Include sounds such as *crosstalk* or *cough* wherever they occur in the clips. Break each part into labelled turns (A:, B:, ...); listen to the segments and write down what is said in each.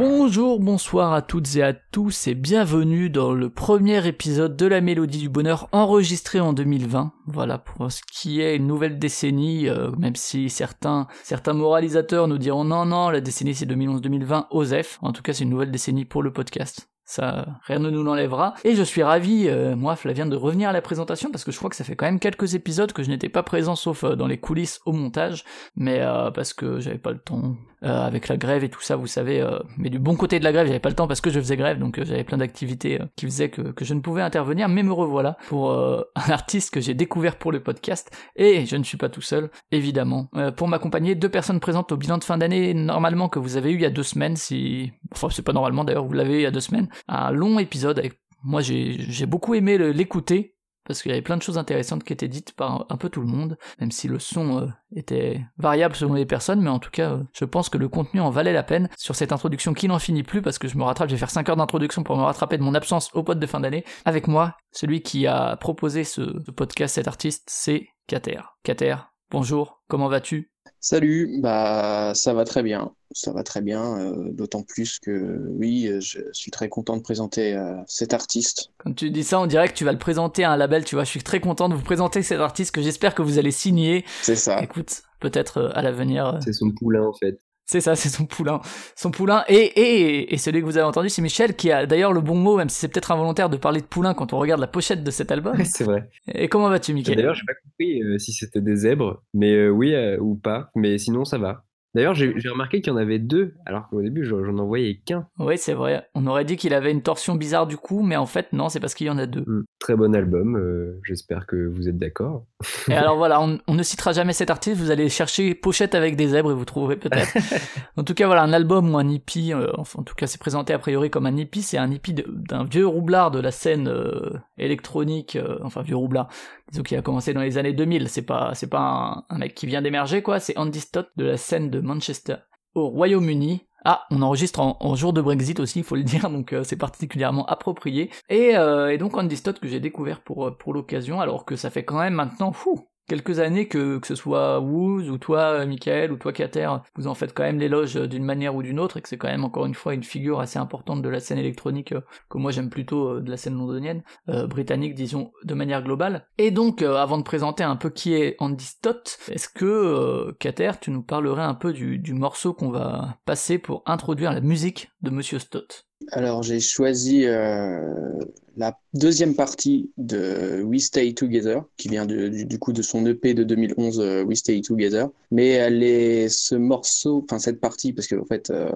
A: Bonjour, bonsoir à toutes et à tous et bienvenue dans le premier épisode de la Mélodie du Bonheur enregistré en 2020. Voilà pour ce qui est une nouvelle décennie, euh, même si certains certains moralisateurs nous diront non non la décennie c'est 2011-2020, OSEF. En tout cas c'est une nouvelle décennie pour le podcast ça rien ne nous l'enlèvera. Et je suis ravi, euh, moi Flavien, de revenir à la présentation parce que je crois que ça fait quand même quelques épisodes que je n'étais pas présent sauf euh, dans les coulisses au montage, mais parce que j'avais pas le temps avec la grève et tout ça, vous savez. mais du bon côté de la grève, j'avais pas le temps parce que je faisais grève, donc j'avais plein d'activités qui faisaient que, que, je ne pouvais intervenir. Mais me revoilà pour *laughs* un artiste que j'ai découvert pour le podcast et je ne suis pas tout seul, évidemment. pour m'accompagner, deux personnes présentes au bilan de fin d'année normalement que vous avez eu il y a deux semaines, si enfin c'est pas normalement d'ailleurs, vous l'avez eu il y a deux semaines un long épisode. Avec... Moi, j'ai beaucoup aimé l'écouter parce qu'il y avait plein de choses intéressantes qui étaient dites par un peu tout le monde, même si le son euh, était variable selon les personnes, mais en tout cas, euh, je pense que le contenu en valait la peine sur cette introduction qui n'en finit plus, parce que je me rattrape, je vais faire 5 heures d'introduction pour me rattraper de mon absence au pote de fin d'année. Avec moi, celui qui a proposé ce, ce podcast, cet artiste, c'est Kater. Kater, bonjour, comment vas-tu?
B: Salut, bah ça va très bien, ça va très bien, euh, d'autant plus que oui, je suis très content de présenter euh, cet artiste.
A: Quand tu dis ça, on dirait que tu vas le présenter à un label, tu vois, je suis très content de vous présenter cet artiste que j'espère que vous allez signer.
B: C'est ça.
A: Écoute, peut-être euh, à l'avenir.
C: C'est son poulain en fait.
A: C'est ça, *laughs* c'est son poulain. Son poulain. Et, et, et celui que vous avez entendu, c'est Michel, qui a d'ailleurs le bon mot, même si c'est peut-être involontaire de parler de poulain quand on regarde la pochette de cet album.
C: c'est vrai.
A: Et comment vas-tu, Michel
C: D'ailleurs, j'ai pas compris euh, si c'était des zèbres, mais euh, oui euh, ou pas. Mais sinon, ça va. D'ailleurs, j'ai remarqué qu'il y en avait deux, alors qu'au début, j'en envoyais qu'un.
A: Oui, c'est vrai. On aurait dit qu'il avait une torsion bizarre du coup, mais en fait, non, c'est parce qu'il y en a deux.
C: Hmm. Très bon album, euh, j'espère que vous êtes d'accord.
A: et *laughs* alors voilà, on, ne citera jamais cet artiste, vous allez chercher pochette avec des zèbres et vous trouverez peut-être. *laughs* en tout cas, voilà, un album ou un hippie, euh, enfin, en tout cas, c'est présenté a priori comme un hippie, c'est un hippie d'un vieux roublard de la scène euh, électronique, enfin, vieux roublard, disons qu'il a commencé dans les années 2000, c'est pas, c'est pas un, mec qui vient d'émerger, quoi, c'est Andy Stott de la scène de Manchester au Royaume-Uni. Ah, on enregistre en, jour de Brexit aussi, il faut le dire, donc euh, c'est particulièrement approprié. Et, euh, et donc Andy Stott que j'ai découvert pour, euh, pour l'occasion, alors que ça fait quand même maintenant, fou, quelques années que, que ce soit Woos ou toi, Michael, ou toi, Kater, vous en faites quand même l'éloge d'une manière ou d'une autre, et que c'est quand même encore une fois une figure assez importante de la scène électronique, euh, que moi j'aime plutôt euh, de la scène londonienne, euh, britannique, disons, de manière globale. Et donc, avant de présenter un peu qui est Andy Stott, est-ce que, Kater, tu nous parlerais un peu du, du morceau qu'on va passer pour introduire la musique de Monsieur Stott?
B: Alors j'ai choisi euh, la deuxième partie de We Stay Together, qui vient du, du, coup de son EP de 2011, euh, We Stay Together. Mais elle est ce morceau, enfin cette partie, parce que en fait euh,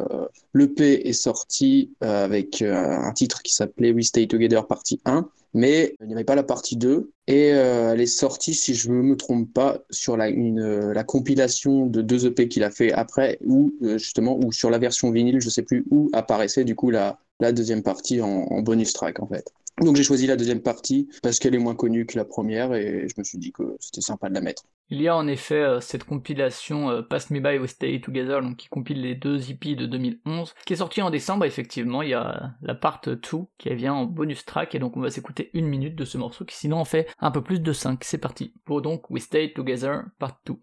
B: l'EP est sorti avec un titre qui s'appelait We Stay Together partie 1, mais il n'y avait pas la partie 2. Et elle est sortie, si je ne me trompe pas, sur la, la compilation de deux EP qu'il a fait après, ou justement, ou sur la version vinyle, je sais plus où apparaissait du coup la, la deuxième partie en, en bonus track en fait. Donc j'ai choisi la deuxième partie parce qu'elle est moins connue que la première et je me suis dit que c'était sympa de la mettre.
A: Il y a en effet euh, cette compilation euh, Pass Me By We Stay Together, qui compile les deux hippies de 2011, qui est sortie en décembre effectivement. Il y a la part 2 qui vient en bonus track et donc on va s'écouter une minute de ce morceau qui sinon en fait un peu plus de 5. C'est parti pour donc We Stay Together part 2.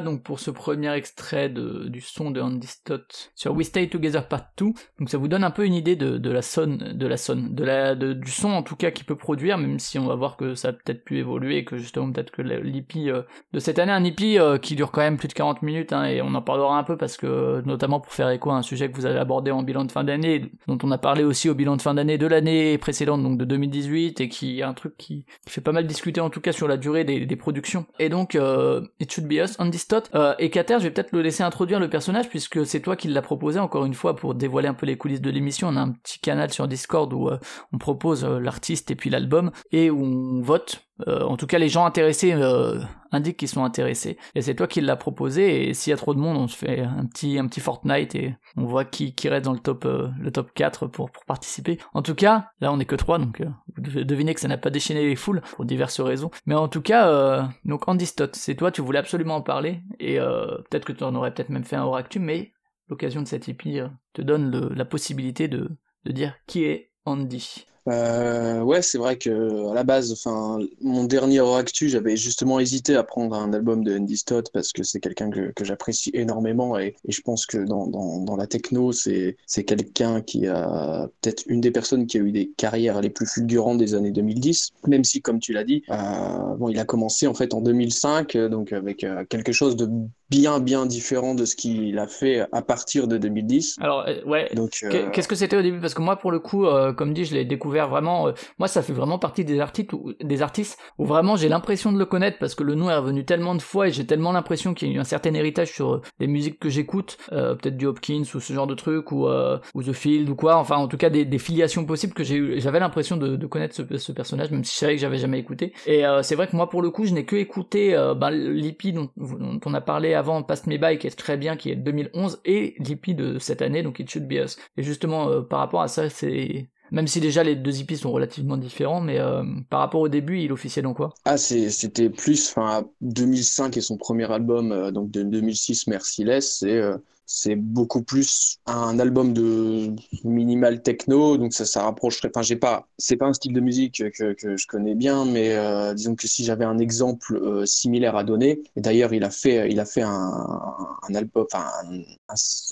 A: Donc pour ce premier extrait de, du son de Andy Stott sur We Stay Together Part 2. Donc ça vous donne un peu une idée de, de la sonne, de la sonne, de la, de, du son en tout cas qu'il peut produire, même si on va voir que ça a peut-être pu évoluer, que justement peut-être que l'IP euh, de cette année, un IP euh, qui dure quand même plus de 40 minutes, hein, et on en parlera un peu parce que notamment pour faire écho à un sujet que vous avez abordé en bilan de fin d'année, dont on a parlé aussi au bilan de fin d'année de l'année précédente, donc de 2018, et qui est un truc qui, fait pas mal discuter en tout cas sur la durée des, des productions. Et donc euh, It Should Be Us, Andy Stott, et Kater, je vais peut-être le laisser introduire le personnage puisque c'est toi qui l'as proposé encore une fois pour dévoiler un peu les coulisses de l'émission. On a un petit canal sur Discord où on propose l'artiste et puis l'album et où on vote euh, en tout cas, les gens intéressés euh, indiquent qu'ils sont intéressés. Et c'est toi qui l'as proposé. Et s'il y a trop de monde, on se fait un petit, un petit Fortnite et on voit qui, qui reste dans le top, euh, le top 4 pour, participer. En tout cas, là, on est que 3, donc vous devez deviner que ça n'a pas déchaîné les foules pour diverses raisons. Mais en tout cas, donc Andy Stott, c'est toi, tu voulais absolument en parler. Et peut-être que tu en aurais peut-être même fait un hors actu, mais l'occasion de cette EP te donne la possibilité de, de dire qui est Andy.
B: Euh, ouais, c'est vrai que à la base, enfin, mon dernier actu, j'avais justement hésité à prendre un album de Andy Stott parce que c'est quelqu'un que, que j'apprécie énormément et, et, je pense que dans, dans, dans la techno, c'est c'est quelqu'un qui a peut-être une des personnes qui a eu des carrières les plus fulgurantes des années 2010, même si, comme tu l'as dit, euh, bon, il a commencé en fait en 2005, donc avec euh, quelque chose de bien bien différent de ce qu'il a fait à partir de 2010.
A: Alors euh, ouais. Donc qu'est-ce que c'était au début? Parce que moi, pour le coup, comme dit, je l'ai découvert vraiment. Euh, moi, ça fait vraiment partie des artistes où, des artistes où vraiment j'ai l'impression de le connaître parce que le nom est revenu tellement de fois et j'ai tellement l'impression qu'il y a eu un certain héritage sur euh, les musiques que j'écoute, euh, peut-être du Hopkins ou ce genre de truc ou, ou The Field ou quoi. Enfin, en tout cas, des, filiations possibles que j'ai j'avais l'impression de, de, connaître ce, personnage, même si je savais que j'avais jamais écouté. Et c'est vrai que moi, pour le coup, je n'ai que écouté l'IP dont, on a parlé avant, Past Me By, qui est très bien, qui est 2011, et l'IP de cette année, donc It Should Be Us. Et justement, par rapport à ça, c'est même si déjà les deux hippies sont relativement différents, mais euh, par rapport au début, il officiait dans quoi?
B: Ah, c'était plus, enfin, 2005 et son premier album, euh, donc de 2006, Merciless, euh, c'est beaucoup plus un album de minimal techno, donc ça, ça rapprocherait. Enfin, j'ai pas, c'est pas un style de musique que, que je connais bien, mais euh, disons que si j'avais un exemple euh, similaire à donner, et d'ailleurs il a fait, il a fait un, un album,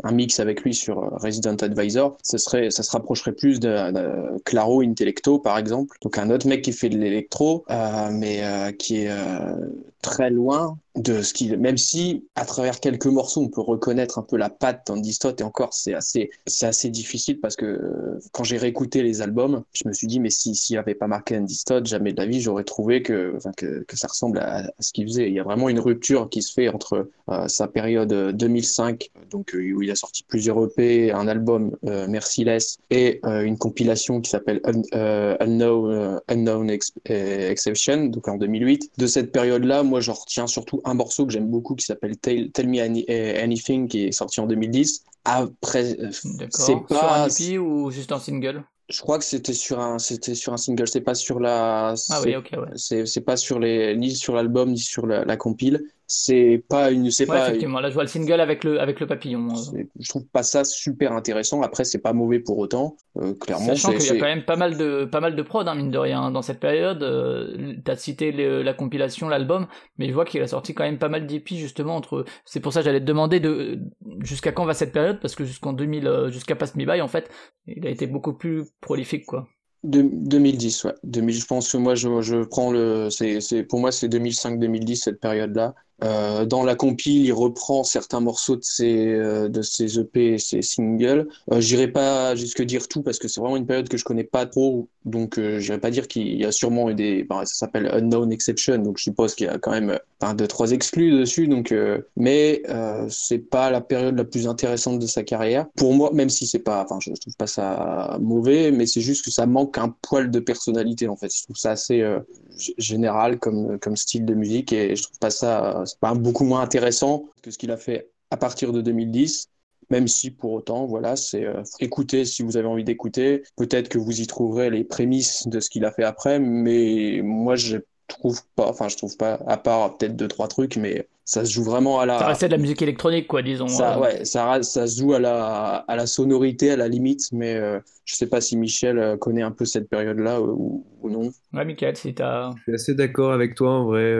B: un, mix avec lui sur Resident Advisor, ça serait, ça se rapprocherait plus de, Claro Intellecto par exemple, donc un autre mec qui fait de l'électro, euh, mais euh, qui est euh, très loin de ce qu'il, même si à travers quelques morceaux on peut reconnaître un peu la patte d'Andy Stott et encore c'est assez, c'est assez difficile parce que euh, quand j'ai réécouté les albums, je me suis dit mais si s'il avait pas marqué Andy Stott, jamais de la vie j'aurais trouvé que, que, ça ressemble à, ce qu'il faisait. Il y a vraiment une rupture qui se fait entre euh, sa période 2005, donc euh, où il a sorti plusieurs EP, un album Merciless et une compilation qui s'appelle Unknown, Unknown Exception, donc en 2008. De cette période-là, moi j'en retiens surtout un morceau que j'aime beaucoup qui s'appelle Tell, Me eh, Anything qui est sorti en 2010. Après,
A: euh, c'est pas sur un EP ou juste un single?
B: Je crois que c'était sur un c'était sur un single c'est pas sur la
A: ah oui ok
B: ouais. c'est pas sur les ni sur l'album ni sur la, la compile c'est pas une c'est
A: pas effectivement là je vois le single avec le avec le papillon euh.
B: je trouve pas ça super intéressant après c'est pas mauvais pour autant euh, clairement
A: sachant qu'il y a quand même pas mal de pas mal de prod hein, mine de rien dans cette période euh, t'as cité la compilation l'album mais je vois qu'il a sorti quand même pas mal d'épis justement entre c'est pour ça que j'allais te demander de jusqu'à quand va cette période? Parce que jusqu'en 2000 euh, jusqu'à Pass Me By en fait il a été beaucoup plus prolifique quoi
B: de, 2010, ouais. 2000, je pense que moi, je, je prends le. c'est pour moi, c'est 2005-2010, cette période-là. Euh, dans la compile, il reprend certains morceaux de ses, euh, de ses EP et ses singles. Euh, j'irai pas jusque dire tout parce que c'est vraiment une période que je connais pas trop, donc euh, j'irai pas dire qu'il y a sûrement eu des. Bah, ça s'appelle Unknown Exception, donc je suppose qu'il y a quand même un, deux, trois exclus dessus. Donc, mais c'est pas la période la plus intéressante de sa carrière. Pour moi, même si c'est pas. Enfin, je, je trouve pas ça mauvais, mais c'est juste que ça manque un poil de personnalité en fait. Je trouve ça assez général comme, comme style de musique et je trouve pas ça pas beaucoup moins intéressant que ce qu'il a fait à partir de 2010 même si pour autant, voilà, c'est euh, écouter si vous avez envie d'écouter. Peut-être que vous y trouverez les prémices de ce qu'il a fait après, mais moi, j'ai trouve pas, enfin je trouve pas, à part peut-être deux trois trucs, mais ça se joue vraiment à la.
A: Ça restait de la musique électronique, quoi, disons.
B: Ça, ouais, ça, ça se joue à la, à la sonorité, à la limite, mais euh, je sais pas si Michel euh, connaît un peu cette période-là ou, ou, non.
A: Ouais, Michael, si t'as.
C: Je suis assez d'accord avec toi, en vrai.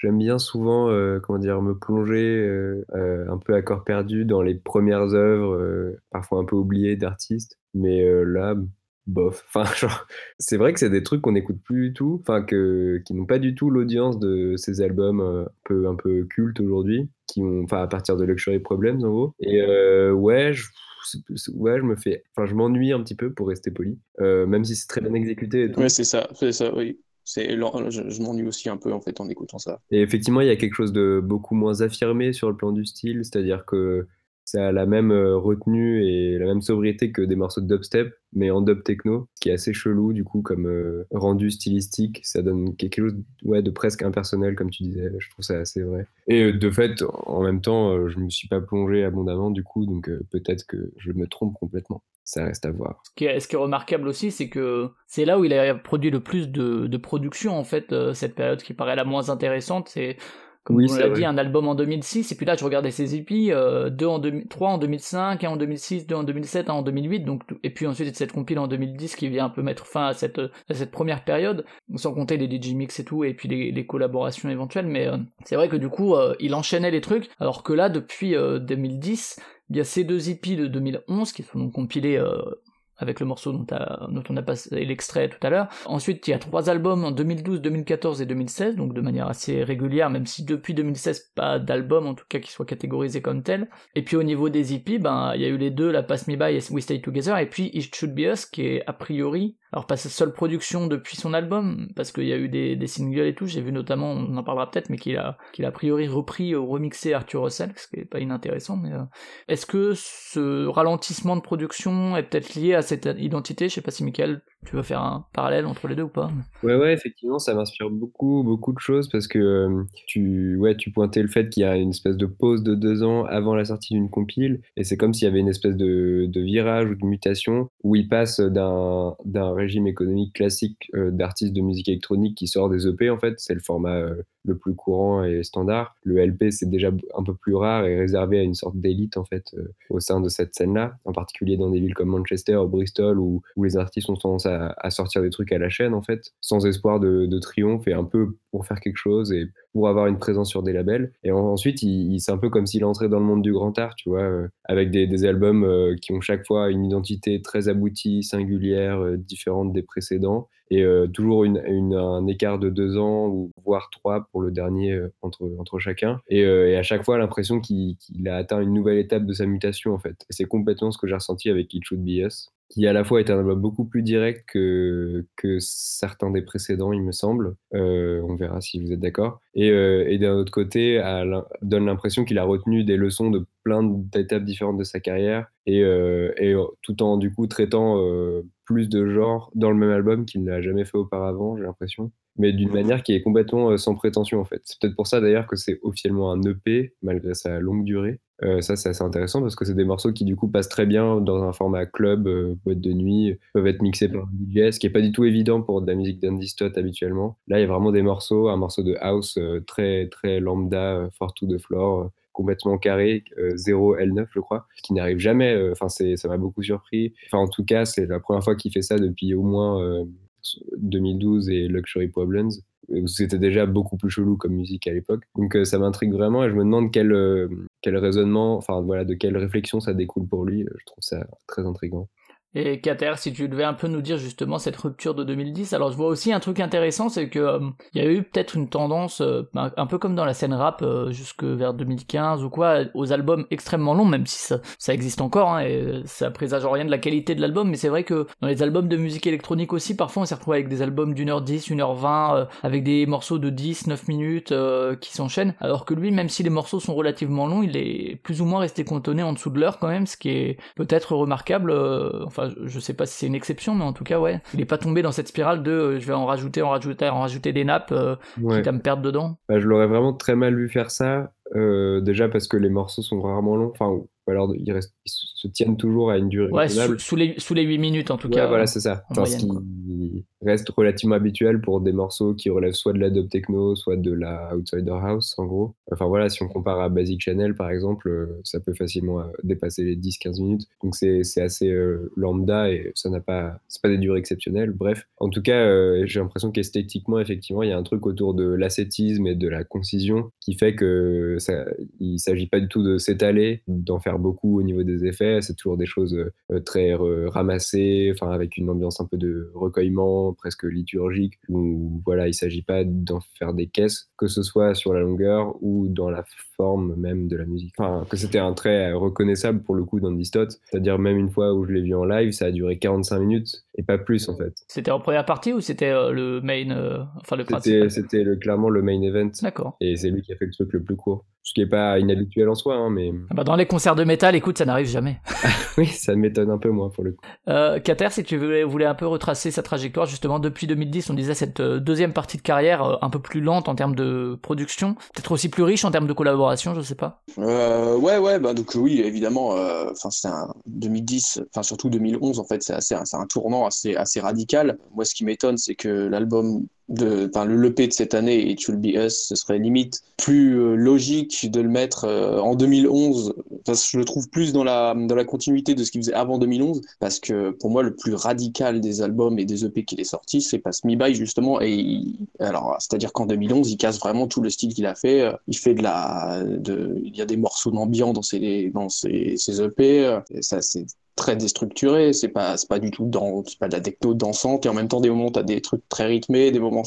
C: J'aime bien souvent, comment dire, me plonger un peu à corps perdu dans les premières œuvres, parfois un peu oubliées d'artistes. Mais là, bof. Enfin, *laughs* genre, c'est vrai que c'est des trucs qu'on n'écoute plus du tout, enfin, que, qui n'ont pas du tout l'audience de ces albums euh, un peu, un peu cultes aujourd'hui, qui ont, enfin, à partir de Luxury Problems, en gros. Et euh, ouais, je, ouais, je me fais, enfin, je m'ennuie un petit peu pour rester poli, euh, même si c'est très bien exécuté. Et
B: Ouais, c'est ça, c'est ça, oui. C'est, je, je m'ennuie aussi un peu en fait en écoutant ça.
C: Et effectivement, il y a quelque chose de beaucoup moins affirmé sur le plan du style, c'est-à-dire que ça a la même euh, retenue et la même sobriété que des morceaux de dubstep, mais en dub techno, qui est assez chelou du coup comme euh, rendu stylistique. Ça donne quelque chose ouais, de presque impersonnel, comme tu disais. Je trouve ça assez vrai. Et euh, de fait, en même temps, je me suis pas plongé abondamment du coup, donc peut-être que je me trompe complètement. Ça reste à voir.
A: Ce qui est, ce qui est remarquable aussi, c'est que c'est là où il a produit le plus de, de production en fait, cette période qui paraît la moins intéressante. C'est comme on l'a dit, un album en 2006, et puis là je regardais ses EP, euh, deux en 3 en 2005, un en 2006, deux en 2007, un en 2008, donc, et puis ensuite cette compile en 2010 qui vient un peu mettre fin à cette, à cette première période, sans compter les DJ mix et tout, et puis les, les collaborations éventuelles, mais euh, c'est vrai que du coup euh, il enchaînait les trucs, alors que là depuis 2010, il y a ces deux EP de 2011 qui sont donc compilés avec le morceau dont, on a passé l'extrait tout à l'heure. Ensuite, il y a trois albums en 2012, 2014 et 2016, donc de manière assez régulière, même si depuis 2016, pas d'album en tout cas qui soit catégorisé comme tel. Et puis au niveau des EP, ben, il y a eu les deux, la Pass Me By et We Stay Together, et puis It Should Be Us, qui est a priori alors pas sa seule production depuis son album, parce qu'il y a eu des, des, singles et tout, j'ai vu notamment, on en parlera peut-être, mais qu'il a, qu'il a, priori repris ou remixé Arthur Russell, ce qui est pas inintéressant, mais euh, est-ce que ce ralentissement de production est peut-être lié à cette identité Je sais pas si Michael, tu veux faire un parallèle entre les deux ou pas?
C: Ouais, ouais, effectivement, ça m'inspire beaucoup, beaucoup de choses, parce que euh, tu, ouais, tu pointais le fait qu'il y a une espèce de pause de deux ans avant la sortie d'une compile, et c'est comme s'il y avait une espèce de, virage ou de mutation, où il passe d'un, régime économique classique euh, d'artistes de musique électronique qui sort des EP, en fait, c'est le format euh, le plus courant et standard. Le LP, c'est déjà un peu plus rare et réservé à une sorte d'élite, en fait, au sein de cette scène-là, en particulier dans des villes comme Manchester ou Bristol, où, où les artistes ont tendance à, à, sortir des trucs à la chaîne, en fait, sans espoir de, triomphe et un peu pour faire quelque chose et pour avoir une présence sur des labels. Et ensuite, c'est un peu comme s'il entrait dans le monde du grand art, tu vois, euh, avec des, des albums euh, qui ont chaque fois une identité très aboutie, singulière, euh, différente des précédents, et toujours une, un écart de deux ans, ou voire trois pour le dernier entre, entre chacun. Et, et à chaque fois, l'impression qu'il, a atteint une nouvelle étape de sa mutation, en fait. C'est complètement ce que j'ai ressenti avec It Should Be Us qui à la fois est un album beaucoup plus direct que, que certains des précédents, il me semble. Euh, on verra si vous êtes d'accord. Et, euh, et d'un autre côté, donne l'impression qu'il a retenu des leçons de plein d'étapes différentes de sa carrière et, euh, et tout en du coup traitant plus de genres dans le même album qu'il n'a jamais fait auparavant, j'ai l'impression mais d'une manière qui est complètement sans prétention en fait. C'est peut-être pour ça d'ailleurs que c'est officiellement un EP malgré sa longue durée. Euh, ça, c'est assez intéressant parce que c'est des morceaux qui, du coup, passent très bien dans un format club, euh, boîte de nuit, peuvent être mixés par un DJ, ce qui est pas du tout évident pour de la musique d'Andy Stott habituellement. Là, il y a vraiment des morceaux, un morceau de house euh, très, très lambda, fort to the floor, complètement carré, 0 L9, je crois, qui n'arrive jamais. Enfin, ça m'a beaucoup surpris. Enfin, en tout cas, c'est la première fois qu'il fait ça depuis au moins 2012 et Luxury Problems c'était déjà beaucoup plus chelou comme musique à l'époque. Donc euh, ça m'intrigue vraiment et je me demande quel, euh, quel raisonnement, enfin voilà, de quelle réflexion ça découle pour lui. Je trouve ça très intriguant.
A: Et Kater, si tu devais un peu nous dire justement cette rupture de 2010, alors je vois aussi un truc intéressant, c'est que euh, il y a eu peut-être une tendance, euh, un peu comme dans la scène rap, euh, jusque vers 2015 ou quoi, aux albums extrêmement longs, même si ça, existe encore, hein, et ça présage rien de la qualité de l'album, mais c'est vrai que dans les albums de musique électronique aussi, parfois on s'est retrouvé avec des albums d'une heure 10, une heure 20, avec des morceaux de 10, 9 minutes qui s'enchaînent, alors que lui, même si les morceaux sont relativement longs, il est plus ou moins resté cantonné en dessous de l'heure quand même, ce qui est peut-être remarquable, je sais pas si c'est une exception, mais en tout cas, ouais, il est pas tombé dans cette spirale de euh, je vais en rajouter, en rajouter, en rajouter des nappes, euh, quitte à me perdre dedans.
C: Bah, je l'aurais vraiment très mal vu faire ça, euh, déjà parce que les morceaux sont rarement longs, enfin, ou alors ils, restent, se tiennent toujours à une durée
A: ouais, sous, les, sous les 8 minutes en tout cas.
C: voilà, c'est ça. Reste relativement habituel pour des morceaux qui relèvent soit de la dub techno, soit de la outsider house, en gros. Enfin voilà, si on compare à Basic Channel, par exemple, euh, ça peut facilement euh, dépasser les 10-15 minutes. Donc c'est assez euh, lambda et ça n'a pas, c'est pas des durées exceptionnelles. Bref, en tout cas, j'ai l'impression qu'esthétiquement, effectivement, il y a un truc autour de l'ascétisme et de la concision qui fait que ça, il s'agit pas du tout de s'étaler, d'en faire beaucoup au niveau des effets. C'est toujours des choses très ramassées, enfin avec une ambiance un peu de recueillement presque liturgique, où voilà, il s'agit pas d'en faire des caisses, que ce soit sur la longueur ou dans la forme même de la musique. Enfin, que c'était un trait reconnaissable pour le coup dans Stott, c'est-à-dire même une fois où je l'ai vu en live, ça a duré 45 minutes et pas plus en fait.
A: C'était en première partie ou c'était euh, le main, euh, enfin le principal
C: C'était clairement le main event.
A: D'accord.
C: Et c'est lui qui a fait le truc le plus court. Ce qui est pas inhabituel en soi, hein, mais.
A: Ah bah dans les concerts de métal, écoute, ça n'arrive jamais. *laughs*
C: oui, ça m'étonne un peu moins pour le coup.
A: Euh, Kater, si tu voulais, voulais, un peu retracer sa trajectoire, justement, depuis 2010, on disait cette euh, deuxième partie de carrière un peu plus lente en termes de production, peut-être aussi plus riche en termes de collaboration, je sais pas.
B: Euh, ouais, ouais, bah donc oui, évidemment. Enfin, c'est un 2010, enfin surtout 2011, en fait, c'est assez, c'est un tournant assez, assez radical. Moi, ce qui m'étonne, c'est que l'album de, le EP de cette année, It Will Be Us, ce serait limite plus euh, logique de le mettre euh, en 2011. je le trouve plus dans la, dans la continuité de ce qu'il faisait avant 2011, parce que pour moi, le plus radical des albums et des EP qu'il est sorti, c'est Pass Me By, justement. Et alors, c'est-à-dire qu'en 2011, il casse vraiment tout le style qu'il a fait. Euh, il fait de la, de, il y a des morceaux d'ambiance dans ses, dans ses, ses EP. ça, c'est très déstructuré, c'est pas c'est pas du tout dans c'est pas de la techno dansante et en même temps des moments t'as des trucs très rythmés, des moments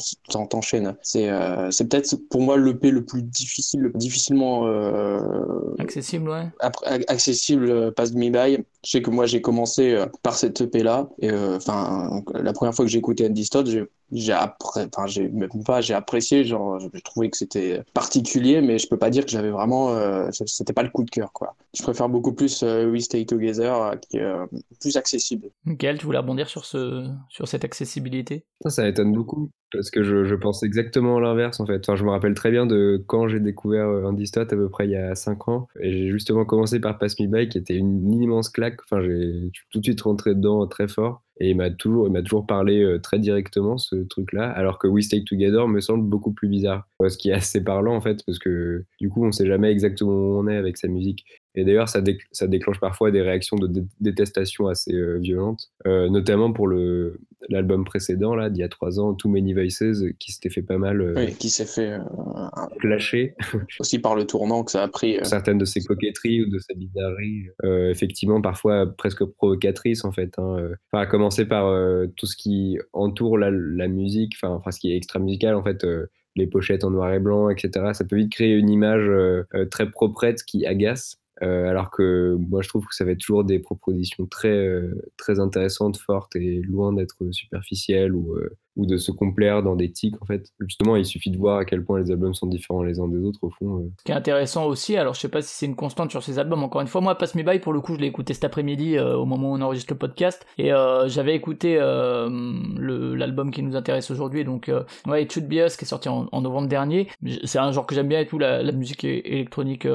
B: t'enchaînes. C'est euh, c'est peut-être pour moi le P le plus difficile, le difficilement euh,
A: accessible ouais.
B: accessible euh, Pass Me By. Je sais que moi j'ai commencé euh, par cette EP là et enfin la première fois que j'ai écouté Andy Stott, j'ai j'ai enfin j'ai même pas j'ai apprécié genre j'ai trouvé que c'était particulier mais je peux pas dire que j'avais vraiment euh, c'était pas le coup de cœur quoi. Je préfère beaucoup plus euh, We Stay Together euh, qui est plus accessible.
A: Gaël tu voulais rebondir sur ce sur cette accessibilité?
C: Ça, ça étonne beaucoup parce que je, pense exactement l'inverse en fait. Enfin je me rappelle très bien de quand j'ai découvert Andy Stott à peu près il y a 5 ans. Et j'ai justement commencé par Pass Me By qui était une immense claque. Enfin j'ai tout de suite rentré dedans très fort. Et il m'a toujours, toujours parlé euh, très directement ce truc-là, alors que We Stay Together me semble beaucoup plus bizarre. Ce qui est assez parlant en fait, parce que du coup, on sait jamais exactement où on est avec sa musique. Et d'ailleurs, ça, ça, déclenche parfois des réactions de détestation assez euh, violentes, euh, notamment pour l'album précédent, là, d'il y a trois ans, Too Many Voices, qui s'était fait pas mal. Euh,
B: oui, qui s'est fait.
C: lâcher. *laughs*
B: Aussi par le tournant que ça a pris.
C: Certaines de ses coquetteries ou de ses bizarreries, effectivement, parfois presque provocatrices, en fait. Hein, enfin, à commencer par tout ce qui entoure la, la musique, enfin, enfin, ce qui est extra musical, en fait les pochettes en noir et blanc, etc. Ça peut vite créer une image très proprette qui agace. Euh, alors que moi, je trouve que ça va être toujours des propositions très, euh, très intéressantes, fortes et loin d'être superficielles ou, euh, ou de se complaire dans des tics. En fait, justement, il suffit de voir à quel point les albums sont différents les uns des autres au fond.
A: Ce qui est intéressant aussi, alors je sais pas si c'est une constante sur ces albums. Encore une fois, moi, Pass Me By, pour le coup, je l'ai écouté cet après-midi au moment où on enregistre le podcast et j'avais écouté l'album qui nous intéresse aujourd'hui, donc ouais, It Should Be Us, qui est sorti en, novembre dernier. C'est un genre que j'aime bien et tout, la, la musique électronique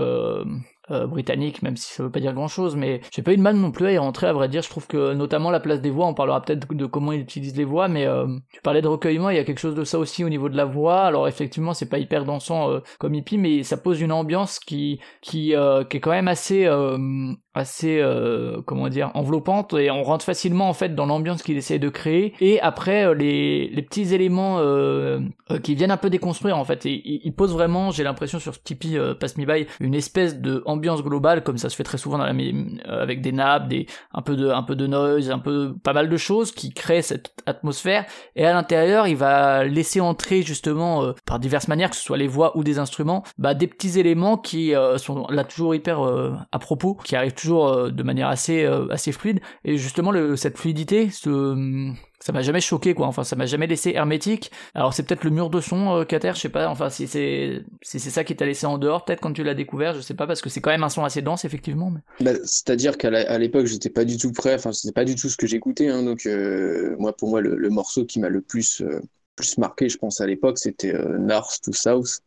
A: euh, britannique, même si ça veut pas dire grand chose, mais j'ai pas eu de mal non plus à y rentrer, à vrai dire. Je trouve que notamment la place des voix, on parlera peut-être de comment ils utilisent les voix, mais euh, tu parlais de recueillement, il y a quelque chose de ça aussi au niveau de la voix. Alors effectivement, c'est pas hyper dansant euh, comme hippie, mais ça pose une ambiance qui qui, qui est quand même assez assez comment dire enveloppante et on rentre facilement en fait dans l'ambiance qu'il essaie de créer et après les, les petits éléments qui viennent un peu déconstruire en fait et il pose vraiment j'ai l'impression sur Tipeee Pass Me By une espèce de ambiance globale comme ça se fait très souvent dans la avec des nappes des un peu de noise un peu pas mal de choses qui créent cette atmosphère. Et à l'intérieur il va laisser entrer justement par diverses manières que ce soit les voix ou des instruments bah des petits éléments qui sont là toujours hyper à propos qui arrivent toujours euh, de manière assez euh, assez fluide. Et justement cette fluidité ce ça m'a jamais choqué quoi. Enfin ça m'a jamais laissé hermétique. Alors c'est peut-être le mur de son euh, je sais pas. Enfin si c'est c'est ça qui t'a laissé en dehors peut-être quand tu l'as découvert je sais pas parce que c'est quand même un son assez dense effectivement
B: bah, c'est-à-dire qu'à l'époque j'étais pas du tout prêt. Enfin c'était pas du tout ce que j'écoutais hein, donc euh, moi pour moi le, morceau qui m'a le plus plus marqué je pense à l'époque c'était North to South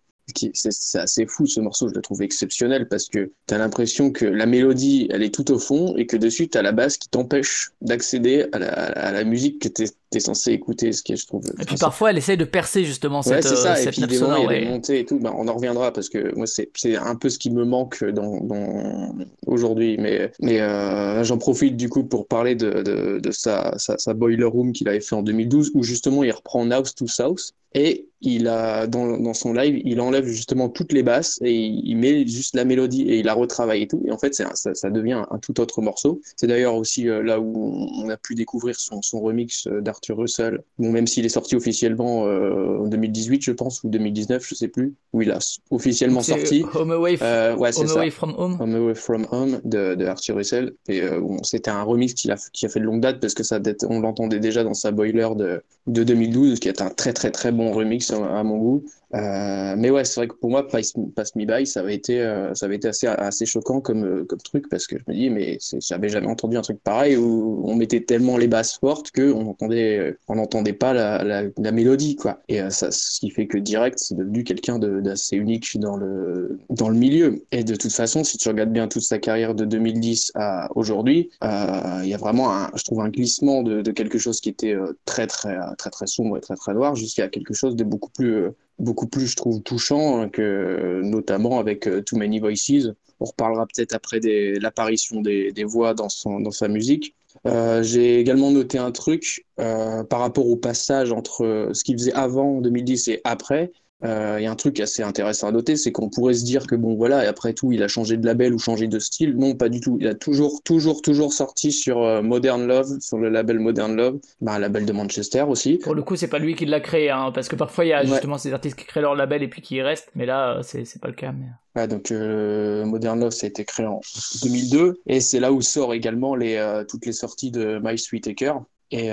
B: c'est assez fou ce morceau, je le trouve exceptionnel parce que tu as l'impression que la mélodie, elle est tout au fond et que dessus, tu as la basse qui t'empêche d'accéder à la, musique que tu t'es censé écouter ce qui est, je trouve.
A: Et puis parfois, elle essaie de percer justement cette,
B: c'est ça.
A: euh,
B: et
A: cette
B: puis
A: nappe
B: des moments,
A: sonore.
B: il y a des
A: ouais.
B: montées et tout. Ben, on en reviendra parce que moi, c'est c'est un peu ce qui me manque dans, dans... aujourd'hui. Mais, mais euh, j'en profite du coup pour parler de, de, de sa, sa, sa Boiler Room qu'il avait fait en 2012 où justement il reprend House to South. Et il a dans, dans son live, il enlève justement toutes les basses et il, il met juste la mélodie et il la retravaille et tout. Et en fait, un- ça, ça devient un, tout autre morceau. C'est d'ailleurs aussi euh, là où on a pu découvrir son, son remix euh, d'Arthur Russell. Bon, même s'il est sorti officiellement euh, en 2018, je pense, ou 2019, je sais plus, où il a officiellement
A: C'est
B: sorti.
A: Home Away,
B: Euh, ouais,
A: Home. Away from Home.
B: Home Away from Home de, de Arthur Russell. Et euh, bon, c'était un remix qui a, fait de longue date parce que ça on l'entendait déjà dans sa boiler de, de 2012, qui est un très très très bon remix à, à mon goût. Euh, mais ouais, c'est vrai que pour moi, Pass, Pass Me By, ça avait été, euh, ça avait été assez, assez choquant comme, euh, comme truc parce que je me dis, mais j'avais jamais entendu un truc pareil où on mettait tellement les basses fortes que on entendait, on n'entendait pas la, la, mélodie, quoi. Et ça, ce qui fait que direct, c'est devenu quelqu'un de- d'assez unique dans le, dans le milieu. Et de toute façon, si tu regardes bien toute sa carrière de 2010 à aujourd'hui, il y a vraiment, je trouve, un glissement de, de quelque chose qui était euh, très, très, très, très sombre et très, très noir jusqu'à quelque chose de beaucoup plus, beaucoup plus, je trouve, touchant hein, que, notamment avec euh, Too Many Voices. On reparlera peut-être après des- l'apparition des, des voix dans, son, dans sa musique. Euh, j'ai également noté un truc euh, par rapport au passage entre ce qu'il faisait avant 2010 et après. Euh, Il y a un truc assez intéressant à noter, c'est qu'on pourrait se dire que bon voilà, et après tout, il a changé de label ou changé de style. Non, pas du tout. Il a toujours, toujours, toujours sorti sur euh, Modern Love, sur le label Modern Love, bah, un label de Manchester aussi.
A: Pour le coup, c'est pas lui qui l'a créé, hein, parce que parfois il y a
B: Ouais.
A: justement ces artistes qui créent leur label et puis qui y restent, mais là, euh, c'est pas le cas. Mais...
B: Donc euh, Modern Love, ça a été créé en 2002, et c'est là où sort également les, toutes les sorties de My Sweet Taker. Et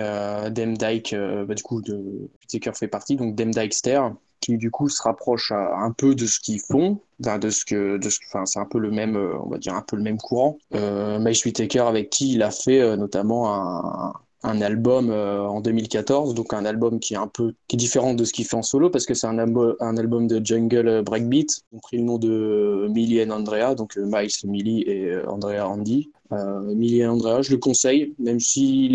B: Dem Dyke, bah, du coup, de Taker fait partie, donc Dem Dykester, qui du coup se rapproche à- un peu de ce qu'ils font, de ce que, de ce, enfin, c'est un peu le même, euh, on va dire un peu le même courant. Euh, My Sweet Taker, avec qui il a fait euh, notamment un, album euh, en 2014, donc un album qui est un peu qui est différent de ce qu'il fait en solo parce que c'est un, album de jungle euh, breakbeat. Ont pris le nom de Millie and Andrea, donc euh, Miles, Millie et euh, Andrea Andy. Euh, Andrea, je le conseille, même si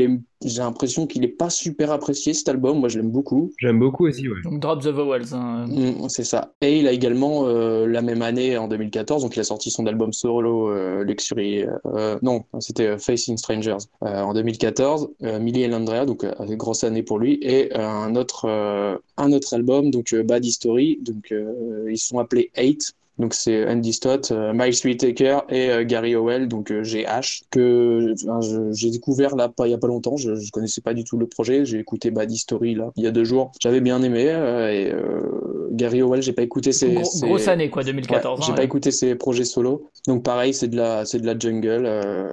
B: j'ai l'impression qu'il n'est pas super apprécié cet album. Moi, je l'aime beaucoup.
C: J'aime beaucoup aussi, ouais.
A: Donc Drop the Vowels. hein.
B: Mm, c'est ça. Et il a également, euh, la même année, en 2014, donc il a sorti son album solo euh, Luxury. euh, non, c'était Facing Strangers euh, en 2014. Euh, Millie et Andrea, donc euh, grosse année pour lui. Et euh, un, autre, euh, un autre album, donc euh, Bad History. Donc euh, ils sont appelés Eight. Donc c'est Andy Stott, euh, Miles Whittaker et euh, Gary Howell, donc euh, GH, que enfin, je- j'ai découvert là pas il y a pas longtemps. Je, je connaissais pas du tout le projet. J'ai écouté Bad History là il y a deux jours. J'avais bien aimé euh, et euh, Gary Howell, j'ai pas écouté ses,
A: Gros-
B: ses-
A: Grosse année, quoi,
B: Ouais,
A: 2014.
B: j'ai
A: hein,
B: pas écouté ses projets solo. Donc pareil, c'est de la c'est de la jungle, euh,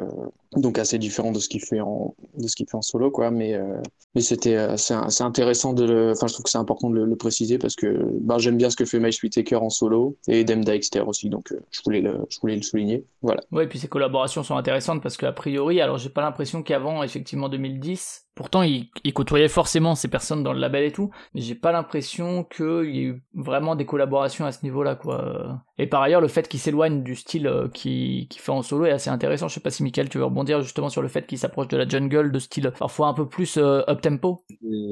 B: donc assez différent de ce qu'il fait en de ce qu'il fait en solo quoi. Mais euh, mais c'était euh, c'est intéressant de le. Enfin, je trouve que c'est important de le, le préciser parce que ben, j'aime bien ce que fait Miles Whittaker en solo et Dem Dexter aussi. Donc euh, je voulais le je voulais le souligner. Voilà.
A: Ouais, et puis ces collaborations sont intéressantes parce qu'a priori, alors j'ai pas l'impression qu'avant, effectivement, 2010, pourtant il, côtoyait forcément ces personnes dans le label et tout, mais j'ai pas l'impression qu'il y ait eu vraiment des collaborations à ce niveau-là, quoi. Et par ailleurs, le fait qu'il s'éloigne du style euh, qu'il fait en solo est assez intéressant. Je sais pas si Michael, tu veux rebondir justement sur le fait qu'il s'approche de la jungle, de style parfois un peu plus euh, up-tempo.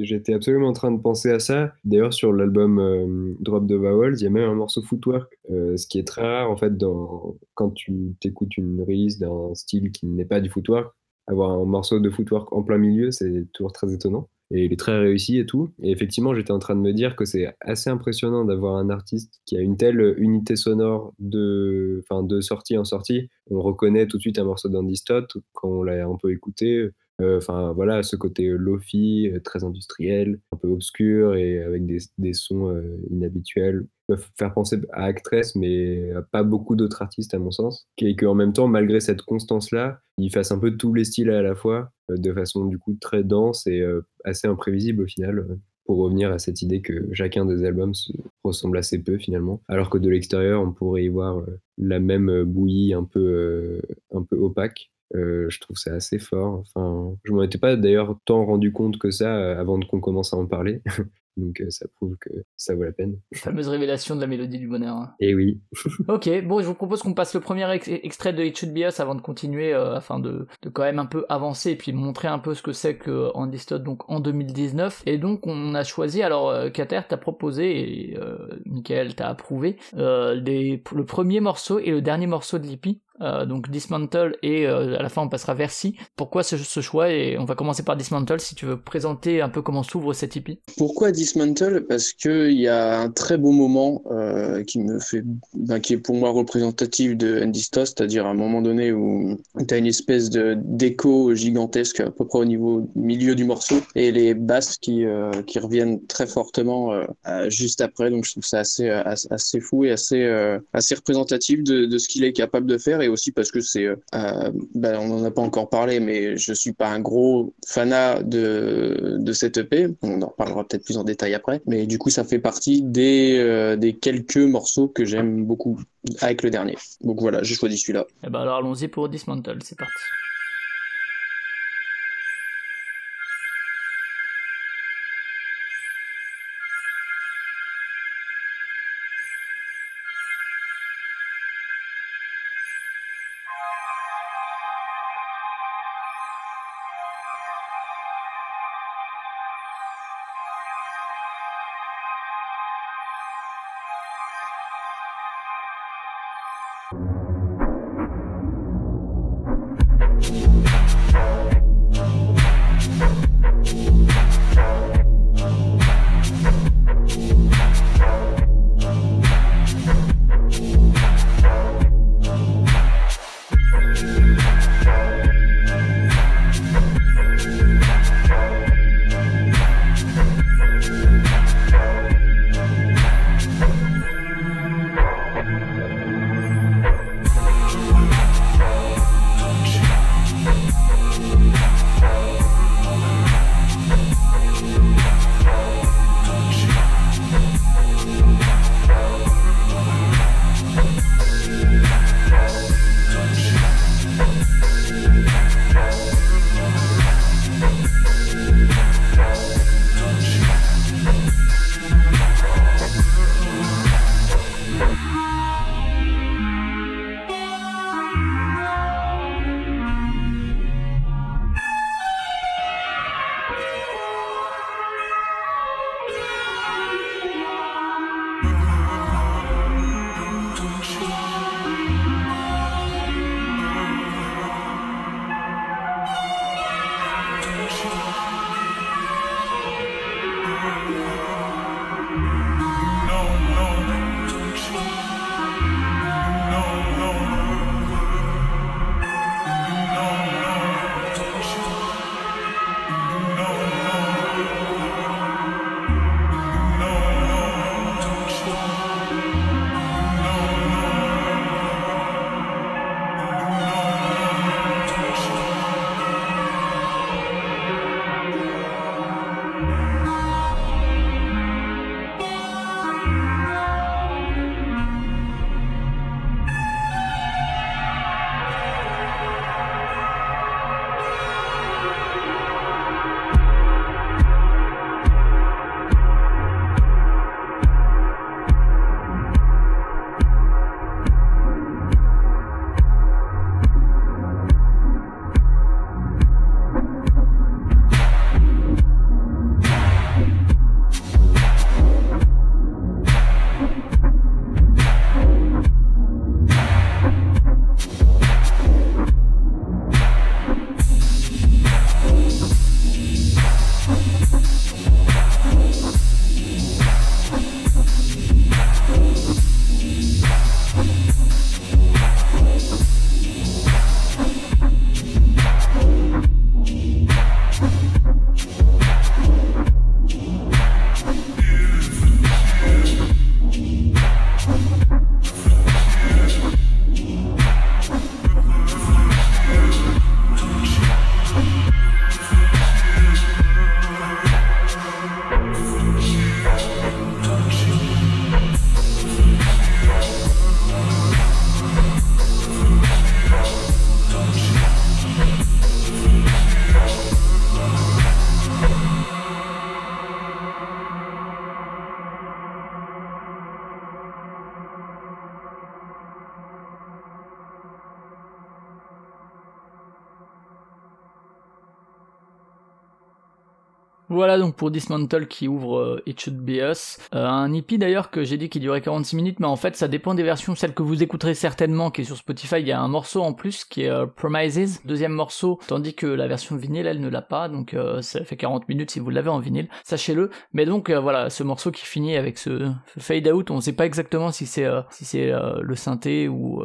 C: J'étais absolument en train de penser à ça. D'ailleurs, sur l'album euh, Drop the Vowels, il y a même un morceau footwork, ce qui est très rare en fait dans... quand tu t'écoutes une release d'un style qui n'est pas du footwork. Avoir un morceau de footwork en plein milieu, c'est toujours très étonnant. Et il est très réussi et tout. Et effectivement, j'étais en train de me dire que c'est assez impressionnant d'avoir un artiste qui a une telle unité sonore de, enfin, de sortie en sortie. On reconnaît tout de suite un morceau d'Andy Stott quand on l'a un peu écouté. Euh, Enfin voilà, ce côté lofi, euh, très industriel, un peu obscur et avec des, sons euh, inhabituels, peuvent faire penser à Actress, mais pas beaucoup d'autres artistes à mon sens. Et qu'en même temps, malgré cette constance-là, il fasse un peu tous les styles à la fois, euh, de façon du coup très dense et euh, assez imprévisible au final. euh, pour revenir à cette idée que chacun des albums se ressemble assez peu finalement, alors que de l'extérieur on pourrait y voir la même bouillie un peu, un peu opaque. Je trouve ça assez fort. Enfin, je m'en étais pas d'ailleurs tant rendu compte que ça avant qu'on commence à en parler. *laughs* Donc ça prouve que ça vaut la peine. *laughs*
A: fameuse révélation de la mélodie du bonheur. Hein.
C: Et eh oui. *laughs*
A: ok, bon, je vous propose qu'on passe le premier extrait de It Should Be Us avant de continuer, afin de, de, quand même un peu avancer et puis montrer un peu ce que c'est que Andy Stott donc en 2019. Et donc on a choisi, alors Kater t'a proposé et Michael t'a approuvé le premier morceau et le dernier morceau de l'IPI euh, donc Dismantle et euh, à la fin on passera vers Si. Pourquoi ce, choix et on va commencer par Dismantle si tu veux présenter un peu comment s'ouvre cette EP.
B: Pourquoi Dismantle? Parce que il y a un très beau moment euh, qui me fait, ben, qui est pour moi représentatif de Andy c'est-à-dire un moment donné où tu as une espèce de d'écho gigantesque à peu près au niveau milieu du morceau et les basses qui qui reviennent très fortement juste après. Donc je trouve ça assez assez fou et assez assez représentatif de, ce qu'il est capable de faire aussi parce que c'est, euh, euh, ben, on n'en a pas encore parlé, mais je suis pas un gros fanat de, de cette EP. On en reparlera peut-être plus en détail après. Mais du coup, ça fait partie des, euh, des quelques morceaux que j'aime beaucoup avec le dernier. Donc voilà, j'ai choisi celui-là.
A: Et eh ben alors allons-y pour Dismantle, c'est parti. Voilà donc pour Dismantle qui ouvre euh, It Should Be Us. Euh, un EP d'ailleurs que j'ai dit qui durait 46 minutes, mais en fait ça dépend des versions. Celle que vous écouterez certainement, qui est sur Spotify, il y a un morceau en plus qui est euh, Promises, deuxième morceau, tandis que la version vinyle elle ne l'a pas, donc ça fait 40 minutes si vous l'avez en vinyle, sachez-le. Mais donc voilà, ce morceau qui finit avec ce, fade out, on sait pas exactement si c'est si c'est le synthé ou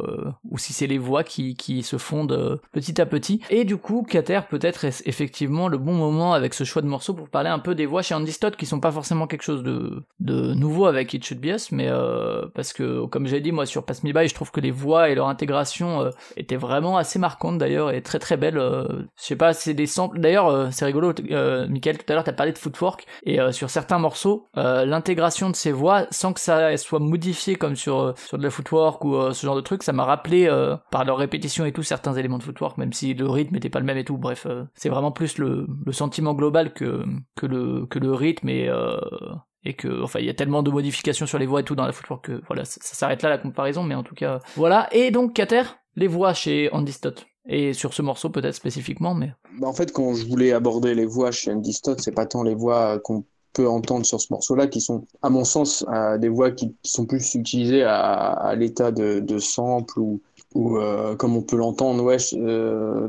A: ou si c'est les voix qui qui se fondent petit à petit. Et du coup, Cater peut-être effectivement le bon moment avec ce choix de morceau pour parler un peu des voix chez Andy Stott qui sont pas forcément quelque chose de, de nouveau avec It Should Be Us, mais euh, parce que comme j'ai dit moi sur Pass Me By, je trouve que les voix et leur intégration euh, étaient vraiment assez marquantes d'ailleurs et très très belles. Euh, je sais pas, c'est des samples. D'ailleurs, euh, c'est rigolo, Michael, tout à l'heure t'as parlé de Footwork et sur certains morceaux, l'intégration de ces voix sans que ça soit modifié comme sur sur de la Footwork ou ce genre de truc, ça m'a rappelé par leur répétition et tout certains éléments de Footwork, même si le rythme était pas le même et tout. Bref, c'est vraiment plus le, le sentiment global que que le que le rythme et euh, que enfin il y a tellement de modifications sur les voix et tout dans la footwork que voilà ça, s'arrête là la comparaison mais en tout cas voilà. Et donc Cater les voix chez Andy Stott. Et sur ce morceau peut-être spécifiquement mais.
B: Bah, en fait quand je voulais aborder les voix chez Andy Stott c'est pas tant les voix qu'on peut entendre sur ce morceau-là, qui sont, à mon sens, euh, des voix qui, sont plus utilisées à, l'état de, sample ou, euh, comme on peut l'entendre ouais,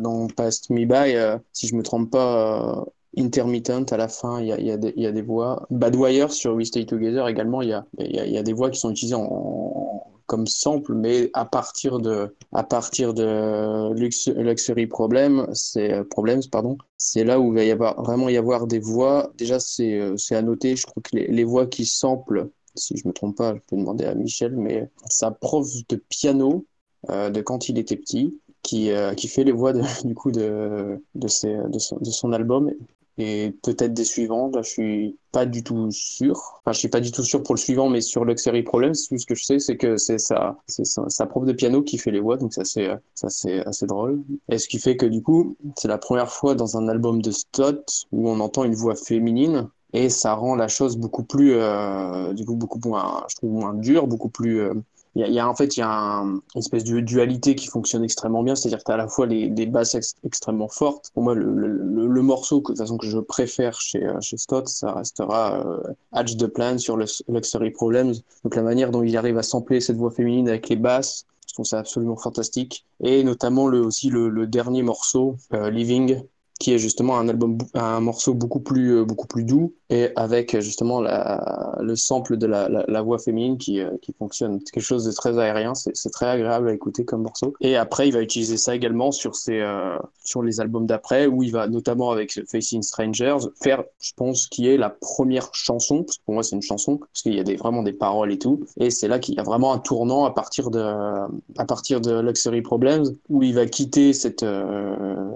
B: dans Past Me By, si je me trompe pas, intermittent à la fin, il y a, des voix. Badwire sur We Stay Together également, il y a, des voix qui sont utilisées comme sample, mais à partir de, à partir de Luxury Problem, c'est Problems, pardon, c'est là où il va y avoir, vraiment y avoir des voix. Déjà, c'est à noter, je crois que les, les voix qui samplent, si je me trompe pas, je peux demander à Michel, mais sa prof de piano euh, de quand il était petit, qui, euh, qui fait les voix *laughs* du coup de, de, ses, de son album et peut-être des suivants. Là, je suis pas du tout sûr. Enfin, je suis pas du tout sûr pour le suivant, mais sur Luxury Problems, tout ce que je sais, c'est que c'est sa, c'est sa, prof de piano qui fait les voix, donc ça c'est, ça c'est assez drôle. Et ce qui fait que du coup, c'est la première fois dans un album de Stott où on entend une voix féminine. Et ça rend la chose beaucoup plus, euh, du coup, beaucoup moins, je trouve, moins dure, beaucoup plus, euh, il y, a, en fait il y a une espèce de dualité qui fonctionne extrêmement bien, c'est-à-dire que tu as à la fois des basses extrêmement fortes. Pour moi, le, morceau que, de façon que je préfère chez, euh, chez Stott, ça restera euh, Hatch the Plan sur le Luxury Problems. Donc la manière dont il arrive à sampler cette voix féminine avec les basses, je trouve ça absolument fantastique. Et notamment aussi le, le dernier morceau, euh, Living, qui est justement un album, un morceau beaucoup plus, euh, beaucoup plus doux et avec justement la, le sample de la, la, voix féminine qui, euh, qui fonctionne. C'est quelque chose de très aérien, c'est très agréable à écouter comme morceau. Et après, il va utiliser ça également sur, ses, euh, sur les albums d'après, où il va notamment avec Facing Strangers faire, je pense, qui est la première chanson, parce que pour moi c'est une chanson, parce qu'il y a des, vraiment des paroles et tout. Et c'est là qu'il y a vraiment un tournant à partir de, à partir de Luxury Problems, où il va quitter cette,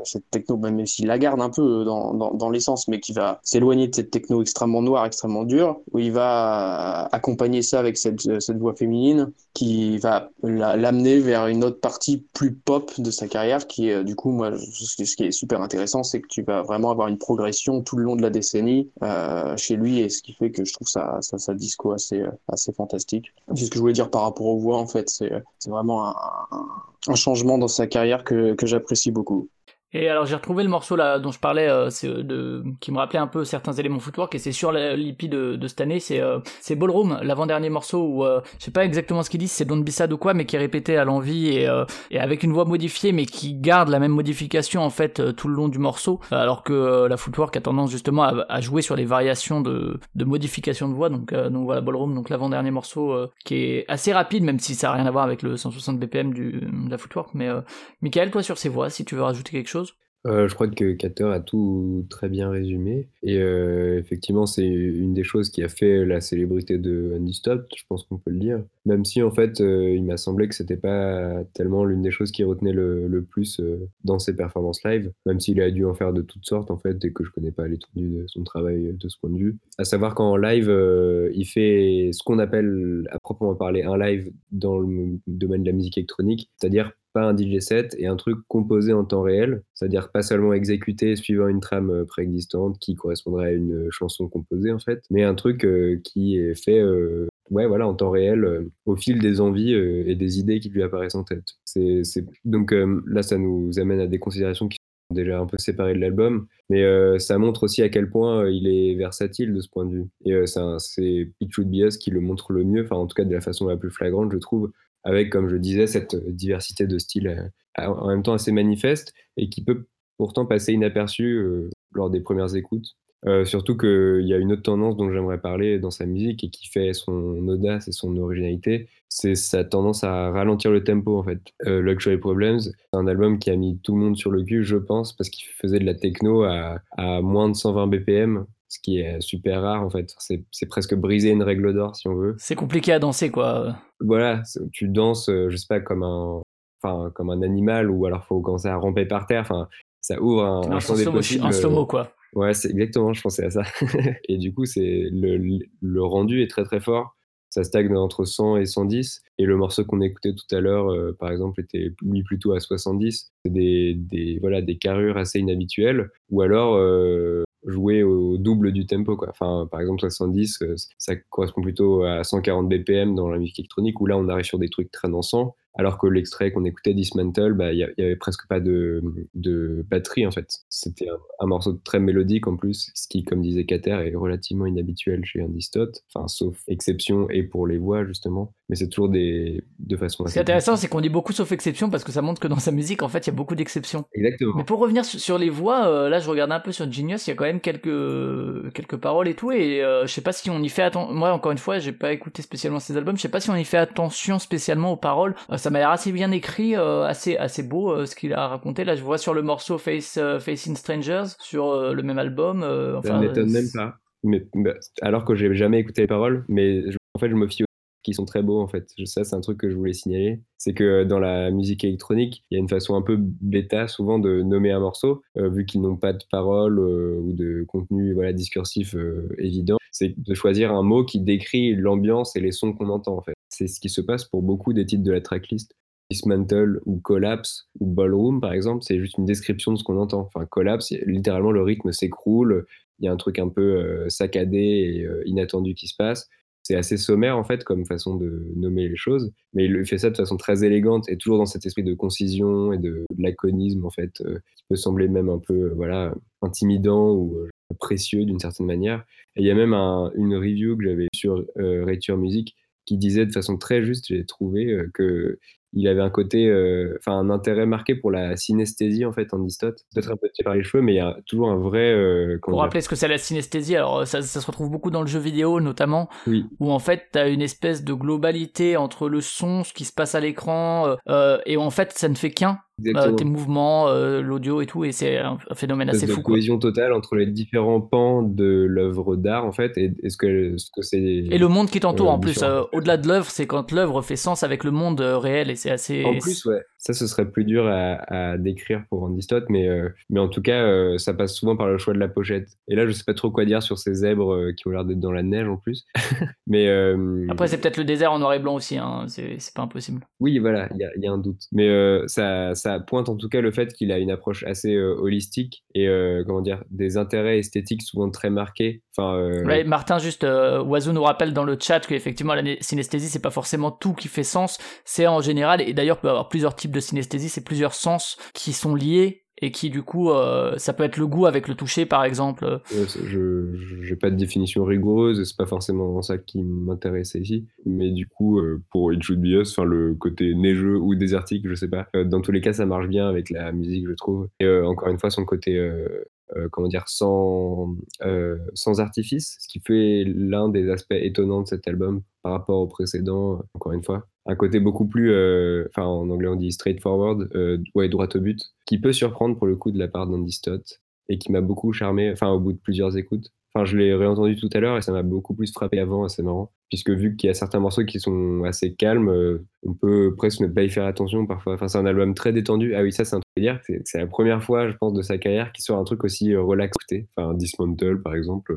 B: cette techno, même s'il la garde un peu dans, dans, dans l'essence, mais qui va s'éloigner de cette techno extrêmement noire, extrêmement dure, où il va accompagner ça avec cette, voix féminine qui va l'amener vers une autre partie plus pop de sa carrière, qui est du coup, moi, ce qui est super intéressant, c'est que tu vas vraiment avoir une progression tout le long de la décennie euh, chez lui, et ce qui fait que je trouve ça, ça, disco assez, assez fantastique. C'est ce que je voulais dire par rapport aux voix, en fait, c'est vraiment un, un changement dans sa carrière que, que j'apprécie beaucoup.
A: Et alors j'ai retrouvé le morceau là dont je parlais, euh, euh, de, qui me rappelait un peu certains éléments footwork et c'est sur l'IP de, de cette année, c'est euh, c'est Ballroom, l'avant-dernier morceau où euh, je sais pas exactement ce qu'il dit, c'est Don't Be Sad ou quoi, mais qui est répété à l'envie et, et avec une voix modifiée mais qui garde la même modification en fait tout le long du morceau, alors que la footwork a tendance justement à, à, jouer sur les variations de, de modification de voix, donc donc voilà Ballroom, donc l'avant-dernier morceau qui est assez rapide même si ça a rien à voir avec le 160 BPM du, de la footwork, mais Michael toi sur ces voix si tu veux rajouter quelque chose
C: euh, je crois que Cater a tout très bien résumé. Et euh, effectivement, c'est une des choses qui a fait la célébrité de Andy Stott, je pense qu'on peut le dire. Même si, en fait, euh, il m'a semblé que c'était pas tellement l'une des choses qui retenait le, le plus dans ses performances live, même s'il a dû en faire de toutes sortes, en fait, et que je connais pas l'étendue de son travail de ce point de vue. À savoir qu'en live, il fait ce qu'on appelle, à proprement parler, un live dans le domaine de la musique électronique, c'est-à-dire pas un DJ set et un truc composé en temps réel, c'est-à-dire pas seulement exécuté suivant une trame euh, préexistante qui correspondrait à une chanson composée en fait, mais un truc euh, qui est fait euh, ouais, voilà, en temps réel au fil des envies et des idées qui lui apparaissent en tête. C'est, donc là, ça nous amène à des considérations qui déjà un peu séparé de l'album, mais ça montre aussi à quel point il est versatile de ce point de vue. Et c'est It Should Be Us qui le montre le mieux, enfin en tout cas de la façon la plus flagrante, je trouve, avec, comme je disais, cette diversité de styles en même temps assez manifeste et qui peut pourtant passer inaperçu lors des premières écoutes. Euh, surtout qu'il y a une autre tendance dont j'aimerais parler dans sa musique et qui fait son audace et son originalité, c'est sa tendance à ralentir le tempo en fait. Euh, Luxury Problems, c'est un album qui a mis tout le monde sur le cul, je pense, parce qu'il faisait de la techno à, à, moins de 120 BPM, ce qui est super rare en fait. C'est presque briser une règle d'or si on veut.
A: C'est compliqué à danser quoi.
C: Voilà, tu danses, euh, je sais pas, comme un, enfin, comme un animal ou alors faut commencer à ramper par terre. Enfin, ça ouvre un,
A: un champ des possibles. Un slow quoi.
C: Ouais, c'est exactement, je pensais à ça. *laughs* et du coup, c'est le, le, rendu est très très fort. Ça stagne entre 100 et 110. Et le morceau qu'on écoutait tout à l'heure, euh, par exemple, était mis plutôt à 70. C'est des, des, voilà, des carrures assez inhabituelles. Ou alors euh, jouer au double du tempo. Quoi. Par exemple, 70, euh, ça correspond plutôt à 140 BPM dans la musique électronique, où là, on arrive sur des trucs très dansants alors que l'extrait qu'on écoutait, Dismantle, bah, il n'y avait presque pas de, de batterie en fait. C'était un, morceau très mélodique en plus, ce qui, comme disait Kater, est relativement inhabituel chez un distote, enfin, sauf exception et pour les voix justement, mais c'est toujours des, de façon
A: assez. Ce qui est intéressant, c'est qu'on dit beaucoup sauf exception parce que ça montre que dans sa musique, en fait, il y a beaucoup d'exceptions.
C: Exactement.
A: Mais pour revenir sur les voix, euh, là, je regarde un peu sur Genius, il y a quand même quelques, quelques paroles et tout, et euh, je sais pas si on y fait attention. Moi, encore une fois, j'ai pas écouté spécialement ces albums, je sais pas si on y fait attention spécialement aux paroles. Euh, ça m'a l'air assez bien écrit, euh, assez assez beau euh, ce qu'il a raconté. Là, je vois sur le morceau Face euh, Facing Strangers sur le même album.
C: enfin, ça m'étonne même pas. Mais, bah, alors que j'ai jamais écouté les paroles, mais en fait, je me fie qui sont très beaux en fait. Ça, c'est un truc que je voulais signaler. C'est que dans la musique électronique, il y a une façon un peu bêta souvent de nommer un morceau, vu qu'ils n'ont pas de paroles ou de contenu voilà, discursif évident. C'est de choisir un mot qui décrit l'ambiance et les sons qu'on entend en fait. C'est ce qui se passe pour beaucoup des titres de la tracklist. Dismantle ou Collapse ou Ballroom, par exemple, c'est juste une description de ce qu'on entend. Enfin, Collapse, littéralement, le rythme s'écroule, il y a un truc un peu euh, saccadé et euh, inattendu qui se passe. C'est assez sommaire, en fait, comme façon de nommer les choses, mais il fait ça de façon très élégante et toujours dans cet esprit de concision et de, laconisme, en fait, euh, qui peut sembler même un peu, voilà, intimidant ou précieux d'une certaine manière. Et il y a même une review que j'avais sur Rature Music qui disait de façon très juste, j'ai trouvé, que il avait un côté, euh, enfin un intérêt marqué pour la synesthésie en fait en distote. Peut-être un peu tiré par les cheveux, mais il y a toujours un vrai. Euh,
A: pour rappeler ce que c'est la synesthésie, alors ça, ça, se retrouve beaucoup dans le jeu vidéo notamment,
C: oui.
A: où en fait tu as une espèce de globalité entre le son, ce qui se passe à l'écran, euh, euh et en fait ça ne fait qu'un. Euh, tes mouvements, euh, l'audio et tout, et c'est un phénomène assez fou.
C: Une cohésion totale entre les différents pans de l'œuvre d'art, en fait, et, ce que ce que c'est.
A: Et le monde qui t'entoure, en plus, au-delà de l'œuvre, c'est quand l'œuvre fait sens avec le monde réel, et c'est assez.
C: En plus, ouais. Ça, ce serait plus dur à, décrire pour Andy Stott, mais, euh, mais en tout cas, euh, ça passe souvent par le choix de la pochette. Et là, je sais pas trop quoi dire sur ces zèbres euh, qui ont l'air d'être dans la neige en plus. *laughs* mais
A: Après, c'est peut-être le désert en noir et blanc aussi, hein. c'est pas impossible.
C: Oui, voilà, il y a, y a, un doute. Mais ça, ça, pointe en tout cas le fait qu'il a une approche assez holistique et, comment dire, des intérêts esthétiques souvent très marqués. Enfin,
A: ouais, Martin, juste, Oiseau nous rappelle dans le chat qu'effectivement, la synesthésie, c'est pas forcément tout qui fait sens, c'est en général, et d'ailleurs, peut avoir plusieurs types de synesthésie, c'est plusieurs sens qui sont liés et qui du coup euh, ça peut être le goût avec le toucher par exemple.
C: Je j'ai pas de définition rigoureuse c'est pas forcément ça qui m'intéressait ici. Mais du coup euh, pour It Should Be Us le côté neigeux ou désertique je sais pas. Euh, dans tous les cas ça marche bien avec la musique je trouve. Et encore une fois son côté comment dire sans sans artifice ce qui fait l'un des aspects étonnants de cet album par rapport au précédent encore une fois un côté beaucoup plus, euh, enfin en anglais on dit straightforward, euh, ouais, droit au but, qui peut surprendre pour le coup de la part d'Andy Stott et qui m'a beaucoup charmé, enfin au bout de plusieurs écoutes. Enfin, je l'ai réentendu tout à l'heure et ça m'a beaucoup plus frappé avant, assez marrant. Puisque vu qu'il y a certains morceaux qui sont assez calmes, euh, on peut presque ne pas y faire attention parfois. Enfin, c'est un album très détendu. Ah oui, ça, c'est un truc à dire. C'est la première fois, je pense, de sa carrière qui sort un truc aussi relaxé. Enfin, Dismantle, par exemple,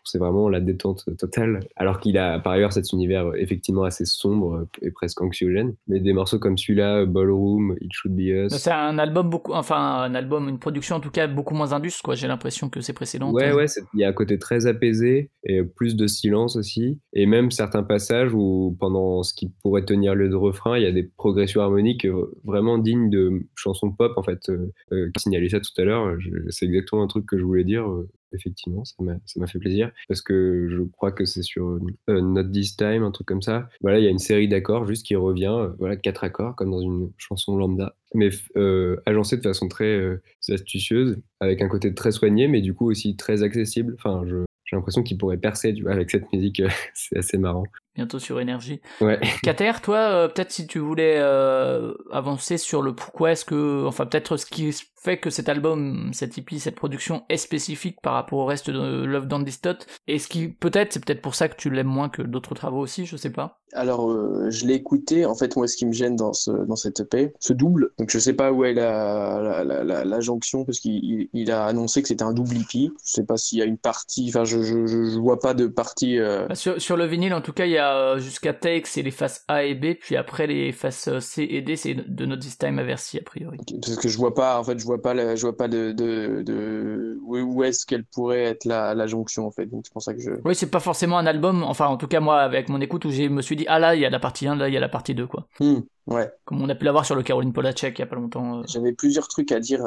C: trouve que c'est vraiment la détente totale. Alors qu'il a par ailleurs cet univers effectivement assez sombre et presque anxiogène. Mais des morceaux comme celui-là, Ballroom, It Should Be Us.
A: C'est un album beaucoup, enfin un album, une production en tout cas beaucoup moins indus, quoi. J'ai l'impression que c'est précédent.
C: Ouais, ouais, il y a un côté très apaisé et plus de silence aussi. Et même certains passages où pendant ce qui pourrait tenir le refrain, il y a des progressions harmoniques vraiment dignes de chansons pop en fait. Euh, signalé ça tout à l'heure, c'est exactement un truc que je voulais dire effectivement, ça m'a fait plaisir parce que je crois que c'est sur euh, Not This Time, un truc comme ça. Voilà, il y a une série d'accords juste qui revient, euh, voilà, quatre accords comme dans une chanson lambda, mais euh, de façon très euh, astucieuse, avec un côté très soigné, mais du coup aussi très accessible. Enfin, j'ai l'impression qu'il pourrait percer avec cette musique, *laughs* c'est assez marrant
A: bientôt sur énergie.
C: Ouais.
A: Kater, toi, euh, peut-être si tu voulais euh, avancer sur le pourquoi est-ce que, enfin peut-être ce qui fait que cet album, cette EP, cette production est spécifique par rapport au reste de Love Don't Tot, et ce qui peut-être, c'est peut-être pour ça que tu l'aimes moins que d'autres travaux aussi, je sais pas.
B: Alors, euh, je l'ai écouté. En fait, moi, ce qui me gêne dans, ce, dans cette EP, ce double, donc je sais pas où est la, la, la, la jonction, parce qu'il il a annoncé que c'était un double EP. Je sais pas s'il y a une partie, enfin, je, je, je, vois pas de partie.
A: Bah, sur, sur le vinyle, en tout cas, il y a euh, jusqu'à Take, c'est les faces A et B, puis après les faces euh, C et D, c'est de Not This Time Aversi a priori.
B: Parce que je vois pas, en fait, je vois pas, je vois pas de, de, de... où est-ce qu'elle pourrait être la, la, jonction en fait. Donc c'est pour ça que je.
A: Oui, c'est pas forcément un album. Enfin, en tout cas moi, avec mon écoute, où je me suis dit ah là il y a la partie 1, là il y a la partie 2 quoi.
B: Hmm, ouais.
A: Comme on a pu l'avoir sur le Caroline Polacek il y a pas longtemps. Euh.
B: J'avais plusieurs trucs à dire.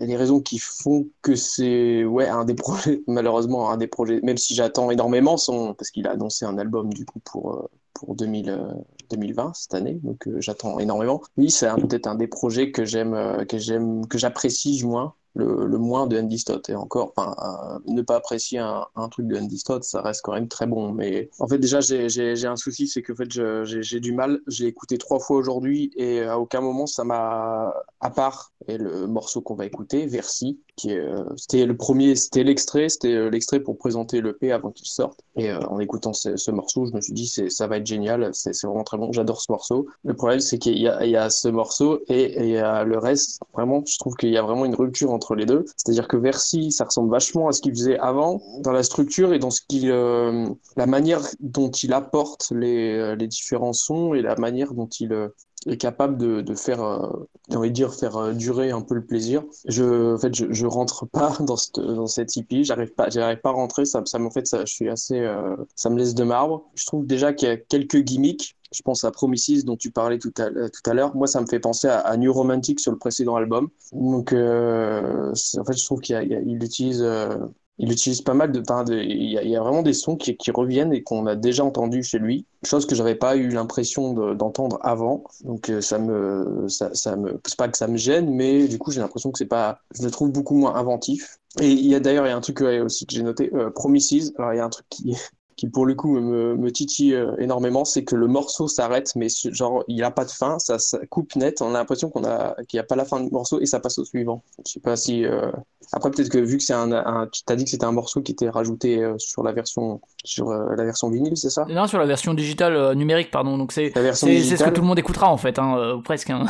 B: Y a des raisons qui font que c'est ouais un des projets, *laughs* malheureusement un des projets. Même si j'attends énormément son, parce qu'il a annoncé un album du coup pour pour 2000, 2020 euh, cette année, donc euh, j'attends énormément. Oui, c'est peut-être un des projets que j'aime, euh, que j'aime, que j'apprécie du moins le, moins de Andy Stott. Et encore, euh, ne pas apprécier un, truc de Andy Stott, ça reste quand même très bon. Mais en fait, déjà, j'ai un souci, c'est que en fait, j'ai du mal. J'ai écouté trois fois aujourd'hui et à aucun moment ça m'a, à part et le morceau qu'on va écouter, Versi, qui euh, c'était le premier, c'était l'extrait, c'était euh, l'extrait pour présenter le P avant qu'il sorte. Et en écoutant ce, ce, morceau, je me suis dit, ça va être génial, c'est vraiment très bon. J'adore ce morceau. Le problème, c'est qu'il y, y, a ce morceau et il y a le reste. Vraiment, je trouve qu'il y a vraiment une rupture entre les deux. C'est-à-dire que Versi, ça ressemble vachement à ce qu'il faisait avant dans la structure et dans ce qu'il, euh, la manière dont il apporte les, euh, les, différents sons et la manière dont il euh, est capable de, de faire, on va dire, faire durer un peu le plaisir. Je, en fait, je, je rentre *laughs* pas dans cette, dans cette hippie, j'arrive pas, j'arrive pas à rentrer. Ça, ça, en fait, ça, je suis assez, ça me laisse de marbre. Je trouve déjà qu'il y a quelques gimmicks je pense à Promises dont tu parlais tout à, tout à l'heure. Moi, ça me fait penser à, New Romantic sur le précédent album. Donc, euh, en fait, je trouve qu'il utilise, euh, il utilise pas mal de. il, y a, vraiment des sons qui, reviennent et qu'on a déjà entendu chez lui. Chose que j'avais pas eu l'impression d'entendre avant. Donc, euh, ça me, ça, ça me, c'est pas que ça me gêne, mais du coup, j'ai l'impression que c'est pas, je le trouve beaucoup moins inventif. Et il y a d'ailleurs, il y a un truc aussi que j'ai noté, euh, Promises. Alors, il y a un truc qui, qui pour le coup me, me titille euh, énormément, c'est que le morceau s'arrête, mais genre il a pas de fin, ça, ça coupe net. On a l'impression qu'on a qu'il n'y a pas la fin du morceau et ça passe au suivant. Je sais pas si euh... après peut-être que vu que c'est un, un tu t'as dit que c'était un morceau qui était rajouté euh, sur la version sur euh, la version vinyle, c'est ça?
A: Non, sur la version digitale numérique, pardon. Donc c'est ce que tout le monde écoutera en fait, hein, presque. Hein.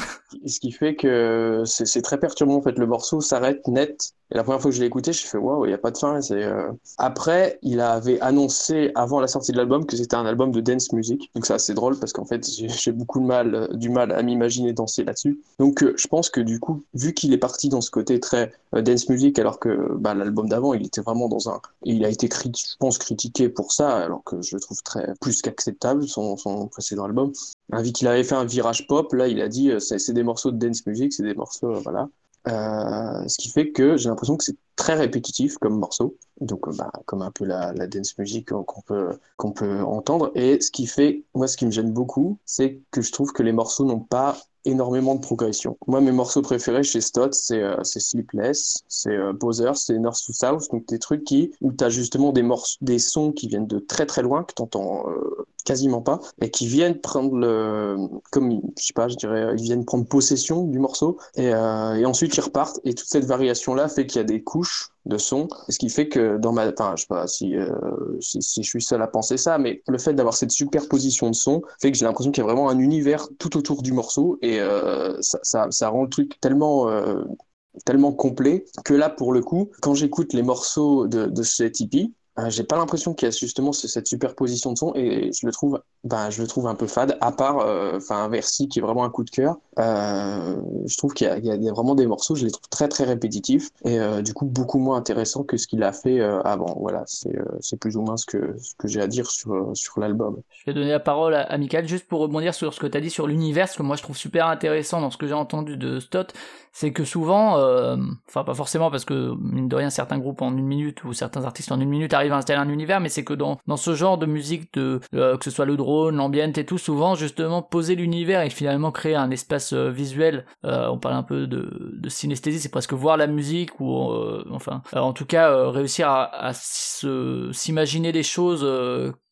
B: Ce qui fait que c'est très perturbant en fait. Le morceau s'arrête net. Et la première fois que je l'ai écouté, je fait waouh, il n'y a pas de fin. C'est après il avait annoncé avant la sortie de l'album que c'était un album de dance music. Donc c'est assez drôle parce qu'en fait j'ai beaucoup de mal, euh, du mal à m'imaginer danser là-dessus. Donc euh, je pense que du coup, vu qu'il est parti dans ce côté très euh, dance music, alors que bah, l'album d'avant il était vraiment dans un, il a été je pense critiqué pour ça, alors que je le trouve très plus qu'acceptable son, son précédent album. Vu qu'il avait fait un virage pop, là il a dit c'est des morceaux de dance music, c'est des morceaux voilà. Euh, ce qui fait que j'ai l'impression que c'est très répétitif comme morceau, donc euh, bah, comme un peu la, dance music qu'on peut qu'on peut entendre. Et ce qui fait, moi, ce qui me gêne beaucoup, c'est que je trouve que les morceaux n'ont pas énormément de progression. Moi, mes morceaux préférés chez Stott, c'est euh, Sleepless, c'est euh, Bowser, c'est North to South, donc des trucs qui où tu as justement des morceaux, des sons qui viennent de très très loin que t'entends euh, quasiment pas et qui viennent prendre le comme je sais pas je dirais ils viennent prendre possession du morceau et, euh, et ensuite ils repartent. Et toute cette variation là fait qu'il y a des couches de son. Ce qui fait que dans ma enfin je sais pas si, euh, si, si je suis seul à penser ça mais le fait d'avoir cette superposition de son fait que j'ai l'impression qu'il y a vraiment un univers tout autour du morceau. Et euh, ça, ça, ça rend le truc tellement euh, tellement complet que là pour le coup quand j'écoute les morceaux de, de chez Tipeee euh, j'ai pas l'impression qu'il y a justement cette superposition de sons et je le trouve, ben, je le trouve un peu fade. À part, euh, enfin, un Versi qui est vraiment un coup de cœur. Euh, je trouve qu'il y, a vraiment des morceaux, je les trouve très très répétitifs et du coup beaucoup moins intéressants que ce qu'il a fait avant. Voilà, c'est plus ou moins ce que que j'ai à dire sur sur l'album.
A: Je vais donner la parole à, à Michael juste pour rebondir sur ce que tu as dit sur l'univers, ce que moi je trouve super intéressant dans ce que j'ai entendu de Stott, c'est que souvent, enfin pas forcément parce que mine de rien certains groupes en une minute ou certains artistes en une minute arrivent à installer un univers, mais c'est que dans, dans ce genre de musique, de, euh, que ce soit le drone, l'ambient et tout, souvent justement poser l'univers et finalement créer un espace euh, visuel. Euh, on parle un peu de, de synesthésie, c'est presque voir la musique ou enfin, en tout cas réussir à, s'imaginer des choses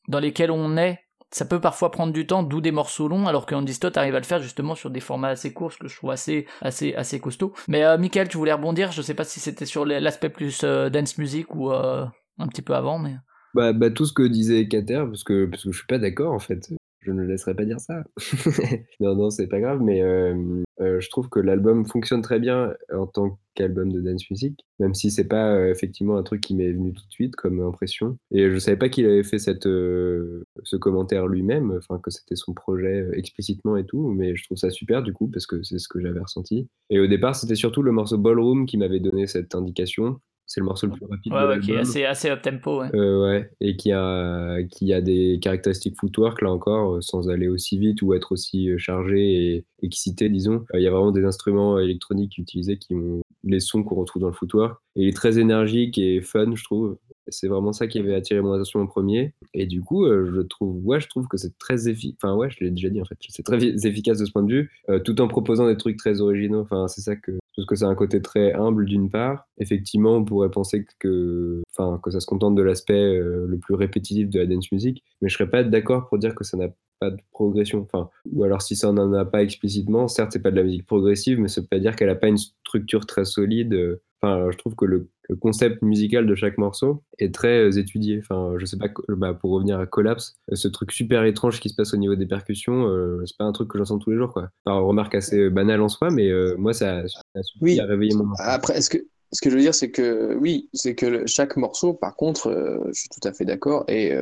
A: dans lesquelles on est ça peut parfois prendre du temps, d'où des morceaux longs, alors que Stott arrive à le faire justement sur des formats assez courts, ce que je trouve assez, assez, assez costaud. Mais euh, Michael, tu voulais rebondir, je sais pas si c'était sur l'aspect plus dance music ou un petit peu avant, mais.
C: Bah, bah, tout ce que disait Kater, parce que, parce que je suis pas d'accord en fait. Je ne laisserai pas dire ça. *laughs* non, non, c'est pas grave, mais euh, euh, je trouve que l'album fonctionne très bien en tant qu'album de dance music, même si c'est pas euh, effectivement un truc qui m'est venu tout de suite comme impression. Et je savais pas qu'il avait fait cette, ce commentaire lui-même, enfin que c'était son projet explicitement et tout, mais je trouve ça super du coup parce que c'est ce que j'avais ressenti. Et au départ, c'était surtout le morceau Ballroom qui m'avait donné cette indication c'est le morceau le plus rapide.
A: Ouais, ouais qui est assez, assez up tempo. Ouais.
C: Euh, ouais. Et qui a, qui a des caractéristiques footwork, là encore, euh, sans aller aussi vite ou être aussi euh, chargé et excité, disons. Il y a vraiment des instruments électroniques utilisés qui ont les sons qu'on retrouve dans le footwork. Et il est très énergique et fun, je trouve. C'est vraiment ça qui avait attiré mon attention en premier. Et du coup, je trouve, ouais, je trouve que c'est très efficace. Enfin, ouais, je l'ai déjà dit en fait. C'est très efficace de ce point de vue, tout en proposant des trucs très originaux. Enfin, c'est ça que parce que c'est un côté très humble d'une part. Effectivement, on pourrait penser que, enfin, que ça se contente de l'aspect euh, le plus répétitif de la dance music, mais je serais pas d'accord pour dire que ça n'a pas de progression. Enfin, ou alors si ça n'en a pas explicitement, certes, c'est pas de la musique progressive, mais ça veut pas dire qu'elle a pas une structure très solide. Enfin, je trouve que le, concept musical de chaque morceau est très euh, étudié. Enfin, je sais pas, bah, pour revenir à Collapse, ce truc super étrange qui se passe au niveau des percussions, euh, c'est pas un truc que j'entends tous les jours, quoi. Enfin, remarque assez banale en soi, mais moi, ça, ça
B: oui.
C: à réveiller mon.
B: Après, est-ce que ce que je veux dire, c'est que oui, c'est que chaque morceau, par contre, je suis tout à fait d'accord, et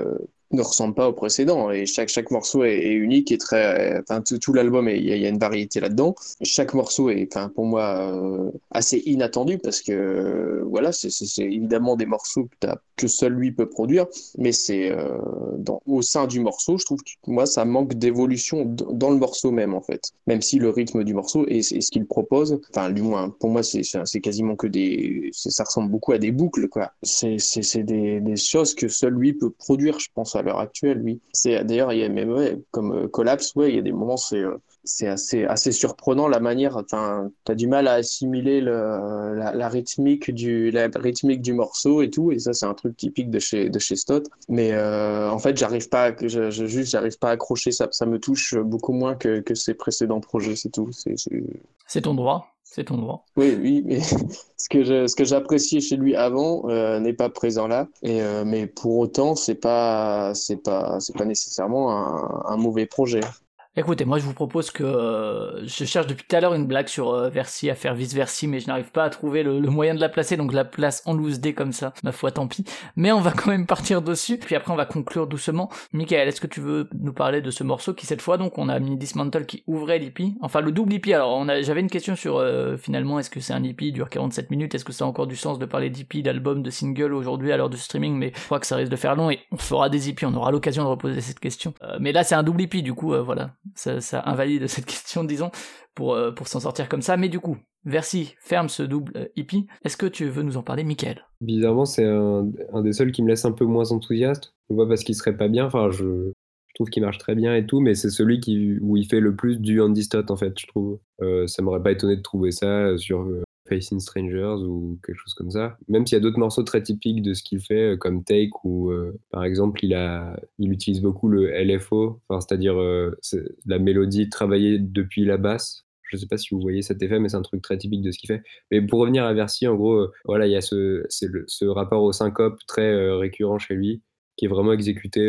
B: ne ressemble pas au précédent. Et chaque chaque morceau est, unique et très enfin tout, l'album il y, a une variété là-dedans. Chaque morceau est enfin pour moi euh, assez inattendu parce que voilà c'est évidemment des morceaux que, que seul lui peut produire. Mais c'est euh, au sein du morceau je trouve que moi ça manque d'évolution dans le morceau même en fait. Même si le rythme du morceau et, ce qu'il propose enfin du moins pour moi c'est c'est quasiment que des ça ressemble beaucoup à des boucles quoi. C'est c'est des, des choses que seul lui peut produire je pense à l'heure actuelle, oui. C'est d'ailleurs, il y a même comme euh, collapse, ouais, il y a des moments, c'est euh, c'est assez assez surprenant la manière. T'as du mal à assimiler le, la, rythmique du la rythmique du morceau et tout, et ça c'est un truc typique de chez de chez Stott. Mais euh, en fait, j'arrive pas, je, je juste j'arrive pas à accrocher ça. Ça me touche beaucoup moins que que ses précédents projets, c'est tout.
A: C'est ton droit c'est ton droit.
B: Oui, oui, mais *laughs* ce que j'appréciais chez lui avant euh, n'est pas présent là. Et euh, mais pour autant, c'est pas, pas, pas nécessairement un mauvais projet.
A: Écoutez, moi je vous propose que euh, je cherche depuis tout à l'heure une blague sur euh, Versi à faire vice versi, mais je n'arrive pas à trouver le, moyen de la placer, donc la place en loose dé comme ça. Ma foi, tant pis. Mais on va quand même partir dessus, puis après on va conclure doucement. Michael, est-ce que tu veux nous parler de ce morceau qui cette fois donc on a mis Dismantle qui ouvrait l'IP, enfin le double IP. Alors on a, j'avais une question sur euh, finalement est-ce que c'est un IP dure 47 minutes, est-ce que ça a encore du sens de parler d'IP, d'album, de single aujourd'hui à l'heure du streaming, mais je crois que ça risque de faire long et on fera des IP, on aura l'occasion de reposer cette question. mais là c'est un double IP du coup, voilà ça, invalide cette *laughs* question, disons, pour, euh, pour s'en sortir comme ça. Mais du coup, Versi ferme ce double hippie. Euh, Est-ce que tu veux nous en parler, Michael?
C: Bizarrement, c'est un, des seuls qui me laisse un peu moins enthousiaste. Pas parce qu'il serait pas bien, enfin, je, trouve qu'il marche très bien et tout, mais c'est celui qui, où il fait le plus du Andy Stott, en fait, je trouve. Euh, ça m'aurait pas étonné de trouver ça sur Facing Strangers ou quelque chose comme ça. Même s'il y a d'autres morceaux très typiques de ce qu'il fait, euh, comme Take, où euh, par exemple il utilise beaucoup le LFO, c'est-à-dire euh, la mélodie travaillée depuis la basse. Je ne sais pas si vous voyez cet effet, mais c'est un truc très typique de ce qu'il fait. Mais pour revenir à Versi, en gros, voilà, il y a ce, ce rapport au syncope très récurrent chez lui, qui est vraiment exécuté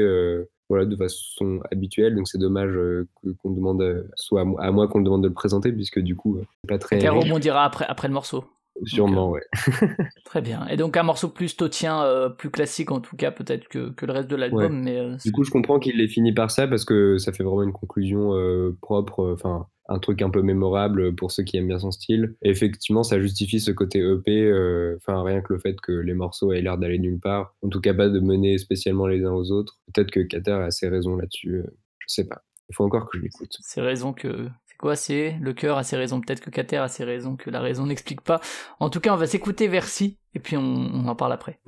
C: voilà, de façon habituelle. Donc c'est dommage euh, qu'on demande, soit à moi qu'on demande de le présenter, puisque du coup, euh, c'est pas très.
A: Et rebondira après, après le morceau.
C: Sûrement, ouais. *laughs*
A: Très bien. Et donc un morceau plus totien, euh, plus classique en tout cas peut-être que, que le reste de l'album. Mais euh,
C: du coup, je comprends qu'il ait fini par ça parce que ça fait vraiment une conclusion euh, propre, enfin un truc un peu mémorable pour ceux qui aiment bien son style. Effectivement, ça justifie ce côté EP, enfin rien que le fait que les morceaux aient l'air d'aller nulle part, en tout cas pas de mener spécialement les uns aux autres. Peut-être que Kater a ses raisons là-dessus, je sais pas. Il faut encore que je l'écoute.
A: C'est raisons que quoi c'est le cœur a ses raisons, peut-être que Cater a ses raisons, que la raison n'explique pas. En tout cas, on va s'écouter Versi, et puis on en parle après.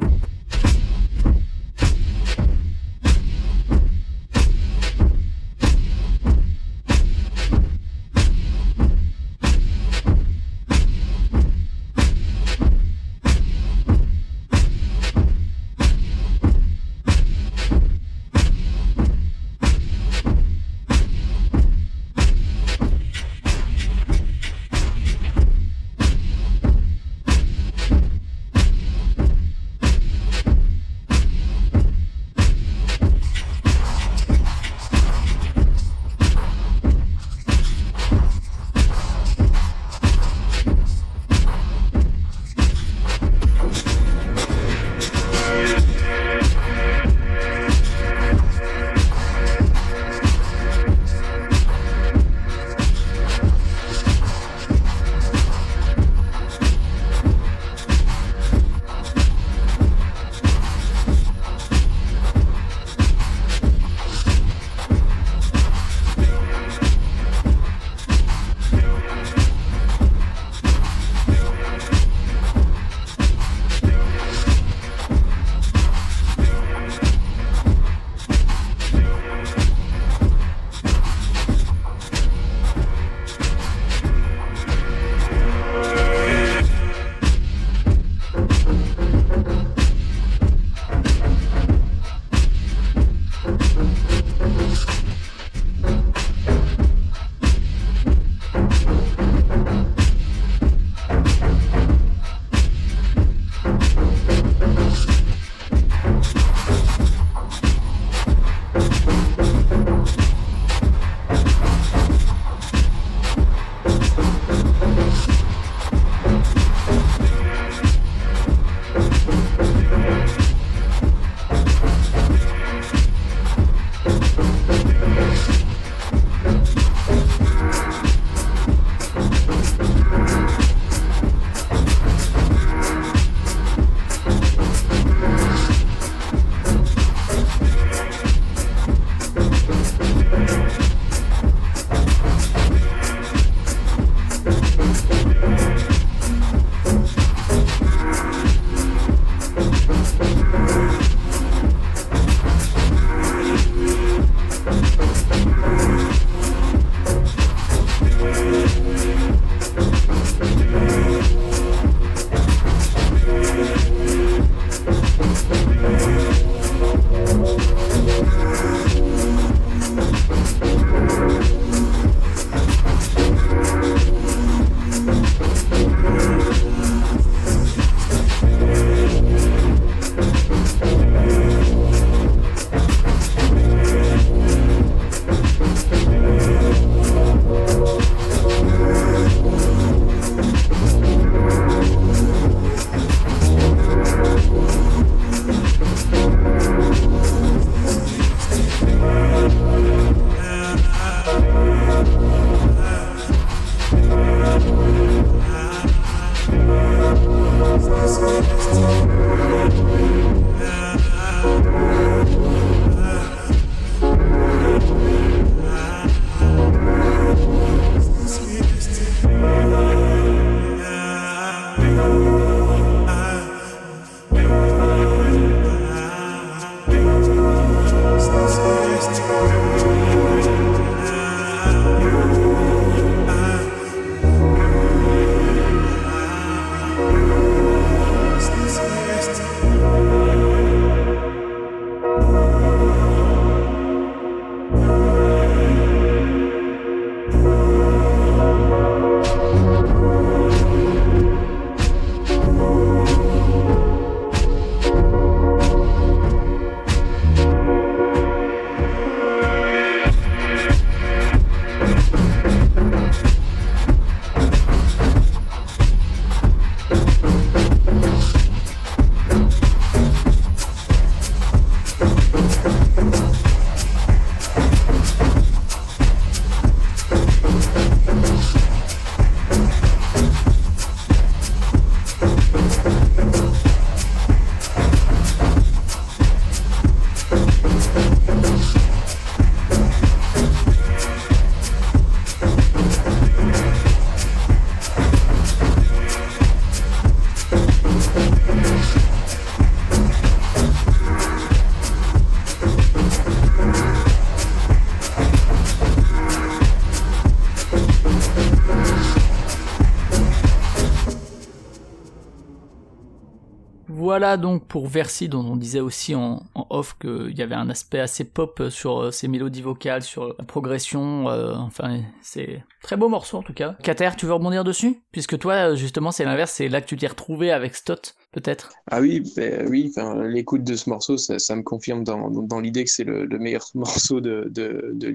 A: Voilà donc pour Versi, dont on disait aussi en, off qu'il y avait un aspect assez pop sur ses mélodies vocales, sur la progression, enfin c'est très beau morceau en tout cas. Kater, tu veux rebondir dessus? Puisque toi justement c'est l'inverse, c'est là que tu t'es retrouvé avec Stott peut-être
B: Ah oui, ben, oui. l'écoute de ce morceau, ça, me confirme dans, dans l'idée que c'est le, le, meilleur *laughs* morceau de, de, de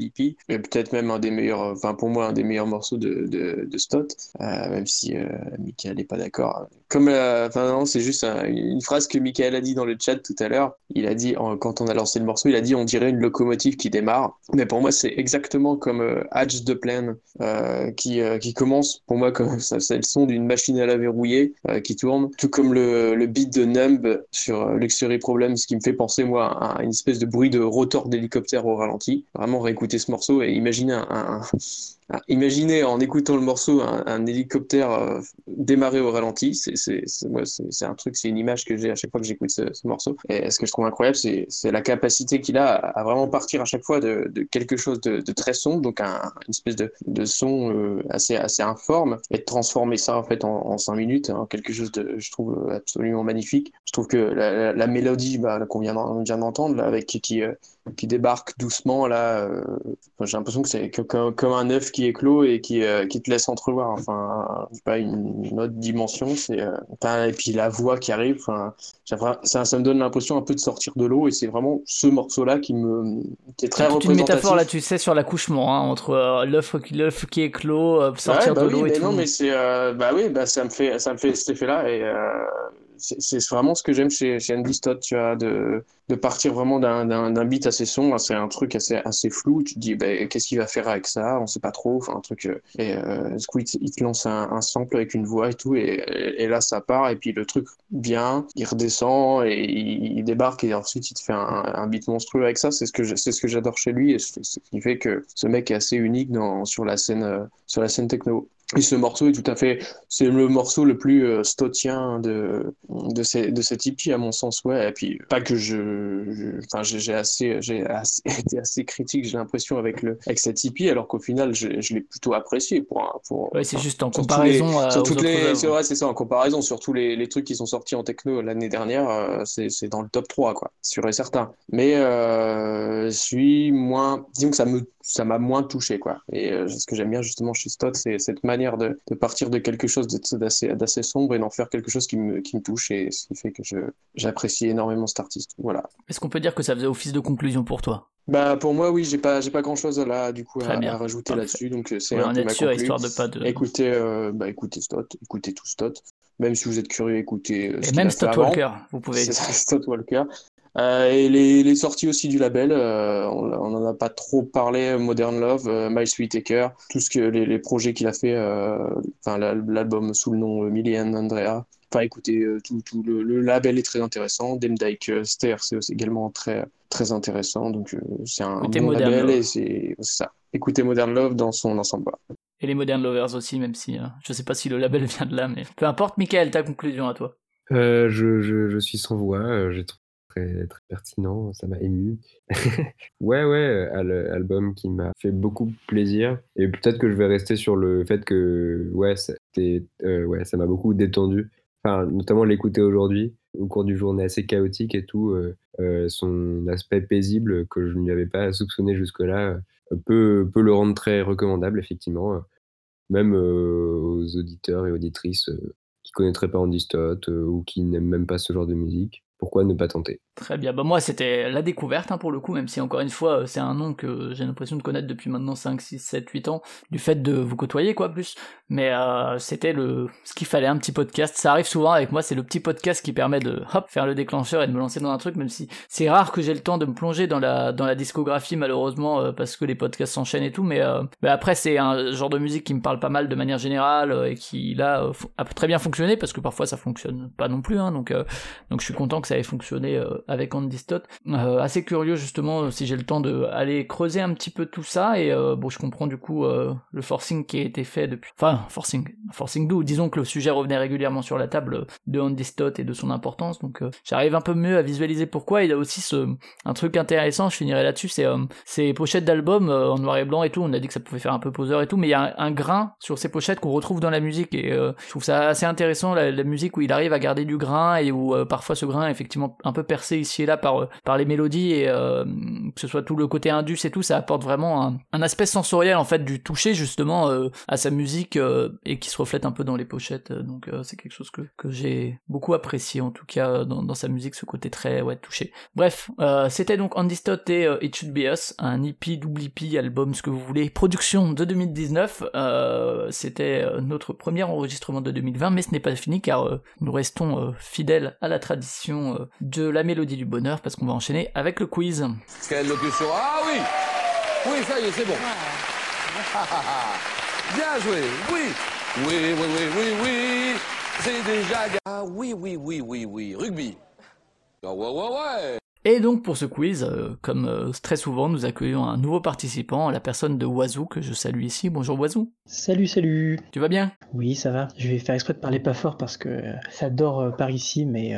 B: et peut-être même un des meilleurs, enfin pour moi un des meilleurs morceaux de, de, de Stott, euh, même si euh, Michael n'est pas d'accord. Comme, euh, enfin non, c'est juste une phrase que Michael a dit dans le chat tout à l'heure. Il a dit quand on a lancé le morceau, il a dit on dirait une locomotive qui démarre. Mais pour moi, c'est exactement comme euh, Hatch de Plaine qui qui commence pour moi comme ça, c'est le son d'une machine à laver rouillée qui tourne, tout comme le le, beat de Numb sur euh, Luxury Problems qui me fait penser, moi, à une espèce de bruit de rotor d'hélicoptère au ralenti. Vraiment réécouter ce morceau et imaginer un, imaginez en écoutant le morceau un, hélicoptère euh, démarrer au ralenti, c'est un truc, c'est une image que j'ai à chaque fois que j'écoute ce, morceau. Et ce que je trouve incroyable, c'est la capacité qu'il a à, vraiment partir à chaque fois de, quelque chose de, très sombre, donc un, une espèce de, son euh, assez, informe, et de transformer ça en fait en, cinq minutes en quelque chose de, je trouve absolument magnifique. Je trouve que la, mélodie bah, qu'on vient d'entendre, avec qui, euh, qui débarque doucement là, j'ai l'impression que c'est comme, comme un œuf qui est clos et qui, euh, qui te laisse entrevoir. Enfin, pas une, autre dimension. C'est euh, et puis la voix qui arrive. Enfin, ça, ça me donne l'impression un peu de sortir de l'eau et c'est vraiment ce morceau-là qui me qui est très représentatif.
A: une métaphore là, tu sais, sur l'accouchement hein, entre euh, l'œuf l'œuf qui est clos, sortir
B: bah
A: de l'eau
B: et
A: tout.
B: Non, mais c'est bah oui, bah ça me fait ça me fait cet effet-là et c'est vraiment ce que j'aime chez, Andy Stott, tu vois, de, partir vraiment d'un beat assez sombre, c'est un truc assez, flou. Tu te dis, bah, qu'est-ce qu'il va faire avec ça? On sait pas trop. Un truc. Euh, et euh, Squid, il te lance un, sample avec une voix et tout, et, là, ça part. Et puis le truc bien, il redescend et il, débarque, et ensuite, il te fait un, beat monstrueux avec ça. C'est ce que j'adore chez lui, et ce qui fait que ce mec est assez unique sur la scène, euh, sur la scène techno. Et ce morceau est tout à fait, c'est le morceau le plus euh, stotien de de, ces, de cette hippie à mon sens, ouais. Et puis pas que je, enfin j'ai assez, j'ai assez, *laughs* été assez critique, j'ai l'impression avec le avec cette hippie, alors qu'au final je, je l'ai plutôt apprécié pour pour.
A: Ouais, c'est juste en comparaison.
B: sur toutes les, c'est vrai, c'est ça, en comparaison sur tous les, les trucs qui sont sortis en techno l'année dernière, euh, c'est c'est dans le top 3 quoi, sûr et certain. Mais euh, je suis moins, disons que ça me ça m'a moins touché quoi. Et euh, ce que j'aime bien justement chez Stott, c'est cette manière de, de, partir de quelque chose d'assez d'assez sombre et d'en faire quelque chose qui me, qui me touche et ce qui fait que j'apprécie énormément cet artiste. Voilà.
A: Est-ce qu'on peut dire que ça faisait office de conclusion pour toi?
B: Bah pour moi oui j'ai pas j'ai pas grand chose là du coup à, rajouter là-dessus. Donc euh, c'est un peu ma sûr,
A: histoire de pas de
B: écoutez euh, bah écoutez Stott écoutez tout Stott. Même si vous êtes curieux écoutez
A: et même Stott Walker vous pouvez *laughs*
B: Stott Walker euh, et les, les, sorties aussi du label, euh, on n'en a pas trop parlé, Modern Love, euh, My Sweet Taker, tout ce que les, les projets qu'il a fait, euh, enfin l'album sous le nom Millian Andrea. Enfin écoutez, tout, tout le, le, label est très intéressant. Demdike Stair, c'est également très très intéressant. Donc c'est un bon label et c'est ça. Écoutez Modern Love dans son ensemble.
A: Et les Modern Lovers aussi, même si je sais pas si le label *laughs* vient de là, mais peu importe. Michael, ta conclusion à toi.
C: Euh, je, je, je, suis sans voix. J'ai très, pertinent, ça m'a ému. *laughs* ouais, ouais, album qui m'a fait beaucoup plaisir. Et peut-être que je vais rester sur le fait que, ouais, euh, ouais, ça m'a beaucoup détendu. Enfin, notamment l'écouter aujourd'hui, au cours du journée assez chaotique et tout, euh, euh, son aspect paisible que je n'y avais pas soupçonné jusque-là peut, peut le rendre très recommandable, effectivement, même aux auditeurs et auditrices qui connaîtraient pas Andy Stott ou qui n'aiment même pas ce genre de musique pourquoi ne pas tenter?
A: Très bien, bah moi c'était la découverte hein, pour le coup, même si encore une fois c'est un nom que j'ai l'impression de connaître depuis maintenant 5, 6, 7, 8 ans, du fait de vous côtoyer quoi plus, mais euh, c'était le ce qu'il fallait, un petit podcast, ça arrive souvent avec moi, c'est le petit podcast qui permet de hop faire le déclencheur et de me lancer dans un truc, même si c'est rare que j'ai le temps de me plonger dans la, dans la discographie malheureusement euh, parce que les podcasts s'enchaînent et tout, mais, euh, mais après c'est un genre de musique qui me parle pas mal de manière générale et qui là a très bien fonctionné parce que parfois ça fonctionne pas non plus, hein, donc, donc je suis content que ça avait fonctionné avec Andy Stott. assez curieux justement si j'ai le temps de aller creuser un petit peu tout ça et bon je comprends du coup le forcing qui a été fait depuis. Enfin forcing, forcing doux. Disons que le sujet revenait régulièrement sur la table de Andy Stott et de son importance, donc j'arrive un peu mieux à visualiser pourquoi. Il a aussi ce un truc intéressant, je finirai là-dessus, c'est ces pochettes d'albums en noir et blanc et tout. On a dit que ça pouvait faire un peu poseur et tout, mais il y a un, grain sur ces pochettes qu'on retrouve dans la musique et euh, je trouve ça assez intéressant la, musique où il arrive à garder du grain et où euh, parfois ce grain est effectivement un peu percé ici et là par euh, par les mélodies et que ce soit tout le côté indus et tout, ça apporte vraiment un, aspect sensoriel en fait du toucher justement à sa musique et qui se reflète un peu dans les pochettes. donc c'est quelque chose que, que j'ai beaucoup apprécié en tout cas dans, dans, sa musique, ce côté très ouais touché. Bref, c'était donc Andy Stott et It Should Be Us, un EP, double EP, album, ce que vous voulez, production de 2019. Euh, c'était euh, notre premier enregistrement de 2020, mais ce n'est pas fini car euh, nous restons fidèles à la tradition de la mélodie du bonheur parce qu'on va enchaîner avec le quiz.
D: Quelle locution Ah oui Oui, ça y est, c'est bon. Bien joué, oui Oui, oui, oui, oui, oui C'est déjà... Ah oui, oui, oui, oui, oui, rugby Ah ouais, ouais, ouais
A: et donc pour ce quiz, euh, comme euh, très souvent, nous accueillons un nouveau participant, la personne de Oiseau, que je salue ici. Bonjour Oiseau.
E: Salut, salut.
A: Tu vas bien?
E: Oui, ça va. Je vais faire exprès de parler pas fort parce que ça dort euh, par ici, mais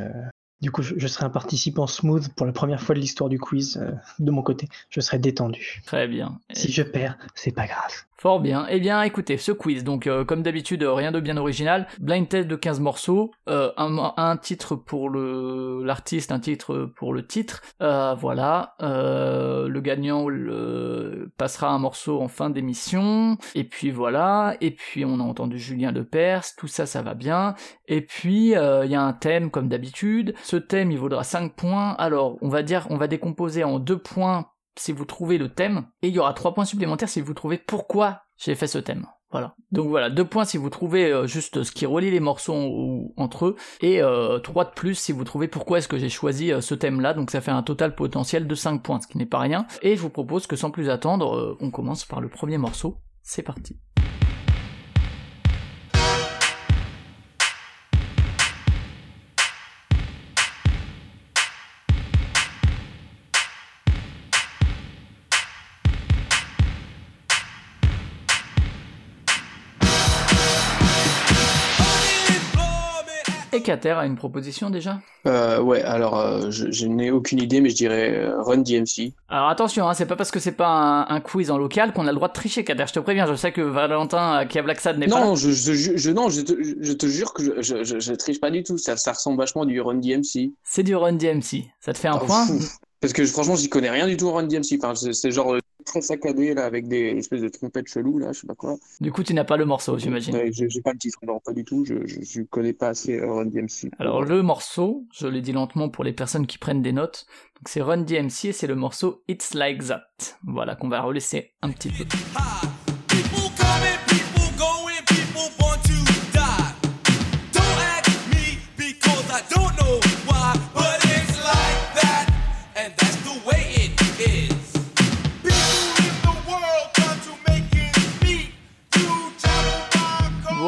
E: du coup, je, serai un participant smooth pour la première fois de l'histoire du quiz de mon côté. Je serai détendu.
A: Très bien.
E: Si je perds, c'est pas grave.
A: Fort bien. Eh bien, écoutez, ce quiz, donc euh, comme d'habitude, rien de bien original. Blind test de 15 morceaux, euh, un, titre pour le l'artiste, un titre pour le titre. Euh, voilà. le gagnant le, passera un morceau en fin d'émission. Et puis voilà. Et puis on a entendu Julien Lepers. Tout ça, ça va bien. Et puis il y a un thème comme d'habitude. Ce thème, il vaudra 5 points. Alors, on va dire, on va décomposer en deux points si vous trouvez le thème, et il y aura trois points supplémentaires si vous trouvez pourquoi j'ai fait ce thème. Voilà. Donc voilà, deux points si vous trouvez euh, juste ce qui relie les morceaux entre eux, et euh, trois de plus si vous trouvez pourquoi est-ce que j'ai choisi euh, ce thème-là. Donc ça fait un total potentiel de 5 points, ce qui n'est pas rien. Et je vous propose que sans plus attendre, on commence par le premier morceau. C'est parti. Kater a une proposition déjà?
B: Euh, Ouais, alors euh, je, n'ai aucune idée, mais je dirais euh, Run DMC.
A: Alors attention, hein, c'est pas parce que c'est pas un, quiz en local qu'on a le droit de tricher, Kater. Je te préviens, je sais que Valentin qui a Black Sad n'est pas.
B: Non, je, je, non, je te, je te jure que je, triche pas du tout. Ça, ça ressemble vachement du Run DMC.
A: C'est du Run DMC. Ça te fait un oh, point?
B: Parce que franchement, j'y connais rien du tout au Run DMC. Enfin, c'est genre très saccadé là avec des espèces de trompettes cheloues là, je sais pas quoi.
A: Du coup, tu n'as pas le morceau, j'imagine.
B: Ouais, j'ai pas le titre, non, pas du tout. Je, je, connais pas assez Run DMC.
A: Alors le morceau, je l'ai dit lentement pour les personnes qui prennent des notes. Donc c'est Run DMC et c'est le morceau It's Like That. Voilà qu'on va relaisser un petit peu.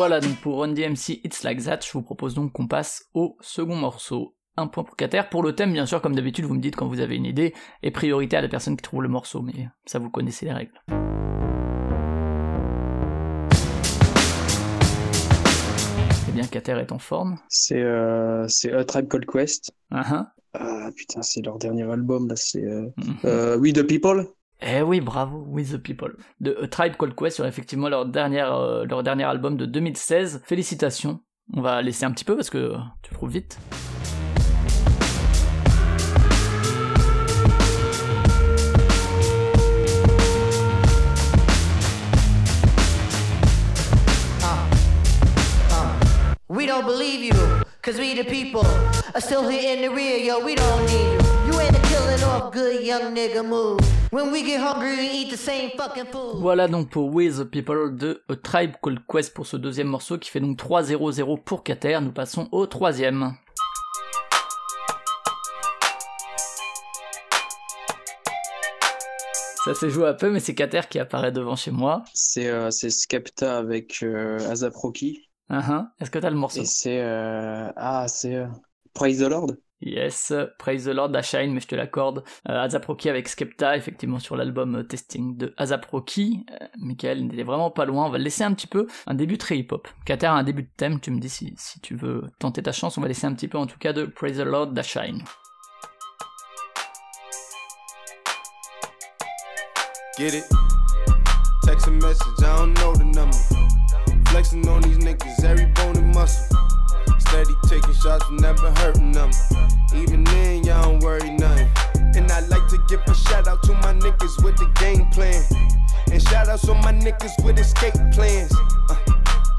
A: Voilà donc pour Run DMC It's Like That, je vous propose donc qu'on passe au second morceau. Un point pour Cater. Pour le thème, bien sûr, comme d'habitude, vous me dites quand vous avez une idée, et priorité à la personne qui trouve le morceau, mais ça vous connaissez les règles. Eh bien, Cater est en forme.
B: C'est euh, A Tribe Called Quest.
A: Uh
B: Ah putain, c'est leur dernier album, là, c'est euh, mhm. euh, We the People
A: eh oui, bravo, With the People. De A Tribe Called Quest sur effectivement leur, dernière, euh, leur dernier album de 2016. Félicitations. On va laisser un petit peu parce que tu trouves vite.
F: We don't believe you, cause we the people are still here in the rear, yo, we don't need you. Voilà
A: donc pour We the People de A Tribe Called Quest pour ce deuxième morceau qui fait donc 3-0-0 pour Kater. Nous passons au troisième. Ça s'est joué un peu, mais c'est Kater qui apparaît devant chez moi.
B: C'est euh, Skepta avec euh, Azaproki.
A: Uh-huh. Est-ce que t'as le morceau?
B: Et c'est. Euh, ah, c'est. Praise the Lord
A: Yes, Praise the Lord d'Ashine, mais je te l'accorde. Euh, ASAP Rocky avec Skepta, effectivement sur l'album euh, Testing de ASAP Rocky. Euh, Michael n'était vraiment pas loin, on va laisser un petit peu. Un début très hip-hop. Kater a un début de thème, tu me dis si, si tu veux tenter ta chance, on va laisser un petit peu en tout cas de Praise the Lord d'Ashine.
G: Get it? Text a message, I don't know the number. Flexing on these niggas, every bone and muscle. Steady taking shots, never hurting them. Even then, y'all don't worry nothing. And I like to give a shout out to my niggas with the game plan. And shout outs on my niggas with escape plans. Uh,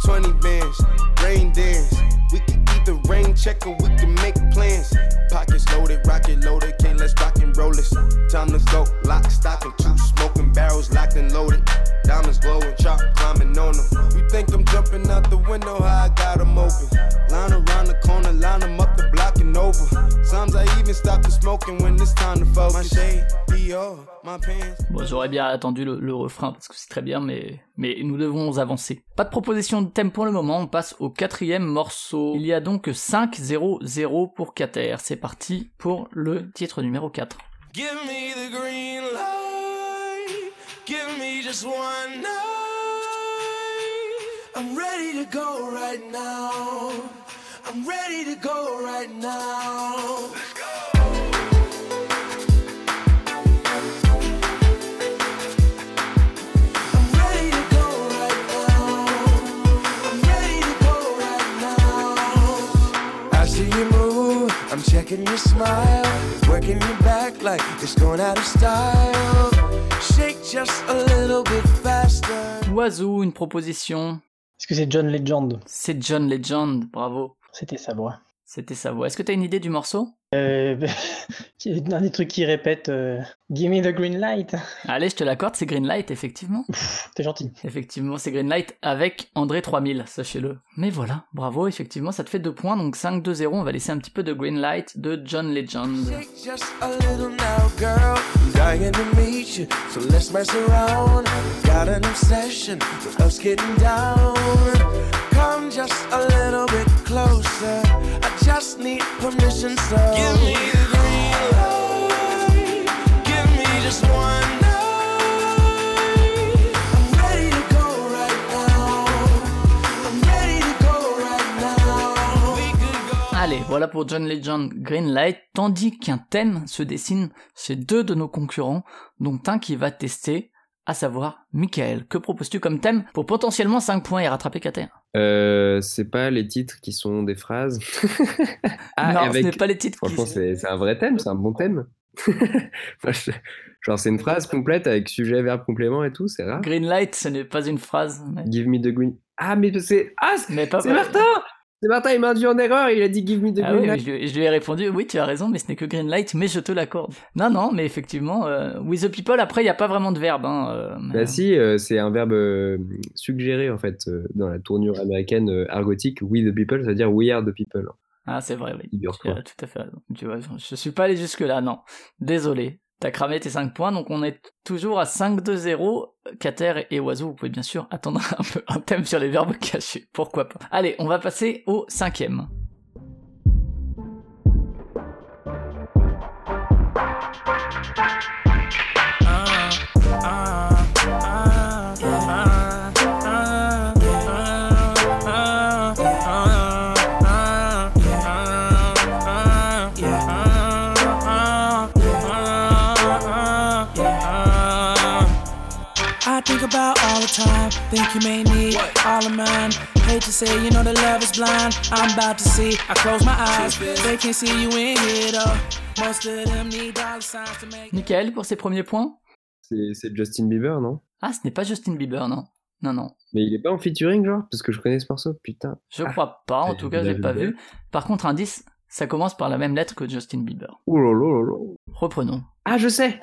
G: 20 bands, rain dance. We can either rain check or we can make plans. Pockets loaded, rocket loaded, can't let's rock and roll this. Time to go, lock, stock, and two smoking barrels locked and loaded. Diamonds glowing, chop climbing on them. You think I'm jumping out the window, how I got them open. Line around the corner, line them up the block and over. Sometimes I even stop the smoking when it's time to focus. My shade, Dior, my pants.
A: Bon, j'aurais bien attendu le, le refrain parce que c'est très bien, mais, mais nous devons avancer. Pas de proposition de thème pour le moment, on passe au quatrième morceau. Il y a donc 5-0-0 pour Kater. C'est parti pour le titre numéro 4.
G: Give me the green light. Just one night. I'm ready to go right now. I'm ready to go right now. I'm ready to go right now. I'm ready to go right now. I see you move, I'm checking your smile, working your back like it's going out of style. Shake just a little bit faster.
A: Oiseau, une proposition.
E: Est-ce que c'est John Legend?
A: C'est John Legend, bravo.
E: C'était sa voix.
A: C'était sa voix. Est-ce que t'as une idée du morceau?
E: Euh, *laughs* un des trucs qui répète euh, Give me the green light.
A: Allez, je te l'accorde, c'est Greenlight, effectivement.
E: T'es gentil.
A: Effectivement, c'est Greenlight avec André 3000, sachez-le. Mais voilà, bravo, effectivement, ça te fait deux points, donc 5-2-0, on va laisser un petit peu de Greenlight de John Legend.
G: Just a little bit closer. I just need permission, so give me the green light. Give me just one night. I'm ready to go right now. I'm ready to go right now. We could go.
A: Allez, voilà pour John Legend Greenlight, tandis qu'un thème se dessine chez deux de nos concurrents, dont un qui va tester, à savoir Michael. Que proposes-tu comme thème pour potentiellement 5 points et rattraper KT
C: Euh, c'est pas les titres qui sont des phrases. *laughs* Ah,
A: Non,
C: avec-
A: ce n'est pas les titres.
C: Franchement, c'est c'est un vrai thème, c'est un bon thème. *laughs* Genre, c'est une phrase complète avec sujet, verbe, complément et tout, c'est rare.
A: Greenlight, ce n'est pas une phrase, mais,
C: Give me the green. Ah, mais c'est. Ah, c'est Martin C'est Martin, il m'a induit en erreur, il a dit give me the
A: Ah
C: green.
A: oui,
C: light.
A: je, lui- je lui ai répondu, oui, tu as raison, mais ce n'est que Greenlight, mais je te l'accorde. Non, non, mais effectivement, euh, with the people, après, il n'y a pas vraiment de verbe. Hein, euh,
C: Bah si, euh, c'est un verbe euh, suggéré en fait euh, dans la tournure américaine euh, argotique. We the people, c'est-à-dire we are the people.
A: Ah, c'est vrai, oui. Tu as tout à fait raison. Tu vois, je suis pas allé jusque-là, non. Désolé. T'as cramé tes 5 points, donc on est toujours à 5-2-0. Cater et Oiseau, vous pouvez bien sûr attendre *laughs* un peu un thème sur les verbes cachés. Pourquoi pas. Allez, on va passer au cinquième.
H: All the time, think you may need all of mine. Hate to say, you know the love is blind. I'm about to see. I close my eyes, they can see you in here though. Most of them need dollar signs to make.
A: Michael, pour ses premiers points
C: C'est Justin Bieber, non?
A: Ah, ce n'est pas Justin Bieber, non. Non, non.
C: Mais il est pas en featuring, genre? Parce que je connais ce morceau, putain.
A: Je crois pas, en
C: Ah,
A: tout cas, j'ai
C: l'avez
A: pas
C: vu.
A: vu. Par contre, indice, ça commence par la même lettre que Justin Bieber.
C: Ouh là là là là.
A: Reprenons.
C: Ah, je sais.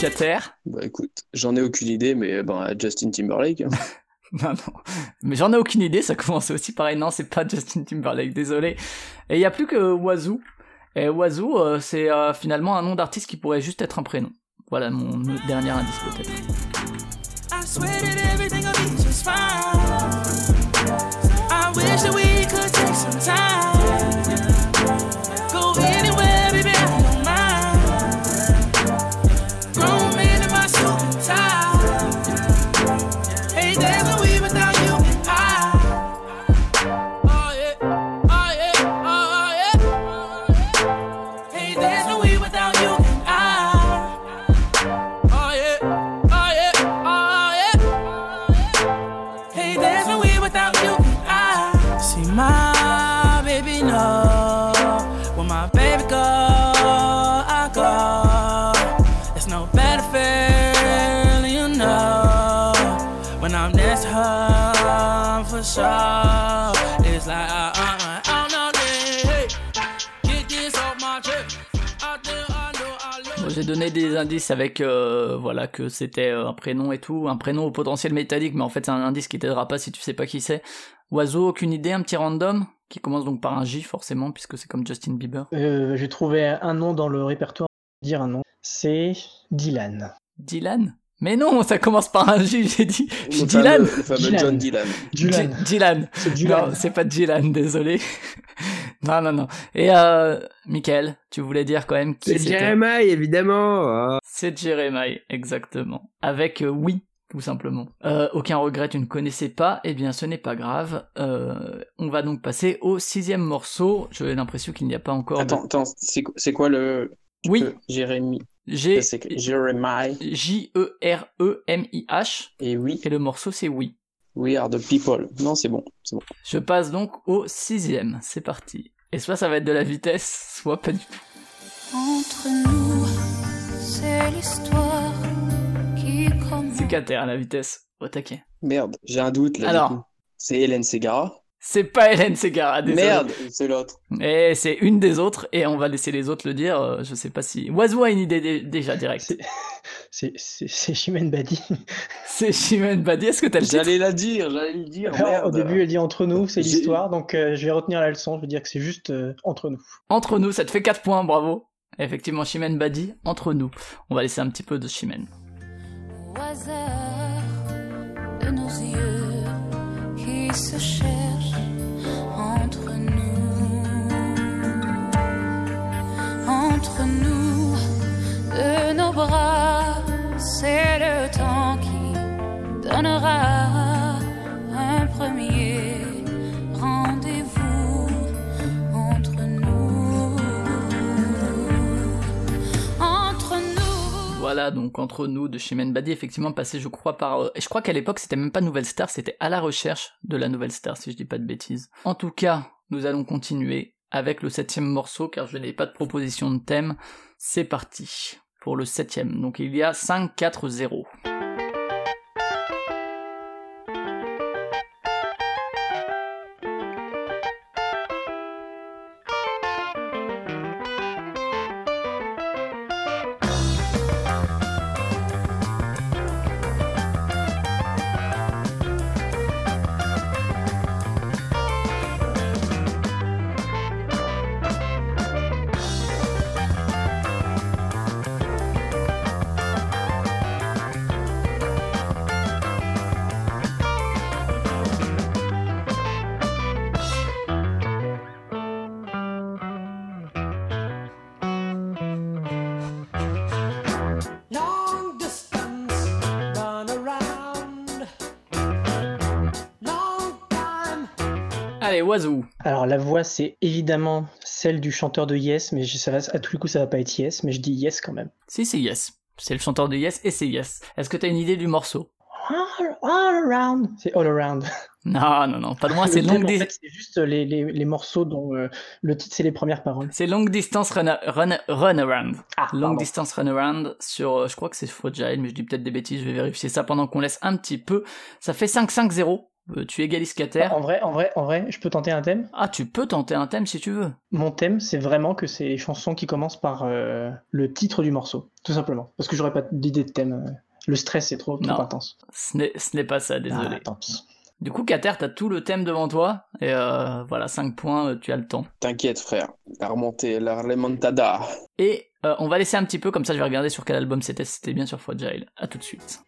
A: Cater
B: Bah écoute, j'en ai aucune idée, mais ben, Justin Timberlake. hein. *laughs*
A: Non, non. Mais j'en ai aucune idée, ça commence aussi pareil. Non, c'est pas Justin Timberlake, désolé. Et il y a plus que Wazoo. Et Oiseau, euh, c'est euh, finalement un nom d'artiste qui pourrait juste être un prénom. Voilà mon dernier indice peut-être. J'ai donné des indices avec euh, voilà que c'était euh, un prénom et tout, un prénom au potentiel métallique, mais en fait c'est un indice qui t'aidera pas si tu sais pas qui c'est. Oiseau, aucune idée, un petit random qui commence donc par un J forcément puisque c'est comme Justin Bieber.
E: Euh, J'ai trouvé un nom dans le répertoire. Dire un nom. C'est Dylan.
A: Dylan? Mais non, ça commence par un J, j'ai dit
B: Le
A: Dylan.
B: Le fameux
E: Dylan.
B: John Dylan.
E: Dylan.
A: Dy- Dylan.
E: C'est Dylan.
A: Non, c'est pas Dylan, désolé. *laughs* non, non, non. Et euh, Michael, tu voulais dire quand même qui
C: C'est
A: c'était?
C: Jeremiah, évidemment. Ah.
A: C'est Jeremiah, exactement. Avec euh, oui, tout simplement. Euh, aucun regret, tu ne connaissais pas, eh bien ce n'est pas grave. Euh, on va donc passer au sixième morceau. J'ai l'impression qu'il n'y a pas encore... de-
B: Attends, attends, c'est quoi- c'est quoi le.
A: Oui,
B: le Jérémy
A: J-E-R-E-M-I-H.
B: Et oui,
A: Et le morceau c'est oui.
B: we are the people. Non, c'est bon, c'est bon.
A: Je passe donc au sixième. C'est parti. Et soit ça va être de la vitesse, soit pas du tout.
I: Entre nous, c'est l'histoire qui commence.
A: C'est Cater à la vitesse. Au taquet.
B: Merde, j'ai un doute là.
A: Alors.
B: C'est Hélène Segara.
A: C'est pas Hélène Segara, désolé.
B: Merde, c'est l'autre.
A: Et c'est une des autres, et on va laisser les autres le dire. euh, Je sais pas si. Oiseau a une idée dé- déjà directe.
E: C'est- C'est c'est- c'est Chimène Badi.
A: C'est Chimène Badi. Est-ce que t'as le titre?
B: J'allais la dire, j'allais le dire.
E: Alors, au début, elle dit entre nous, c'est
B: J'ai-
E: l'histoire, donc euh, je vais retenir la leçon, je vais dire que c'est juste euh, entre nous.
A: Entre nous, ça te fait 4 points, bravo. Effectivement, Chimène Badi, entre nous. On va laisser un petit peu de Chimène.
I: Au hasard de nos yeux qui se cherchent entre nous, de nos bras, c'est le temps qui donnera un premier rendez-vous entre nous, entre nous.
A: Voilà, donc entre nous de Chimène Badi, effectivement passé, je crois, par. euh, je crois qu'à l'époque, c'était même pas Nouvelle Star, c'était à la recherche de la Nouvelle Star, si je dis pas de bêtises. En tout cas, nous allons continuer avec le septième morceau, car je n'ai pas de proposition de thème. C'est parti pour le septième. Donc il y a 5,
E: c'est évidemment celle du chanteur de Yes, mais je, ça va, à tous les coups, ça va pas être Yes, mais je dis Yes quand même.
A: Si, c'est Yes. C'est le chanteur de Yes et c'est Yes. Est-ce que t'as une idée du morceau?
E: All, all around. C'est all around.
A: Non, non, non, pas loin, c'est longue,
E: en
A: dis-
E: fait, c'est juste les, les, les morceaux dont euh, le titre, c'est les premières paroles.
A: c'est longue distance run, run, run around.
E: Ah,
A: Long
E: pardon.
A: distance run around sur, euh, je crois que c'est Fragile, mais je dis peut-être des bêtises, je vais vérifier ça pendant qu'on laisse un petit peu. Ça fait 5-5-0. Euh, tu égalises Cater.
E: En vrai, en vrai, en vrai, je peux tenter un thème
A: Ah, tu peux tenter un thème si tu veux.
E: Mon thème, c'est vraiment que c'est les chansons qui commencent par euh, le titre du morceau, tout simplement. Parce que j'aurais pas d'idée de thème. euh, Le stress, c'est trop, trop
A: Non.
E: intense.
A: Ce n'est, ce n'est pas ça, désolé.
E: Ah, tant pis.
A: Du coup, Cater, t'as tout le thème devant toi. Et euh, voilà, 5 points, tu as le temps.
B: T'inquiète, frère. La remontée, la remontada.
A: Et euh, on va laisser un petit peu, comme ça je vais regarder sur quel album c'était, si c'était bien sur Fragile. À tout de suite.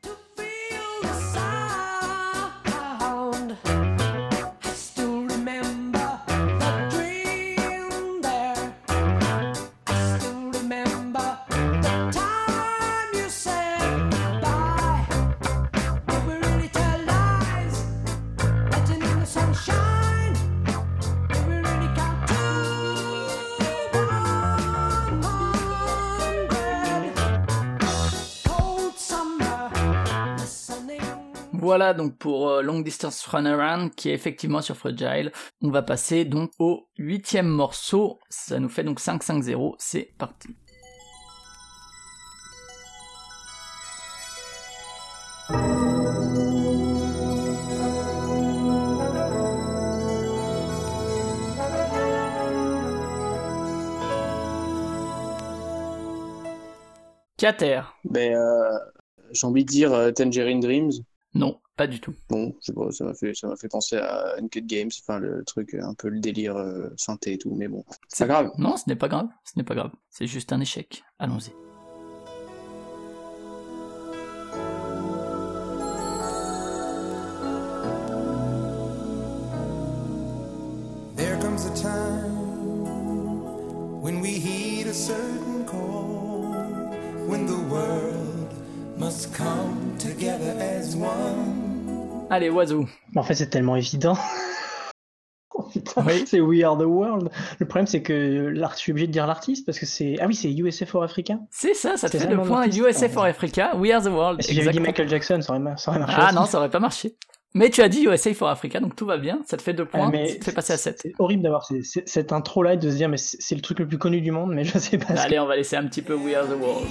A: Voilà donc pour euh, Long Distance Runaround qui est effectivement sur Fragile. On va passer donc au huitième morceau. Ça nous fait donc 5-5-0. C'est parti.
B: Ben, euh, j'ai envie de dire euh, Tangerine Dreams.
A: Non, pas du tout.
B: Bon, je sais pas, ça m'a fait, ça m'a fait penser à Uncut Games, enfin le truc, un peu le délire euh, synthé et tout, mais bon, c'est pas grave.
A: Non, ce n'est pas grave. Ce n'est pas grave. C'est juste un échec. Allons-y. Allez, oiseau.
E: En fait, c'est tellement évident. *laughs* Oh, putain,
A: Oui.
E: c'est We Are the World. Le problème, c'est que l'art- je suis obligé de dire l'artiste parce que c'est. Ah oui, c'est USF for Africa.
A: C'est ça, ça te fait le point. USA for Africa, We Are the World.
E: Si j'avais dit. Michael Jackson, ça aurait, ça aurait marché.
A: Ah
E: aussi.
A: non, ça aurait pas marché. Mais tu as dit USA for Africa, donc tout va bien. Ça te fait deux
E: Ah,
A: points,
E: mais
A: ça te fait passer à 7.
E: C'est horrible d'avoir cette intro-là et de se dire, mais c'est c'est le truc le plus connu du monde, mais je sais pas.
A: Allez, on va laisser un petit peu We Are the World.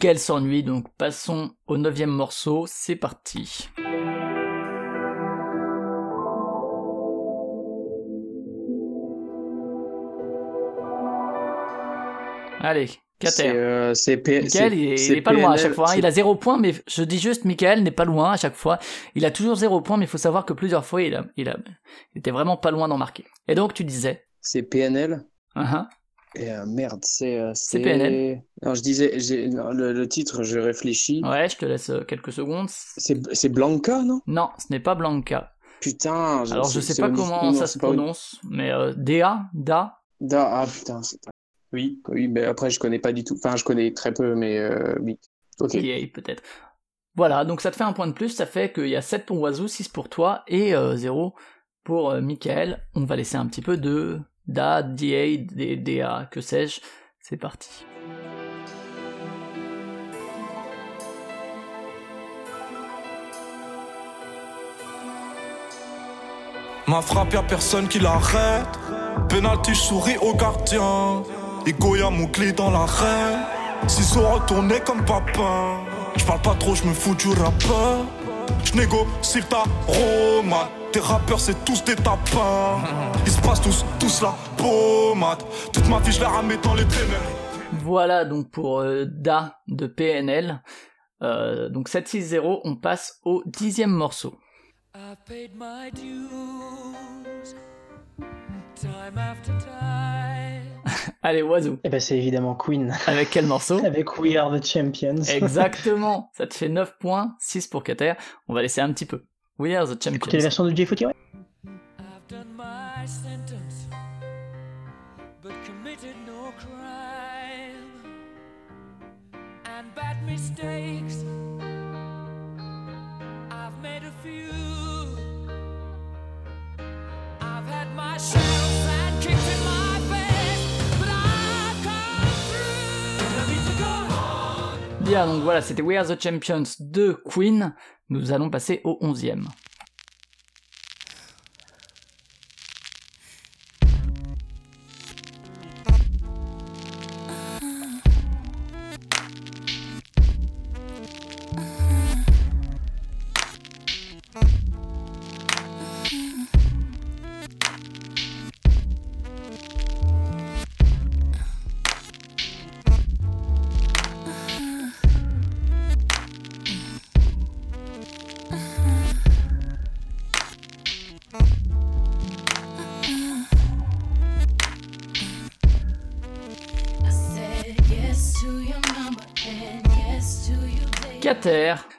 A: Michael s'ennuie, donc passons au neuvième morceau. C'est parti. Allez,
B: C'est euh, P-
A: Michael, il est, il est pas loin à chaque fois. hein. Il a zéro point, mais je dis juste, Michael n'est pas loin à chaque fois. Il a toujours zéro point, mais il faut savoir que plusieurs fois, il, a, il, a, il était vraiment pas loin d'en marquer. Et donc, tu disais
B: C'est PNL.
A: uh
B: Et euh, merde, c'est. euh,
A: C'est PNL.
B: Non, je disais, non, le, le titre, je réfléchis.
A: Ouais, je te laisse euh, quelques secondes.
B: C'est Blanca, non?
A: Non, ce n'est pas Blanca.
B: Putain.
A: Alors, je sais pas comment ça se
B: pas
A: prononce, mais euh, DA, Da,
B: Da, ah putain, c'est. Oui, oui, mais après, je connais pas du tout. Enfin, je connais très peu, mais euh, oui. Ok.
A: Peut-être. Voilà, donc ça te fait un point de plus, ça fait qu'il y a 7 pour Oiseau, 6 pour toi et euh, 0 pour euh, Michael. On va laisser un petit peu de Da, DA, D- DA, que sais-je? C'est parti.
J: Ma frappe, y'a personne qui l'arrête. Penalty, je souris au gardien. Et Goya, mon clé dans l'arène. Ciseaux retournés comme papa. Je parle pas trop, je me fous du rappeur. Je négocie ta romade. Tes rappeurs, c'est tous des tapins. *laughs* Ils se passent tous, tous la pommade. Toute ma vie, je ramais dans les ténèbres.
A: Voilà donc pour euh, Da de PNL. Euh, donc 7-6-0, on passe au dixième morceau.
H: I paid my dues time after time. *laughs*
A: Allez, Oiseau.
E: Eh ben, c'est évidemment Queen.
A: Avec quel morceau *laughs*
E: Avec We Are the Champions. *laughs*
A: Exactement. Ça te fait 9 points, 6 pour Kater. On va laisser un petit peu. We are the
E: Écoutez les
A: champions.
E: versions de J40, ouais.
H: I've done my sentence, but committed no crime. And bad mistakes, I've made a few. I've had my share
A: bien, donc voilà, c'était We Are the Champions de Queen. Nous allons passer au 11e.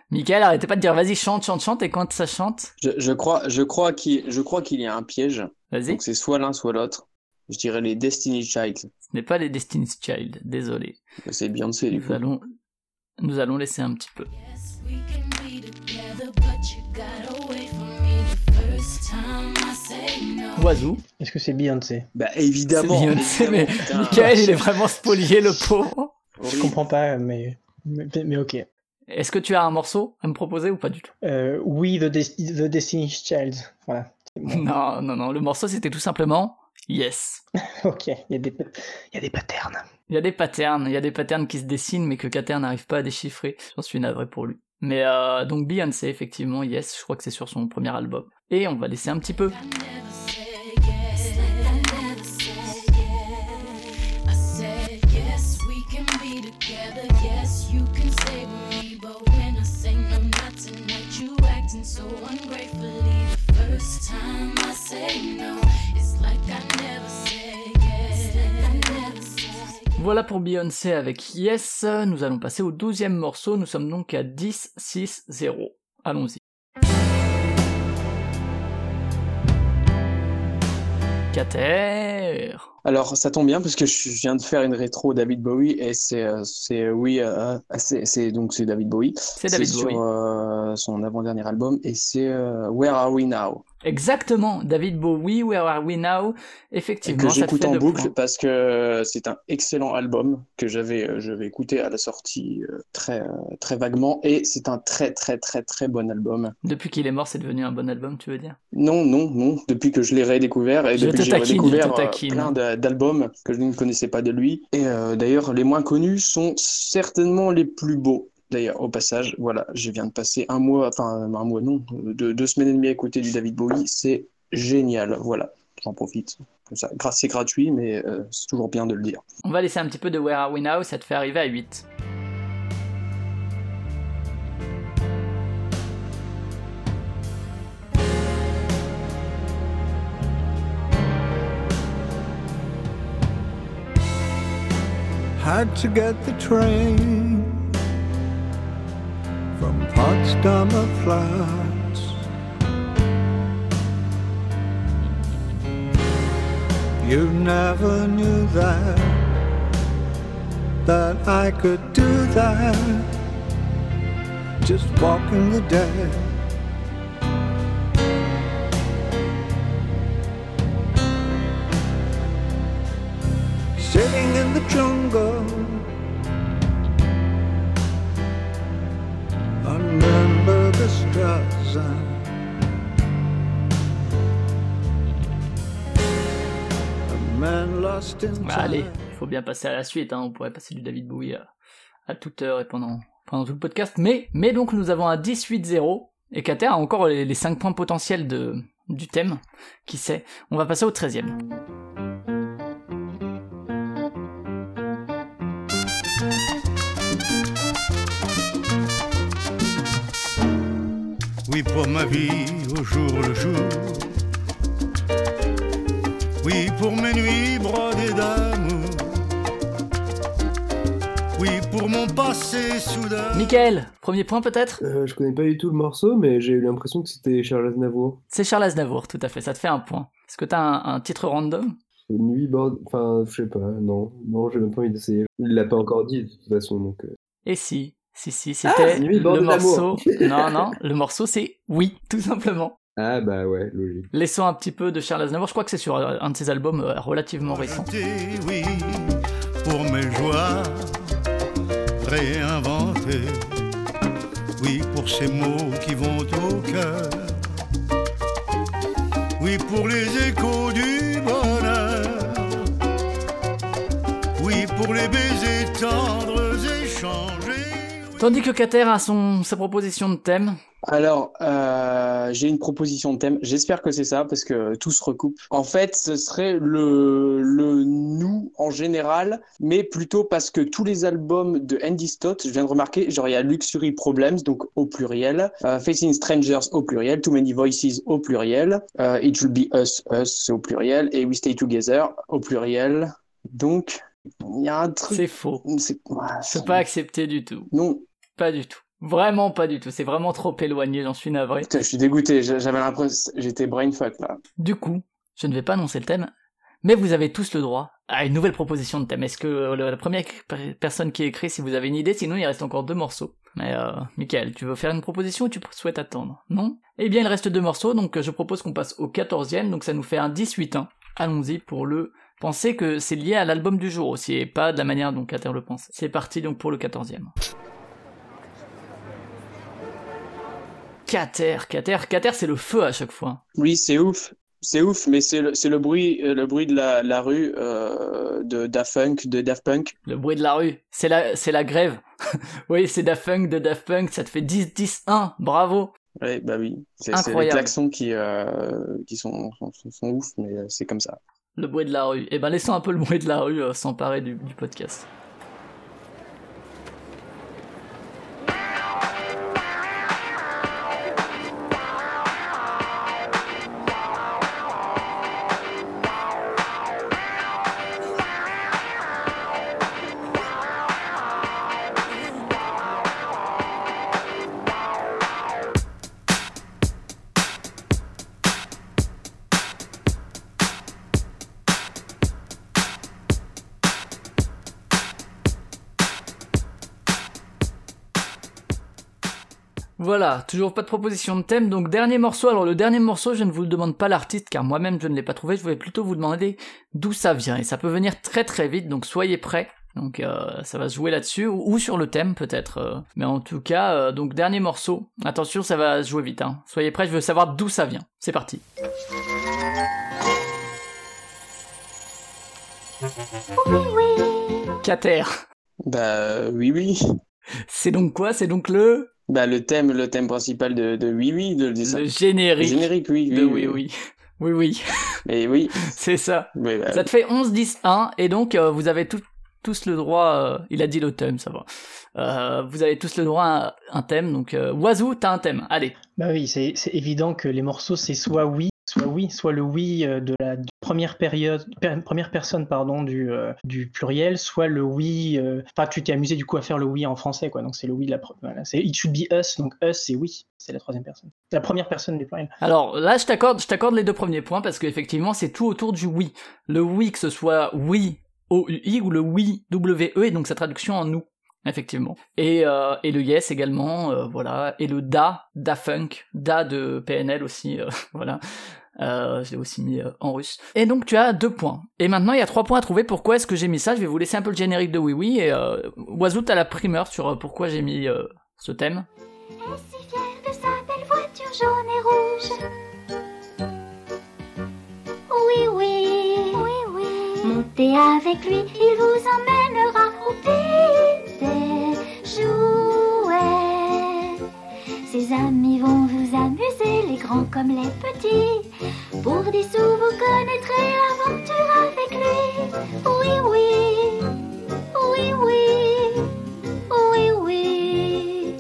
A: Michael, arrêtez pas de dire vas-y, chante, chante, chante, et quand ça chante?
B: Je, crois, je crois qu'il y a un piège.
A: Vas-y.
B: C'est soit l'un, soit l'autre. Je dirais les Destiny Child.
A: Ce n'est pas les Destiny Child, désolé.
B: C'est Beyoncé, du
A: nous
B: coup.
A: Allons, nous allons laisser un petit peu. Oiseau.
E: Est-ce que c'est Beyoncé?
B: Bah évidemment.
A: Mais Michael, il est vraiment spolié, le pauvre.
E: Je comprends pas, mais, mais ok.
A: Est-ce que tu as un morceau à me proposer ou pas du tout?
E: Euh, oui, The, Des- The Destiny's Child. Voilà. *laughs*
A: Non, non, non. Le morceau, c'était tout simplement Yes. *laughs*
E: ok, il y, a des- il y a des patterns.
A: Il y a des patterns, il y a des patterns qui se dessinent, mais que Cater n'arrive pas à déchiffrer. J'en suis navré pour lui. Mais euh, donc Beyoncé, effectivement, Yes, je crois que c'est sur son premier album. Et on va laisser un petit peu. Voilà pour Beyoncé avec Yes. Nous allons passer au douzième morceau. Nous sommes donc à 10, 6, 0. Allons-y.
B: Alors ça tombe bien parce que je viens de faire une rétro David Bowie et c'est, euh, c'est oui, euh, c'est, c'est donc c'est David Bowie.
A: C'est David
B: sur
A: Bowie.
B: euh, son avant-dernier album et c'est euh, Where Are We Now?
A: Exactement, David Bowie, Where Are We Now? Effectivement,
B: que j'écoute en boucle
A: points.
B: parce que c'est un excellent album que j'avais euh, j'avais écouté à la sortie euh, très euh, très vaguement et c'est un très très très très bon album.
A: Depuis qu'il est mort, c'est devenu un bon album, tu veux dire?
B: Non non non depuis que je l'ai redécouvert et
A: Je
B: depuis que j'ai redécouvert euh,
A: taquine.
B: plein d'a- d'albums que je ne connaissais pas de lui et euh, d'ailleurs les moins connus sont certainement les plus beaux. D'ailleurs, au passage, voilà, je viens de passer un mois, enfin un mois non, euh, deux, semaines et demie à écouter du David Bowie, c'est génial, voilà, j'en profite. Comme ça, c'est gratuit, mais euh, c'est toujours bien de le dire.
A: On va laisser un petit peu de Where Are We Now, ça te fait arriver à 8.
K: Had to get the train from Potsdamer Platz. You never knew that, that I could do that. Just walking the dead. Sitting in the jungle. Remember the
A: Bah, allez, il faut bien passer à la suite, hein. on pourrait passer du David Bowie à, à toute heure et pendant, pendant tout le podcast. Mais, mais donc nous avons un 18-0, et Cater a encore les, les 5 points potentiels de, du thème, qui sait. On va passer au 13e.
L: Oui, pour ma vie au jour le jour. Oui, pour mes nuits brodées d'amour. Oui, pour mon passé soudain.
A: Michael, premier point peut-être?
C: Euh, je connais pas du tout le morceau, mais j'ai eu l'impression que c'était Charles Aznavour.
A: C'est Charles Aznavour, tout à fait, ça te fait un point. Est-ce que t'as un, un titre random?
C: Nuit bord... Enfin, je sais pas, non. Non, j'ai même pas envie d'essayer. Il l'a pas encore dit, de toute façon, donc... euh.
A: Et si, si, si,
C: Ah,
A: c'était le morceau. *laughs* non, non, le morceau c'est Oui, tout simplement.
C: Ah bah ouais, logique.
A: Laissons un petit peu de Charles Aznavour, je crois que c'est sur euh, un de ses albums euh, relativement récents.
L: Oui, pour mes joies réinventées. Oui, pour ces mots qui vont au cœur. Oui, pour les échos du bonheur. Oui, pour les baisers tendres échangés.
A: Tandis que Cater a son, sa proposition de thème.
B: Alors, euh, j'ai une proposition de thème. J'espère que c'est ça parce que tout se recoupe. En fait, ce serait le, le nous en général, mais plutôt parce que tous les albums de Andy Stott, je viens de remarquer, genre il y a Luxury Problems, donc au pluriel, euh, Facing Strangers au pluriel, Too Many Voices au pluriel, euh, It Should Be Us, Us c'est au pluriel, et We Stay Together au pluriel. Donc, il y a un truc.
A: C'est faux.
B: C'est ouais,
A: pas accepter du tout.
B: Non.
A: Pas du tout. Vraiment pas du tout. C'est vraiment trop éloigné, j'en suis navré.
B: Putain, je suis dégoûté. j'a- J'avais l'impression, j'étais brain fuck là.
A: Du coup, je ne vais pas annoncer le thème, mais vous avez tous le droit à une nouvelle proposition de thème. Est-ce que euh, la première per- personne qui écrit, si vous avez une idée, sinon il reste encore deux morceaux. Mais euh, Michael, tu veux faire une proposition ou tu souhaites attendre? Non? Eh bien, il reste deux morceaux, donc euh, je propose qu'on passe au quatorzième, donc ça nous fait un 18-1. Allons-y pour le... Pensez que c'est lié à l'album du jour aussi, et pas de la manière dont Cater le pense. C'est parti donc pour le quatorzième. Cater, Cater, Cater c'est le feu à chaque fois.
B: Oui, c'est ouf. C'est ouf, mais c'est le, le bruit, euh, le bruit de la, la rue euh, de Daft Punk, de Daft Punk.
A: Le bruit de la rue, c'est la, c'est la grève. *laughs* oui, c'est Daft Punk de Daft Punk, ça te fait 10-10-1, bravo.
B: Ouais, bah oui. C'est les klaxons qui, euh, qui sont, sont, sont ouf, mais c'est comme ça.
A: Le bruit de la rue. Eh ben, laissons un peu le bruit de la rue euh, s'emparer du, du podcast. Voilà, toujours pas de proposition de thème, donc dernier morceau. Alors le dernier morceau, je ne vous le demande pas l'artiste, car moi-même je ne l'ai pas trouvé, je voulais plutôt vous demander d'où ça vient, et ça peut venir très très vite, donc soyez prêts. Donc euh, ça va se jouer là-dessus, ou, ou sur le thème peut-être. euh. Mais en tout cas, euh, donc dernier morceau. Attention, ça va se jouer vite. Hein. Soyez prêts, je veux savoir d'où ça vient. C'est parti. Cater.
B: Bah oui, oui.
A: C'est donc quoi? C'est donc le
B: Bah le thème, le thème principal de, de Oui, oui, de.
A: Le générique.
B: Le générique, oui, oui.
A: de oui oui. Oui oui.
B: Mais oui. *laughs*
A: C'est ça.
B: Oui, bah,
A: Ça te fait 11, 10, 1, et donc euh, vous avez tout- tous le droit, euh, il a dit le thème, ça va. Euh, vous avez tous le droit à un thème, donc euh, Oiseau, t'as un thème, allez.
E: Bah oui, c'est c'est évident que les morceaux, c'est soit oui, soit oui, soit le oui euh, de la première personne pardon du, euh, du pluriel, soit le oui. euh, Enfin, tu t'es amusé du coup à faire le oui en français, quoi. Donc c'est le oui de la. Voilà, c'est it should be us, donc us c'est oui, c'est la troisième personne, la première personne du pluriel.
A: Alors là, je t'accorde, je t'accorde les deux premiers points parce qu'effectivement, c'est tout autour du oui. Le oui, que ce soit oui O-U-I ou le oui W-E, et donc sa traduction en nous. Effectivement. Et, et le yes également, voilà. Et le da, da funk, da de PNL aussi, *laughs* voilà. Euh, je l'ai aussi mis euh, en russe. Et donc tu as deux points. Et maintenant il y a trois points à trouver. Pourquoi est-ce que j'ai mis ça? Je vais vous laisser un peu le générique de Oui Oui. Et euh, Oiseau, t'as la primeur sur euh, pourquoi j'ai mis euh, ce thème.
M: de sa belle voiture jaune et rouge. Oui, oui, oui, oui. Montez avec lui, il vous emmènera au pays des jouets. Ses amis vont vous amuser, les grands comme les petits. Pour des sous, vous connaîtrez l'aventure avec lui. Oui, oui, oui, oui, oui, oui.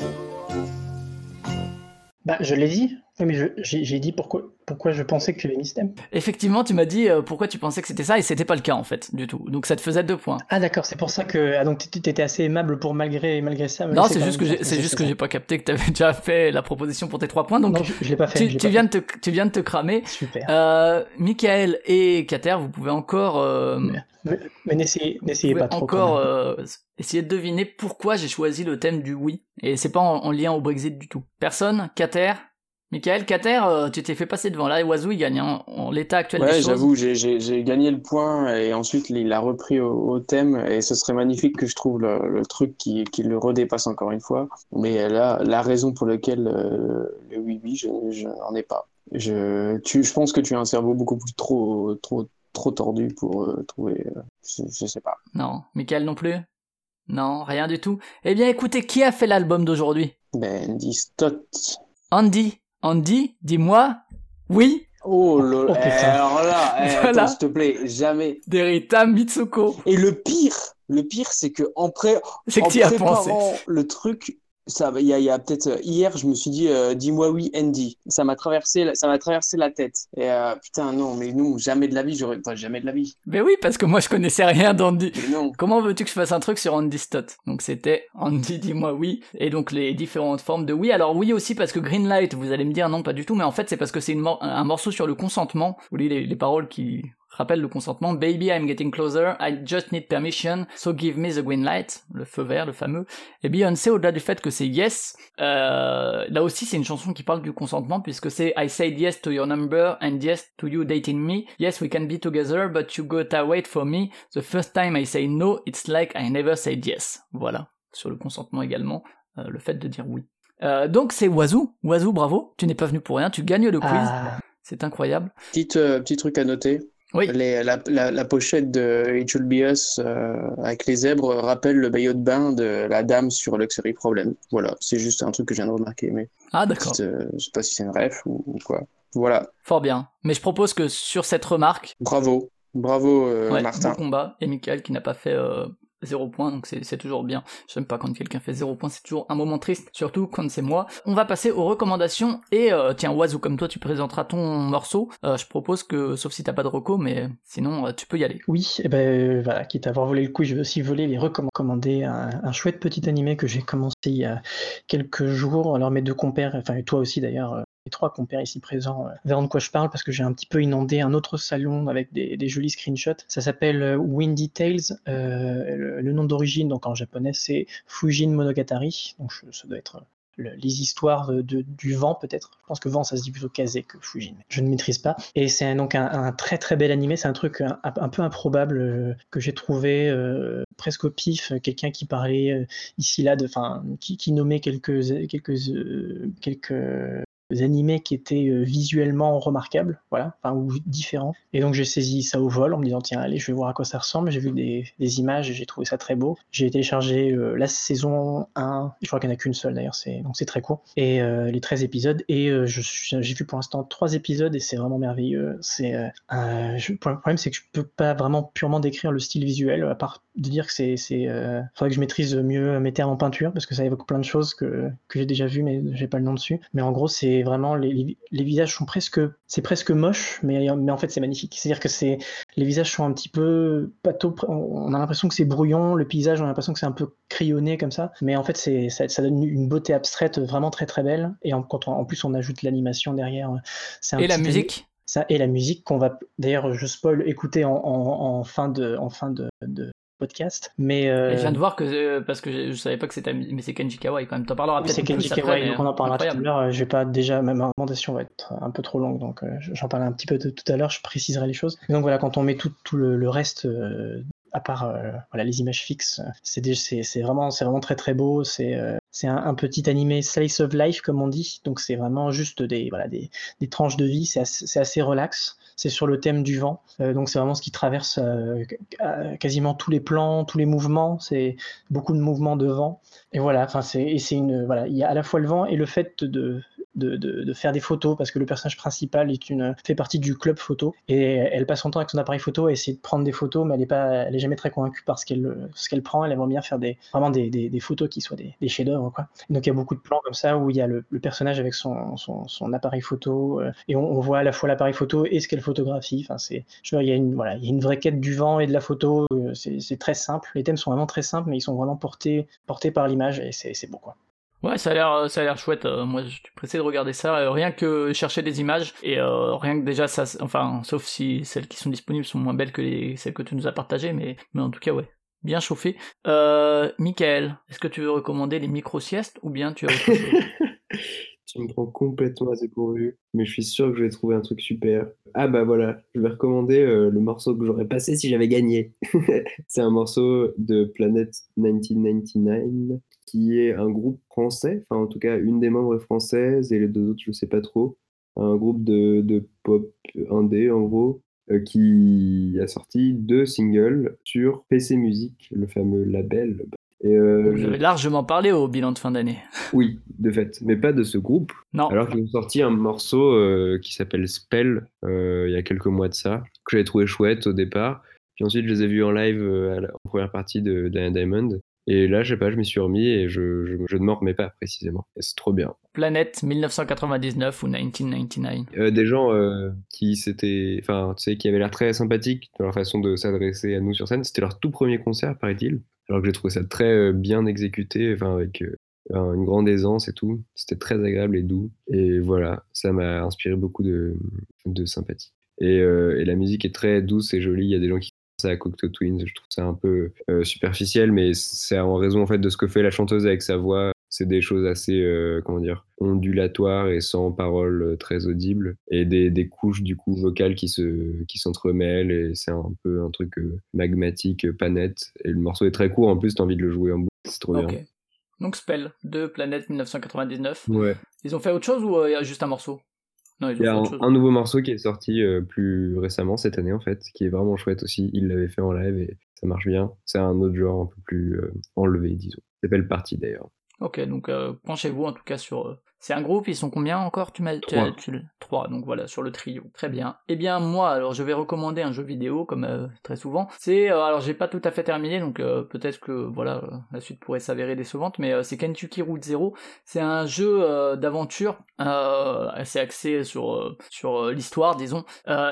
E: Bah je l'ai dit. Oui, mais j'ai dit pourquoi pourquoi je pensais que tu avais mis ce thème.
A: Effectivement, tu m'as dit euh, pourquoi tu pensais que c'était ça et c'était pas le cas en fait du tout. Donc ça te faisait deux points.
E: Ah d'accord, c'est pour ça que ah donc t'étais assez aimable pour malgré malgré ça.
A: Non, c'est juste que c'est juste que j'ai pas capté que t'avais *laughs* déjà fait la proposition pour tes trois points. Donc
E: Non, je, je l'ai pas fait.
A: tu, tu
E: pas
A: viens
E: fait.
A: de te, tu viens de te cramer.
E: Super.
A: Euh, Michael et Kater, vous pouvez encore, euh,
E: Mais, mais n'essayez pas trop.
A: encore euh, essayer de deviner pourquoi j'ai choisi le thème du oui. Et c'est pas en, en lien au Brexit du tout. Personne? Kater? Michael, Kater, euh, tu t'es fait passer devant. Là, Oiseau, il gagne en, en l'état actuel des
B: Ouais,
A: choses.
B: j'avoue, j'ai- gagné le point et ensuite il l'a repris au, au thème et ce serait magnifique que je trouve le, le truc qui, qui le redépasse encore une fois. Mais là, la raison pour laquelle euh, le oui oui, je, je n'en ai pas. Je, tu, je pense que tu as un cerveau beaucoup plus trop trop trop tordu pour euh, trouver. euh, je, je sais pas.
A: Non, Michael non plus? Non, rien du tout. Eh bien, écoutez, qui a fait l'album d'aujourd'hui?
B: Ben, dis Stott.
A: Andy. Andy, dis-moi. Oui.
B: Oh là
E: Oh,
B: alors là, eh,
A: Voilà.
B: attends, s'il te plaît, jamais.
A: Derita Mitsuko.
B: Et le pire, le pire, c'est que en, pré
A: C'est que
B: en
A: as
B: préparant
A: pensé.
B: le truc, ça, il y a, y a peut-être euh, hier, je me suis dit, euh, dis-moi oui, Andy. Ça m'a traversé, ça m'a traversé la tête. Et euh, putain, non, mais nous, jamais de la vie, j'aurais, enfin, jamais de la vie.
A: Mais oui, parce que moi je connaissais rien d'Andy. Comment veux-tu que je fasse un truc sur Andy Stott? Donc c'était Andy, dis-moi oui. Et donc les différentes formes de oui. Alors oui aussi parce que Greenlight, vous allez me dire non, pas du tout, mais en fait c'est parce que c'est mor- un morceau sur le consentement. Vous voyez les, les paroles qui rappellent le consentement. Baby, I'm getting closer. I just need permission. So give me the green light. Le feu vert, le fameux. Et Beyoncé, au-delà du fait que c'est yes, euh, là aussi c'est une chanson qui parle du consentement puisque c'est I said yes to your number and yes to you dating me. Yes, we can be together, but you gotta wait for me. The first time I say no, it's like I never said yes. Voilà. Sur le consentement également, euh, le fait de dire oui. Euh, donc c'est Wazoo. Wazoo, bravo. Tu n'es pas venu pour rien. Tu gagnes le quiz.
E: Ah.
A: C'est incroyable.
B: Petite, euh, petit truc à noter.
A: Oui.
B: Les- la, la, la pochette de It Should Be Us euh, avec les zèbres rappelle le maillot de bain de la dame sur Luxury Problem. Voilà, c'est juste un truc que je viens de remarquer, mais
A: Ah d'accord.
B: euh, je sais pas si c'est une ref ou, ou quoi. Voilà,
A: Fort bien. Mais je propose que sur cette remarque,
B: bravo, bravo euh,
A: ouais,
B: Martin.
A: bon combat. Et Michael qui n'a pas fait euh, zéro point, donc c'est toujours bien. J'aime pas quand quelqu'un fait zéro point, c'est toujours un moment triste, surtout quand c'est moi. On va passer aux recommandations. Et euh, tiens, Oiseau, comme toi, tu présenteras ton morceau. Euh, je propose que, sauf si t'as pas de reco, mais sinon, euh, tu peux y aller.
E: Oui, et ben euh, voilà, quitte à avoir volé le coup, je vais aussi voler les recommander un, un chouette petit animé que j'ai commencé il y a quelques jours. Alors mes deux compères, enfin toi aussi d'ailleurs, euh, les trois compères ici présents euh, verront de quoi je parle parce que j'ai un petit peu inondé un autre salon avec des, jolis screenshots. Ça s'appelle euh, Windy Tales. euh, le, nom d'origine, donc en japonais, c'est Fujin Monogatari. Donc ça doit être le- les histoires de, du vent peut-être. Je pense que vent ça se dit plutôt Kaze que Fujin. Je ne maîtrise pas. Et c'est donc un, très très bel animé. C'est un truc un, peu improbable que j'ai trouvé presque au pif. Quelqu'un qui parlait ici là qui, qui nommait quelques quelques quelques animés qui étaient euh, visuellement remarquables, voilà, enfin, ou différents. Et donc j'ai saisi ça au vol en me disant tiens allez je vais voir à quoi ça ressemble. J'ai vu des, images et j'ai trouvé ça très beau. J'ai téléchargé euh, la saison 1, je crois qu'il n'y en a qu'une seule d'ailleurs, donc c'est très court, et euh, les 13 épisodes. Et j'ai vu pour l'instant 3 épisodes et c'est vraiment merveilleux. C'est le problème c'est que je peux pas vraiment purement décrire le style visuel à part de dire que c'est c'est faudrait que je maîtrise mieux mes termes en peinture parce que ça évoque plein de choses que, que j'ai déjà vues mais j'ai pas le nom dessus. Mais en gros c'est vraiment les, les, visages sont presque c'est presque moche mais mais en fait c'est magnifique. C'est-à-dire que c'est les visages sont un petit peu pato, on a l'impression que c'est brouillon, le paysage on a l'impression que c'est un peu crayonné comme ça, mais en fait c'est ça, ça donne une beauté abstraite vraiment très très belle et en, quand on- en plus on ajoute l'animation derrière, c'est
A: Et la musique?
E: Ça et la musique qu'on va d'ailleurs je spoil écouter en, en, en fin de en fin de, de podcast mais euh,
A: je viens de voir que, euh, parce que je, je savais pas que c'était, mais c'est Kenji Kawai quand même. T'en parleras
E: oui,
A: peut-être
E: c'est
A: plus
E: Kenji
A: après,
E: Kawai, donc on en parlera tout à
A: incroyable.
E: l'heure. Je vais pas déjà, ma recommandation va être un peu trop longue, donc euh, j'en parlerai un petit peu de, tout à l'heure, je préciserai les choses. Et donc voilà, quand on met tout, tout le, le reste, à part euh, voilà, les images fixes, c'est c'est vraiment, c'est vraiment très très beau. C'est euh, c'est un, un petit animé slice of life, comme on dit. Donc c'est vraiment juste des, voilà, des, des tranches de vie, c'est assez, c'est assez relax. C'est sur le thème du vent. Euh, donc c'est vraiment ce qui traverse euh, euh, quasiment tous les plans, tous les mouvements. C'est beaucoup de mouvements de vent. Et voilà, enfin c'est et c'est une voilà, il y a à la fois le vent et le fait de de, faire des photos parce que le personnage principal est une fait partie du club photo et elle passe son temps avec son appareil photo à essayer de prendre des photos mais elle est pas elle jamais très convaincue par ce qu'elle ce qu'elle prend. Elle aimerait bien faire des vraiment des, des, photos qui soient des, des chefs d'œuvre quoi. Donc il y a beaucoup de plans comme ça où il y a le, personnage avec son, son, appareil photo euh, et on, voit à la fois l'appareil photo et ce qu'elle photographie. Enfin c'est je veux dire, il y a une voilà il y a une vraie quête du vent et de la photo euh, c'est c'est très simple. Les thèmes sont vraiment très simples mais ils sont vraiment portés portés par l'image et c'est c'est beau quoi
A: Ouais, ça a l'air, euh, ça a l'air chouette. euh, moi, je suis pressé de regarder ça. euh, rien que chercher des images et euh, rien que déjà ça, enfin, sauf si celles qui sont disponibles sont moins belles que les celles que tu nous as partagées, mais mais en tout cas, ouais, bien chauffé. Euh, Michael, est-ce que tu veux recommander les micro siestes ou bien tu as autre chose? *laughs*
C: Tu me prends complètement à dépourvu, mais je suis sûr que je vais trouver un truc super. Ah bah voilà, je vais recommander euh, le morceau que j'aurais passé si j'avais gagné. *laughs* C'est un morceau de Planet 1999, qui est un groupe français, enfin en tout cas une des membres est française et les deux autres je sais pas trop. Un groupe de, de pop indé en gros, euh, qui a sorti deux singles sur PC Music, le fameux label. Et, euh,
A: Vous
C: je-
A: avez largement parlé au bilan de fin d'année. *laughs*
C: oui, de fait, mais pas de ce groupe.
A: Non.
C: Alors qu'ils ont sorti un morceau euh, qui s'appelle Spell euh, il y a quelques mois de ça, que j'avais trouvé chouette au départ. Puis ensuite, je les ai vus en live euh, en première partie de Diamond. Et là, je sais pas, je m'y suis remis et je, je, je ne m'en remets pas précisément. Et c'est trop bien.
A: Planète 1999 ou 1999.
C: Euh, des gens euh, qui s'étaient, enfin, tu sais, qui avaient l'air très sympathiques dans leur façon de s'adresser à nous sur scène. C'était leur tout premier concert, paraît-il. Alors que j'ai trouvé ça très euh, bien exécuté, enfin, avec euh, un- une grande aisance et tout. C'était très agréable et doux. Et voilà, ça m'a inspiré beaucoup de, de sympathie. Et, euh, et la musique est très douce et jolie. Il y a des gens qui ça à Cocteau Twins. Je trouve ça un peu euh, superficiel, mais c'est en raison en fait de ce que fait la chanteuse avec sa voix. C'est des choses assez, euh, comment dire, ondulatoires et sans paroles euh, très audibles, et des, des couches du coup vocales qui se, qui s'entremêlent, et c'est un peu un truc euh, magmatique, pas net. Et le morceau est très court en plus, t'as envie de le jouer en boucle, c'est trop
A: Ok.
C: bien.
A: Donc Spell de Planète 1999.
C: Ouais.
A: Ils ont fait autre chose ou euh, y a juste un morceau? Non,
C: Il y a un nouveau morceau qui est sorti euh, plus récemment cette année en fait, qui est vraiment chouette aussi. Il l'avait fait en live et ça marche bien. C'est un autre genre un peu plus euh, enlevé, disons. Ça s'appelle Party d'ailleurs.
A: Ok, donc euh, penchez-vous en tout cas sur. C'est un groupe, ils sont combien encore? Tu m'as
C: Trois.
A: tu Trois, donc voilà, sur le trio. Très bien. Eh bien, moi, alors je vais recommander un jeu vidéo, comme euh, très souvent. C'est. euh, alors, j'ai pas tout à fait terminé, donc euh, peut-être que voilà, la suite pourrait s'avérer décevante, mais c'est Kentucky Route Zero. C'est un jeu d'aventure assez axé sur, sur l'histoire, disons,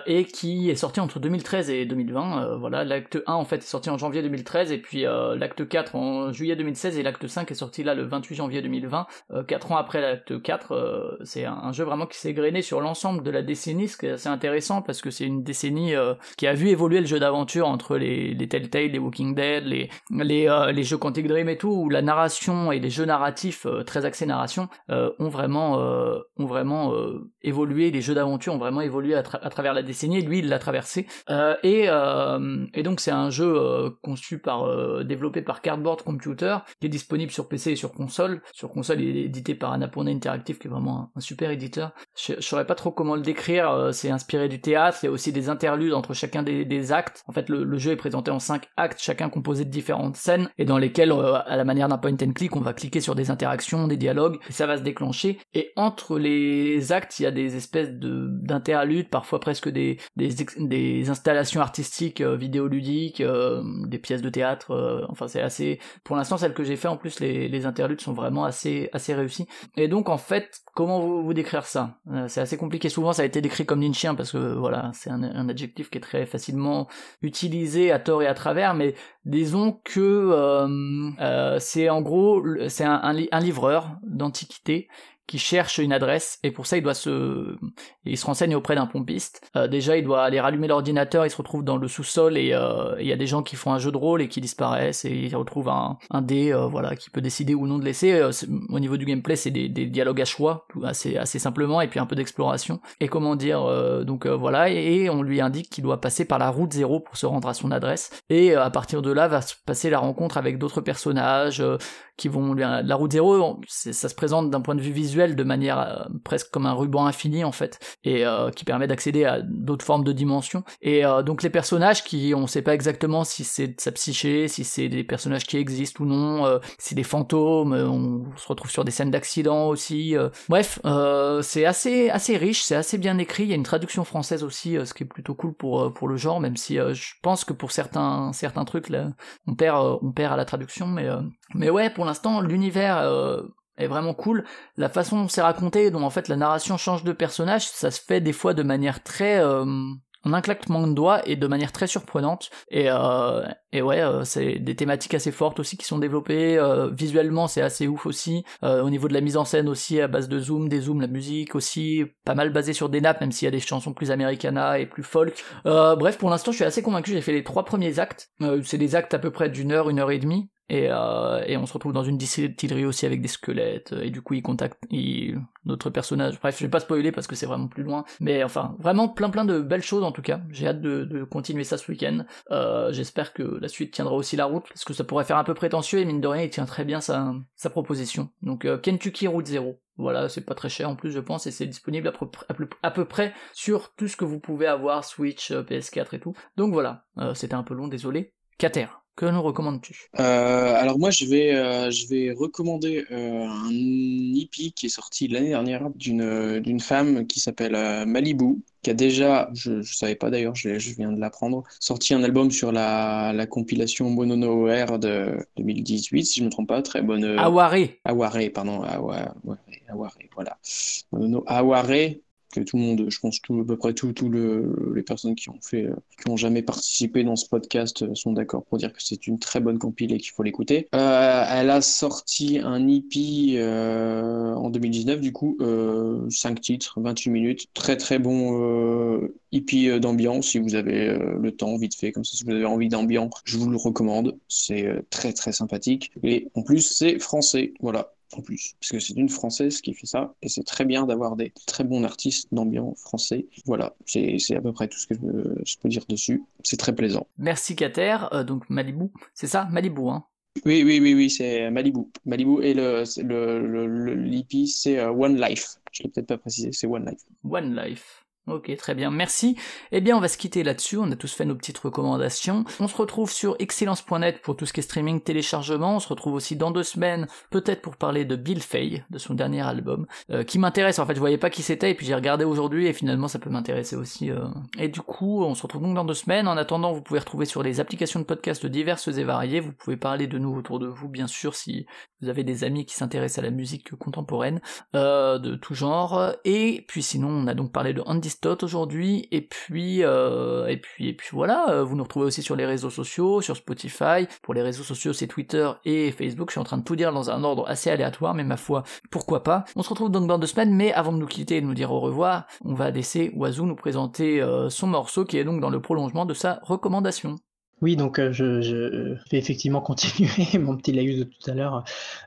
A: et qui est sorti entre 2013 et 2020. euh, voilà, l'acte 1 en fait est sorti en janvier 2013, et puis l'acte 4 en juillet 2016, et l'acte 5 est sorti là le 28 janvier 2020. Euh, quatre ans après l'acte 4, euh, c'est un, jeu vraiment qui s'est grainé sur l'ensemble de la décennie, ce qui est assez intéressant parce que c'est une décennie euh, qui a vu évoluer le jeu d'aventure entre les, Telltale, les Walking Dead, euh, les jeux Quantic Dream et tout, où la narration et les jeux narratifs très axés narration ont vraiment, ont vraiment évolué, les jeux d'aventure ont vraiment évolué à, tra- à travers la décennie, lui il l'a traversé. Et, et donc c'est un jeu conçu par, développé par Cardboard Computer, qui est disponible sur PC et sur console. Sur console, il est édité par Annapurna Interactive, qui est vraiment un, super éditeur. Je, je saurais pas trop comment le décrire. euh, c'est inspiré du théâtre. Il y a aussi des interludes entre chacun des, actes. En fait, le, jeu est présenté en cinq actes, chacun composé de différentes scènes, et dans lesquelles, euh, à la manière d'un point and click, on va cliquer sur des interactions, des dialogues, et ça va se déclencher. Et entre les actes, il y a des espèces de d'interludes, parfois presque des des, installations artistiques, euh, vidéoludiques, euh, des pièces de théâtre. enfin, c'est assez. Pour l'instant, celles que j'ai fait, en plus, les, les interludes sont vraiment assez assez réussis. Et donc, en fait, comment vous, décrire ça? Euh, C'est assez compliqué. Souvent, ça a été décrit comme chien parce que voilà, c'est un, adjectif qui est très facilement utilisé à tort et à travers, mais disons que euh, euh, c'est en gros, c'est un, un livreur d'antiquité qui cherche une adresse et pour ça il doit se il se renseigne auprès d'un pompiste. Euh, déjà il doit aller rallumer l'ordinateur il se retrouve dans le sous-sol et euh, il y a des gens qui font un jeu de rôle et qui disparaissent et il retrouve un, un dé euh, voilà qui peut décider ou non de laisser. Euh, au niveau du gameplay c'est des, des dialogues à choix assez assez simplement et puis un peu d'exploration. Et comment dire euh, donc euh, voilà et, on lui indique qu'il doit passer par la route zéro pour se rendre à son adresse. Et euh, à partir de là va se passer la rencontre avec d'autres personnages euh, qui vont lui la route zéro c'est- ça se présente d'un point de vue visuel de manière euh, presque comme un ruban infini en fait et euh, qui permet d'accéder à d'autres formes de dimensions. Et euh, donc les personnages qui on sait pas exactement si c'est sa psyché si c'est des personnages qui existent ou non si des fantômes on se retrouve sur des scènes d'accidents aussi bref c'est assez assez riche c'est assez bien écrit. Il y a une traduction française aussi ce qui est plutôt cool pour pour le genre même si je pense que pour certains certains trucs là on perd on perd à la traduction mais mais ouais pour l'instant l'univers euh, est vraiment cool. La façon dont c'est raconté, dont en fait la narration change de personnage, ça se fait des fois de manière très euh, en un claquement de doigts et de manière très surprenante. Et, euh, ouais, euh, c'est des thématiques assez fortes aussi qui sont développées. euh, visuellement, c'est assez ouf aussi. Euh, au niveau de la mise en scène aussi, à base de zoom, des zooms, la musique aussi, pas mal basée sur des nappes, même s'il y a des chansons plus americana et plus folk. Euh, bref, pour l'instant, je suis assez convaincu. J'ai fait les trois premiers actes. Euh, c'est des actes à peu près d'une heure, une heure et demie. Et, euh, et on se retrouve dans une distillerie aussi avec des squelettes, et du coup il contacte il, notre personnage. Bref, je vais pas spoiler parce que c'est vraiment plus loin. Mais enfin, vraiment plein plein de belles choses en tout cas. J'ai hâte de, de continuer ça ce week-end. Euh, J'espère que la suite tiendra aussi la route, parce que ça pourrait faire un peu prétentieux, et mine de rien, il tient très bien sa, sa proposition. Donc euh, Kentucky Route Zero. Voilà, c'est pas très cher en plus, je pense, et c'est disponible à peu, à peu- à peu près sur tout ce que vous pouvez avoir, Switch, euh, PS4 et tout. Donc voilà, euh, c'était un peu long, désolé. Cater, Que nous recommandes-tu?
B: Euh, alors moi, je vais, euh, je vais recommander euh, un hippie qui est sorti l'année dernière d'une d'une femme qui s'appelle Malibu, qui a déjà, je ne savais pas d'ailleurs, je, je viens de l'apprendre, sorti un album sur la, la compilation Monono Air de 2018, si je ne me trompe pas, très bonne.
A: Aware.
B: Aware, pardon, Awa- Aware, Aware, voilà. Monono Aware, que tout le monde, je pense à peu près tout, tout le, les personnes qui ont fait, qui ont jamais participé dans ce podcast euh, sont d'accord pour dire que c'est une très bonne compile et qu'il faut l'écouter. Euh, elle a sorti un EP euh, en 2019, du coup, euh, 5 titres, 28 minutes, très très bon EP euh, d'ambiance. Si vous avez le temps, vite fait, comme ça, si vous avez envie d'ambiance, je vous le recommande. C'est très très sympathique. Et en plus c'est français, voilà en plus, parce que c'est une Française qui fait ça, et c'est très bien d'avoir des très bons artistes d'ambiance français. Voilà, c'est à peu près tout ce que je peux, je peux dire dessus. C'est très plaisant.
A: Merci Kater, Euh, donc Malibu, c'est ça Malibu, hein
B: Oui, oui, oui, oui, c'est Malibu. Malibu et le c'est le le- c'est euh, One Life. Je l'ai peut-être pas précisé, c'est One Life.
A: One Life. Ok, très bien, merci. Eh bien, on va se quitter là-dessus, on a tous fait nos petites recommandations. On se retrouve sur excellence.net pour tout ce qui est streaming, téléchargement. On se retrouve aussi dans deux semaines, peut-être pour parler de Bill Fay, de son dernier album, euh, qui m'intéresse. En fait, je voyais pas qui c'était, et puis j'ai regardé aujourd'hui, et finalement, ça peut m'intéresser aussi. euh. Et du coup, on se retrouve donc dans deux semaines. En attendant, vous pouvez retrouver sur les applications de podcast diverses et variées. Vous pouvez parler de nous autour de vous, bien sûr, si vous avez des amis qui s'intéressent à la musique contemporaine euh, de tout genre. Et puis sinon, on a donc parlé de Andy Aujourd'hui. Et puis, euh, et puis, et puis voilà. euh, Vous nous retrouvez aussi sur les réseaux sociaux, sur Spotify. Pour les réseaux sociaux, c'est Twitter et Facebook. Je suis en train de tout dire dans un ordre assez aléatoire, mais ma foi, pourquoi pas. On se retrouve donc dans deux semaines. Mais avant de nous quitter et de nous dire au revoir, on va laisser Oiseau nous présenter euh, son morceau qui est donc dans le prolongement de sa recommandation.
E: Oui, donc euh, je, vais effectivement *laughs* continuer mon petit laïus de tout à l'heure.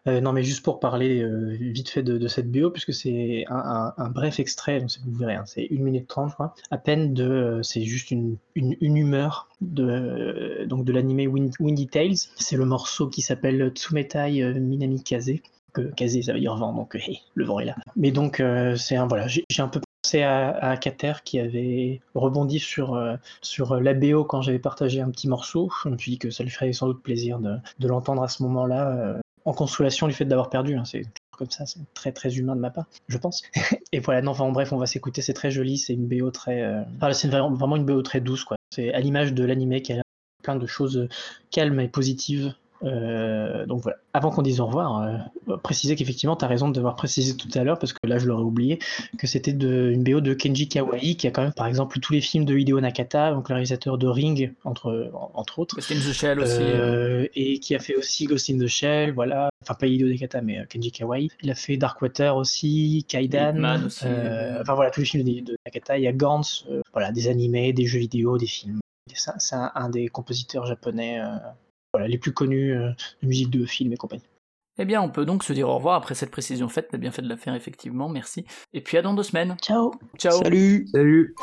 E: Euh, non, mais juste pour parler euh, vite fait de, cette BO, puisque c'est un, bref extrait, donc vous verrez, hein, c'est 1 minute 30, je crois, à peine de. c'est juste une, une, humeur de, donc de l'animé Wind- Windy Tales. C'est le morceau qui s'appelle Tsumetai Minami Kaze. Que Kaze, ça veut dire vent, donc *laughs* le vent est là. Mais donc, c'est un. Voilà, j'ai un peu à, à Kater qui avait rebondi sur, euh, sur la BO quand j'avais partagé un petit morceau. Je me suis dit que ça lui ferait sans doute plaisir de, l'entendre à ce moment-là, euh, en consolation du fait d'avoir perdu. hein. C'est comme ça, c'est très très humain de ma part, je pense. *laughs* Et voilà, non, enfin en bref, on va s'écouter, c'est très joli, c'est une BO très. euh, enfin, c'est vraiment, une BO très douce, quoi. C'est à l'image de l'animé qui a plein de choses calmes et positives. Euh, donc voilà. Avant qu'on dise au revoir, euh, préciser qu'effectivement, tu as raison de devoir préciser tout à l'heure, parce que là, je l'aurais oublié, que c'était une BO de Kenji Kawai, qui a quand même, par exemple, tous les films de Hideo Nakata, donc le réalisateur de Ring, entre, entre autres.
A: Ghost in the Shell aussi.
E: Euh, et qui a fait aussi Ghost in the Shell, voilà. Enfin, pas Hideo Nakata, mais Kenji Kawai. Il a fait Darkwater aussi, Kaidan.
A: Aussi.
E: enfin voilà, tous les films de, de Nakata. Il y a Gantz, voilà, des animés, des jeux vidéo, des films. C'est un, un des compositeurs japonais voilà, les plus connus euh, de musique de film et compagnie.
A: Eh bien, on peut donc se dire au revoir après cette précision faite. T'as bien fait de la faire, effectivement. Merci. Et puis à dans deux semaines.
E: Ciao.
A: Ciao.
B: Salut.
C: Salut.